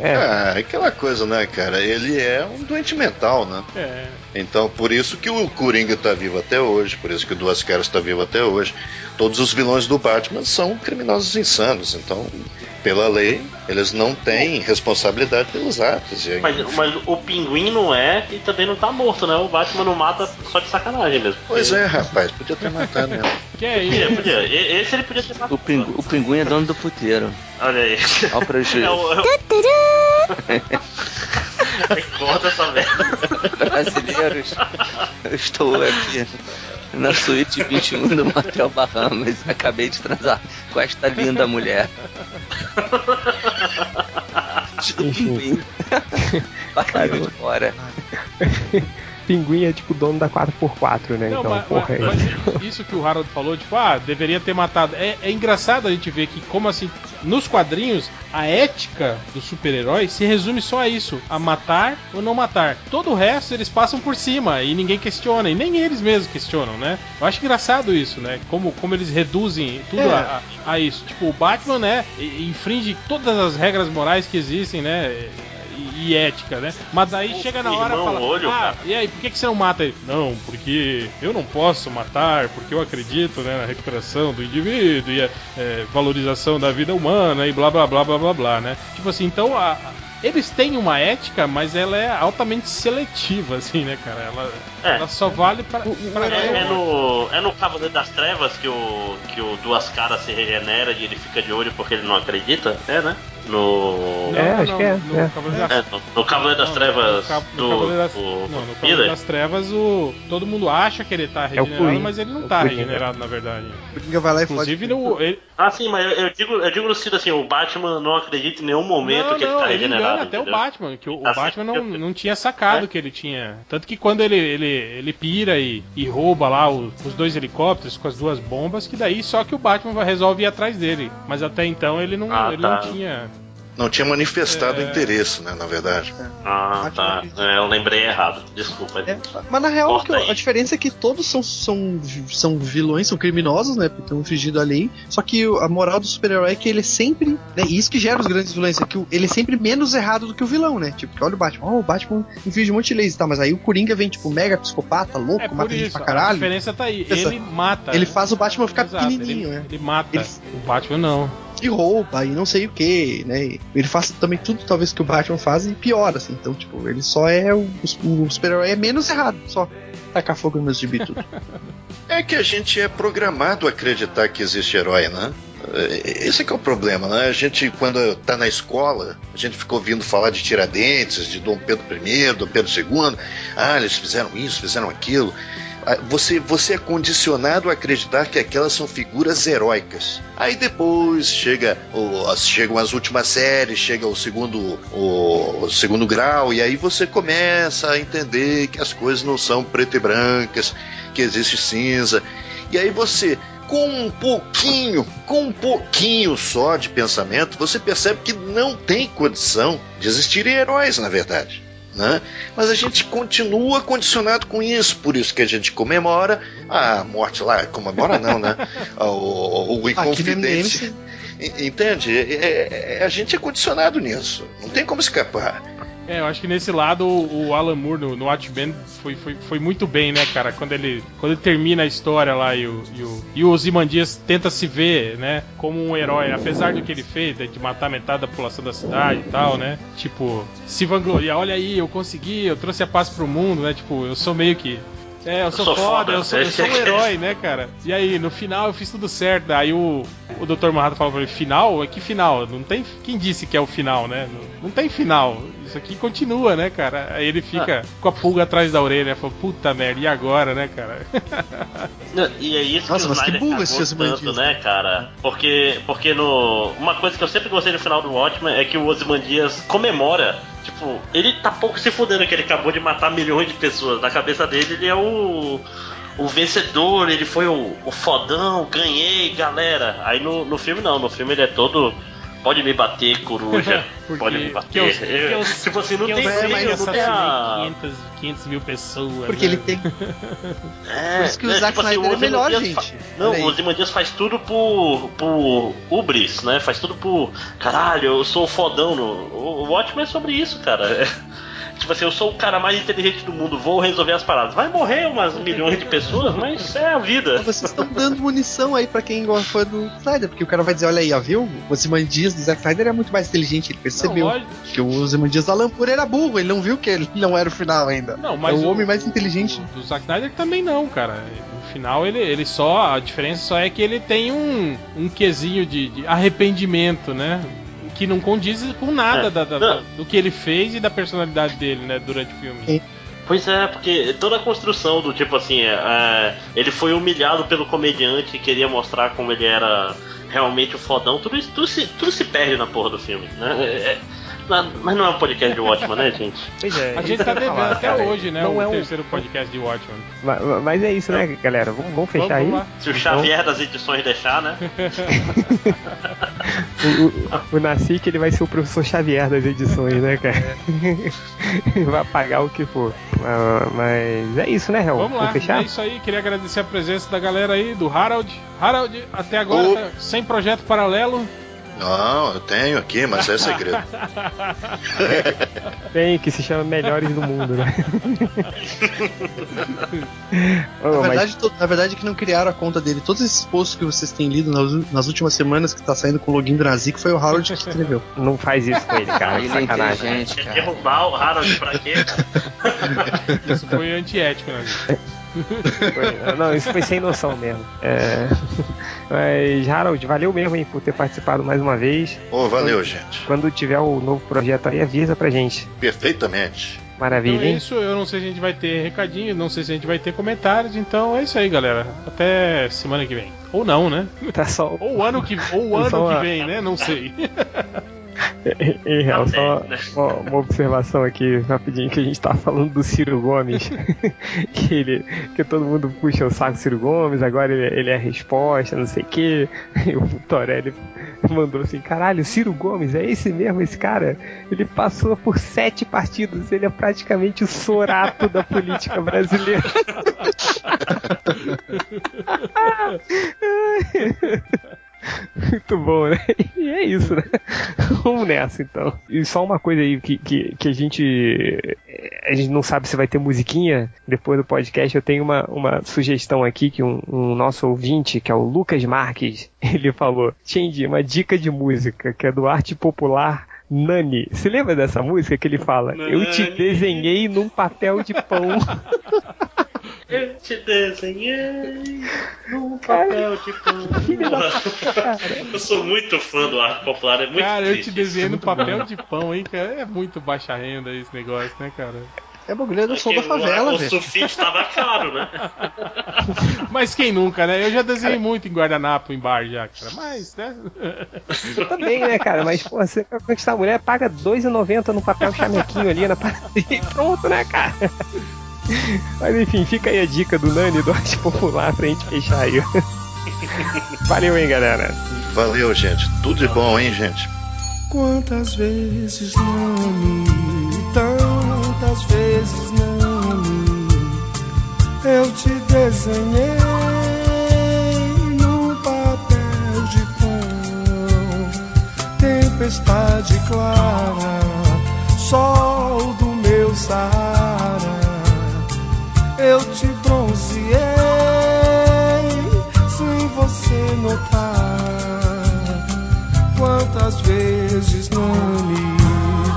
Speaker 5: É.
Speaker 8: Ah, aquela coisa, né, cara? Ele é um doente mental, né?
Speaker 4: É.
Speaker 8: Então, por isso que o Coringa tá vivo até hoje, por isso que o Duas Caras tá vivo até hoje. Todos os vilões do Batman são criminosos insanos, então, pela lei, eles não têm responsabilidade pelos atos. E aí,
Speaker 3: Mas, mas o pinguim não é e também não tá morto, né? O Batman não mata só de sacanagem mesmo.
Speaker 8: Pois é, rapaz, podia ter matado mesmo.
Speaker 4: Que é
Speaker 3: Podia,
Speaker 4: isso?
Speaker 3: podia. E- Esse ele podia ter matado.
Speaker 6: O, pingu, o pinguim é dono do puteiro.
Speaker 3: Olha aí.
Speaker 6: Olha o prejuízo.
Speaker 3: É o. É o... Corta essa merda.
Speaker 6: Brasileiros, eu estou aqui na suíte 21 do Motel Bahamas. Acabei de transar com esta linda mulher. Bacalhau de fora.
Speaker 5: Pinguim é tipo dono da 4x4, né?
Speaker 4: Não,
Speaker 5: então,
Speaker 4: mas,
Speaker 5: porra.
Speaker 4: mas-
Speaker 5: é-
Speaker 4: mas isso que o Harold falou, tipo, ah, deveria ter matado. É, é engraçado a gente ver que, como assim, nos quadrinhos, a ética do super-herói se resume só a isso: a matar ou não matar. Todo o resto eles passam por cima e ninguém questiona, e nem eles mesmos questionam, né? Eu acho engraçado isso, né? Como, como eles reduzem tudo
Speaker 1: É.
Speaker 4: a, a- a isso. Tipo, o Batman, né, infringe todas as regras morais que existem, né? E- E ética, né? Mas daí
Speaker 3: O
Speaker 4: chega na hora e
Speaker 3: irmão
Speaker 4: fala:
Speaker 3: olho,
Speaker 4: Ah,
Speaker 3: cara."
Speaker 4: e aí, por que, que você não mata ele? Não, porque eu não posso matar, porque eu acredito né, na recuperação do indivíduo e a é, valorização da vida humana e blá blá blá blá blá blá, né? Tipo assim, então a- eles têm uma ética, mas ela é altamente seletiva, assim, né, cara? Ela,
Speaker 3: É.
Speaker 4: ela só vale pra. pra
Speaker 3: É, é no, é no Cavaleiro das Trevas que o, que o Duas Caras se regenera e ele fica de olho porque ele não acredita? É, né? No.
Speaker 5: É, acho que é,
Speaker 4: no
Speaker 5: é.
Speaker 4: Cavaleiro das
Speaker 3: É, no, no Cavaleiro das
Speaker 4: Não,
Speaker 3: Trevas
Speaker 4: no Ca- no
Speaker 3: do.
Speaker 4: Cavaleiro das-
Speaker 3: do-
Speaker 4: não, no Cavaleiro das Trevas, o, todo mundo acha que ele tá
Speaker 5: É o
Speaker 4: regenerado,
Speaker 5: Coringa.
Speaker 4: mas ele não
Speaker 5: É o
Speaker 4: tá
Speaker 5: Coringa.
Speaker 4: regenerado, na verdade.
Speaker 1: O Coringa vai lá e.
Speaker 4: Inclusive, no, ele,
Speaker 3: Ah, sim, mas eu, eu digo, eu digo no sentido assim: o Batman não acredita em nenhum momento
Speaker 4: não,
Speaker 3: que ele
Speaker 4: não,
Speaker 3: tá
Speaker 4: ele
Speaker 3: regenerado.
Speaker 4: engana até o? Batman, que o, o
Speaker 3: Tá
Speaker 4: Batman não, não tinha sacado
Speaker 3: É.
Speaker 4: que ele tinha. Tanto que quando ele, ele, pira e, e rouba lá o- os dois helicópteros com as duas bombas, que daí só que o Batman vai- resolve ir atrás dele. Mas até então ele não,
Speaker 3: Ah,
Speaker 4: ele
Speaker 3: tá.
Speaker 4: não tinha.
Speaker 8: Não tinha manifestado
Speaker 4: É.
Speaker 8: interesse, né, na verdade.
Speaker 3: Ah, tá. É, eu lembrei errado. Desculpa.
Speaker 1: É, mas na real, eu- a diferença é que todos são, são, são vilões, são criminosos, né? Porque estão infringindo a lei. Só que a moral do super-herói é que ele é sempre. Né, e isso que gera os grandes vilões, é que ele é sempre menos errado do que o vilão, né? Tipo, que olha o Batman, oh, o Batman infringe um monte de leis e tal, mas aí o Coringa vem, tipo, mega psicopata, louco,
Speaker 4: É
Speaker 1: mata gente
Speaker 4: isso,
Speaker 1: pra
Speaker 4: a
Speaker 1: caralho.
Speaker 4: diferença tá aí. Ele mata.
Speaker 1: Ele faz o Batman ficar
Speaker 4: Exato,
Speaker 1: pequenininho,
Speaker 4: ele,
Speaker 1: né?
Speaker 4: ele mata.
Speaker 1: Ele-
Speaker 4: O Batman não.
Speaker 1: E rouba, e não sei o que, né? Ele faz também tudo, talvez, que o Batman faz e pior, assim. Então, tipo, ele só é. O, o super-herói é menos errado, só. Tacar fogo nos gibi tudo.
Speaker 8: É que a gente é programado a acreditar que existe herói, né? É, Esse é que é o problema, né? A gente, quando tá na escola, a gente ficou ouvindo falar de Tiradentes, de Dom Pedro I, Dom Pedro II. Ah, eles fizeram isso, fizeram aquilo. Ah, Você, você é condicionado a acreditar que aquelas são figuras heróicas. Aí depois chega o, chegam as últimas séries, chega o segundo, o, o segundo grau, e aí você começa a entender que as coisas não são preto e brancas, que existe cinza. E aí você, com um pouquinho, com um pouquinho só de pensamento, você percebe que não tem condição de existirem heróis, na verdade. Né? Mas a gente continua condicionado com isso, por isso que a gente comemora a morte lá, comemora não, né? O, o, Inconfidente. Entende? É- é- a gente é condicionado nisso. Não tem como escapar.
Speaker 4: É, eu acho que nesse lado o Alan Moore no, no Watchmen foi, foi, foi muito bem, né, cara? Quando ele, quando ele termina a história lá e o, e o, e o Ozymandias tenta se ver, né, como um herói, apesar do que ele fez, né, de matar metade da população da cidade e tal, né? Tipo, se vangloriar, olha aí, eu consegui, eu trouxe a paz pro mundo, né? Tipo, eu sou meio que. É, eu sou,
Speaker 3: sou
Speaker 4: foda,
Speaker 3: foda,
Speaker 4: eu sou, eu sou um
Speaker 3: é que-
Speaker 4: herói, né, cara? E aí, no final eu fiz tudo certo. Aí o, o Dr. Manhattan falou pra ele, final? É que final? Não tem. Quem disse que é o final, né? Não, não tem final. Isso aqui continua, né, cara? Aí ele fica com a pulga atrás da orelha, fala, puta merda, e agora, né, cara?
Speaker 3: Não, E é isso
Speaker 1: Nossa,
Speaker 3: que
Speaker 1: mas que burro esse
Speaker 3: tanto,
Speaker 1: Ozymandias,
Speaker 3: né, cara? Porque, porque no... Uma coisa que eu sempre gostei no final do Watchmen é que o Ozymandias comemora Tipo, ele tá pouco se fudendo que ele acabou de matar milhões de pessoas. Na cabeça dele, ele é o. O vencedor, ele foi o, o fodão, ganhei, galera. Aí no, no filme não, no filme ele é todo. Pode me bater, coruja.
Speaker 4: Porque-
Speaker 3: pode me bater.
Speaker 4: que eu- que
Speaker 3: Eu- tipo assim, não
Speaker 4: Que
Speaker 3: tem
Speaker 4: eu que
Speaker 3: não tem a...
Speaker 4: assassinei 500, 500 mil pessoas.
Speaker 1: Porque
Speaker 4: né?
Speaker 1: ele tem.
Speaker 3: É,
Speaker 1: Por isso que o
Speaker 3: é,
Speaker 1: Zack
Speaker 3: tipo assim,
Speaker 1: Snyder é
Speaker 3: o
Speaker 1: melhor, gente.
Speaker 3: Não,
Speaker 1: Olha aí.
Speaker 3: o Ozymandias faz tudo por, por ubris, né? Faz tudo por. Caralho, eu sou o fodão. No... O o Watchmen é sobre isso, cara. É, tipo assim, eu sou o cara mais inteligente do mundo, vou resolver as paradas. Vai morrer umas milhões de pessoas, mas é a vida.
Speaker 1: Vocês estão dando munição aí pra quem gosta fã do Snyder, porque o cara vai dizer, olha aí, ó, viu? O Ozymandias do Zack Snyder é muito mais inteligente, ele percebeu.
Speaker 4: Não,
Speaker 1: que o Ozymandias do Alan Moore era burro, ele não viu que ele não era o final ainda.
Speaker 4: Não, mas
Speaker 1: é o, homem mais inteligente.
Speaker 4: Do, do Zack Snyder também não, cara. No final ele, ele só. A diferença só é que ele tem um, um quesinho de, de arrependimento, né? Que não condiz com nada
Speaker 3: É.
Speaker 4: da- da- do que ele fez e da personalidade dele, né? Durante o filme.
Speaker 1: Sim.
Speaker 3: Pois é, porque toda a construção do tipo assim, é, ele foi humilhado pelo comediante que queria mostrar como ele era realmente o fodão, tudo isso tudo se, tudo se perde na porra do filme, né? É- é- mas não é um podcast de Watchman, né, gente?
Speaker 5: Pois é.
Speaker 4: A gente tá devendo
Speaker 5: falar,
Speaker 4: até
Speaker 5: cara.
Speaker 4: hoje, né?
Speaker 5: Não
Speaker 4: o
Speaker 5: é um-
Speaker 4: terceiro podcast de Watchmen.
Speaker 5: Ma- ma- Mas é isso, né, galera? Vamos, vamos fechar
Speaker 4: Vamos,
Speaker 5: aí.
Speaker 4: vamos.
Speaker 3: Se o Xavier das edições deixar, né?
Speaker 5: O, o, o Nacique, ele vai ser o professor Xavier das edições, né, cara? vai pagar o que for. Ah, mas é isso, né, Hel?
Speaker 4: Vamos lá,
Speaker 5: fechar?
Speaker 4: é isso aí. Queria agradecer a presença da galera aí, do Harold. Harold, até agora,
Speaker 8: Ô.
Speaker 4: tá sem projeto paralelo.
Speaker 8: Não, eu tenho aqui, mas é segredo.
Speaker 5: Tem, que se chama Melhores do Mundo, né?
Speaker 1: Na verdade, to- na verdade, que não criaram a conta dele. Todos esses posts que vocês têm lido nas, últimas semanas que tá saindo com o login do Nazik foi o Harold que escreveu.
Speaker 5: não faz isso com ele, cara.
Speaker 6: Ele é inteligente,
Speaker 3: Quer
Speaker 6: cara.
Speaker 3: derrubar o Harold pra quê, cara?
Speaker 4: Isso foi antiético, né?
Speaker 5: Não, isso foi sem noção mesmo. É, Mas, Harold, valeu mesmo hein, por ter participado mais uma vez.
Speaker 8: Ô, valeu, gente.
Speaker 5: Quando tiver o novo projeto aí, avisa pra gente.
Speaker 8: Perfeitamente.
Speaker 5: Maravilha,
Speaker 4: Então é
Speaker 5: hein?
Speaker 4: isso, eu não sei se a gente vai ter recadinho, não sei se a gente vai ter comentários, então é isso aí, galera. Até semana que vem. Ou não, né?
Speaker 5: Tá só.
Speaker 4: Ou ano que, ou ano que vem, né? Não sei.
Speaker 5: Em real, só uma, uma observação aqui rapidinho que a gente tava falando do Ciro Gomes. que ele. Que todo mundo puxa o saco do Ciro Gomes, agora ele, ele é a resposta, não sei o que. E o Torelli mandou assim, caralho, Ciro Gomes, é esse mesmo, esse cara? Ele passou por sete partidos, ele é praticamente o sorato da política brasileira. Muito bom, né? E é isso, né? Vamos nessa então. E só uma coisa aí que, que, que a gente. A gente não sabe se vai ter musiquinha depois do podcast. Eu tenho uma, uma sugestão aqui que um, um nosso ouvinte, que é o Lucas Marques, ele falou: Change, uma dica de música, que é do arte popular. Nani, você lembra dessa música que ele fala? Eu te
Speaker 3: Nani.
Speaker 5: desenhei num papel de pão.
Speaker 3: Eu te desenhei num papel de pão.
Speaker 5: Cara.
Speaker 3: Eu sou muito fã do arte popular, é muito
Speaker 4: cara, eu
Speaker 3: triste
Speaker 4: te desenhei no papel de pão, hein, cara? É muito baixa renda esse negócio, né, cara?
Speaker 1: É bagulho do som da favela,
Speaker 3: o, o
Speaker 1: velho.
Speaker 3: sulfite tava caro, né?
Speaker 4: Mas quem nunca, né? Eu já desenhei muito em guardanapo em bar já, cara. Mas, né?
Speaker 5: Eu também, né, cara? Mas, pô, você quer conquistar a mulher, paga R$2,90 no papel chamequinho ali na parada e pronto, né, cara? Mas enfim, fica aí a dica do Nani do Arte Popular pra gente fechar aí. Valeu, hein, galera.
Speaker 8: Valeu, gente. Tudo de bom, hein, gente?
Speaker 11: Quantas vezes não me, tantas vezes não me, eu te desenhei num papel de pão, tempestade clara, sol do meu Saara, eu te bronzeei sem você notar. Quantas vezes, Nani,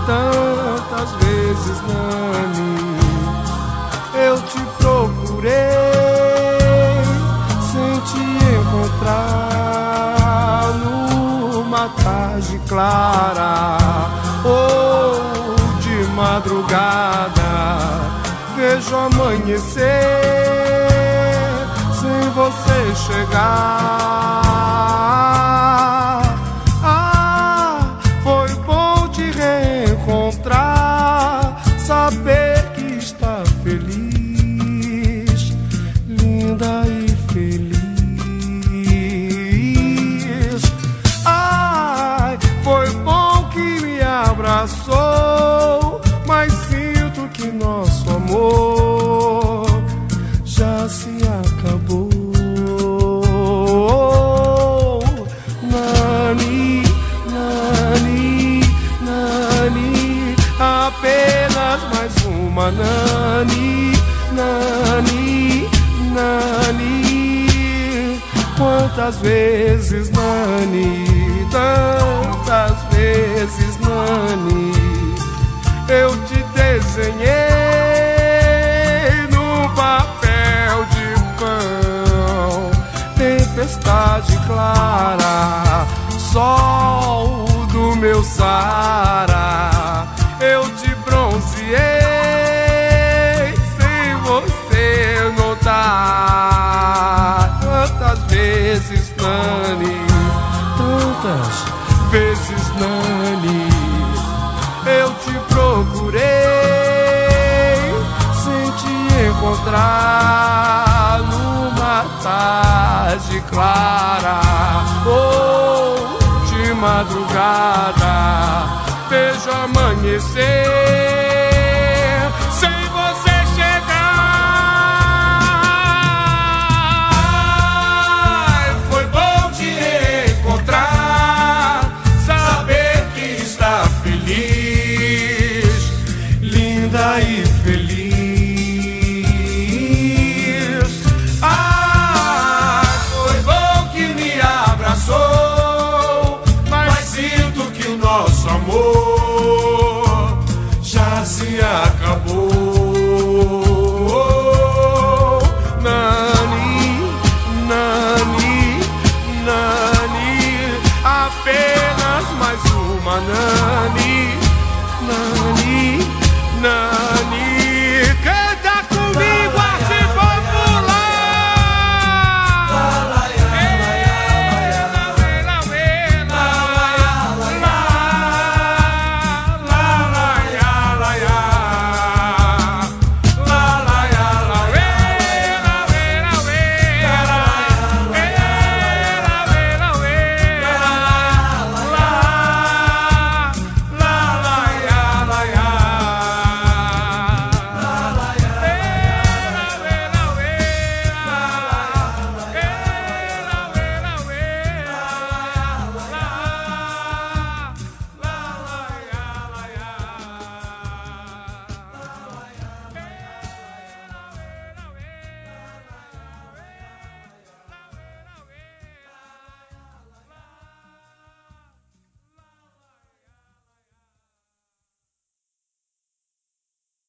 Speaker 11: tantas vezes, Nani, eu te procurei sem te encontrar numa tarde clara ou de madrugada. Vejo amanhecer sem você chegar. Ah, foi bom te reencontrar, saber que está feliz, linda e feliz. Ai, foi bom que me abraçou, amor já se acabou. Nani, Nani, Nani, apenas mais uma Nani, Nani, Nani. Quantas vezes, Nani, tantas vezes, tantas vezes, Nani eu te procurei sem te encontrar numa tarde clara ou de madrugada. Vejo amanhecer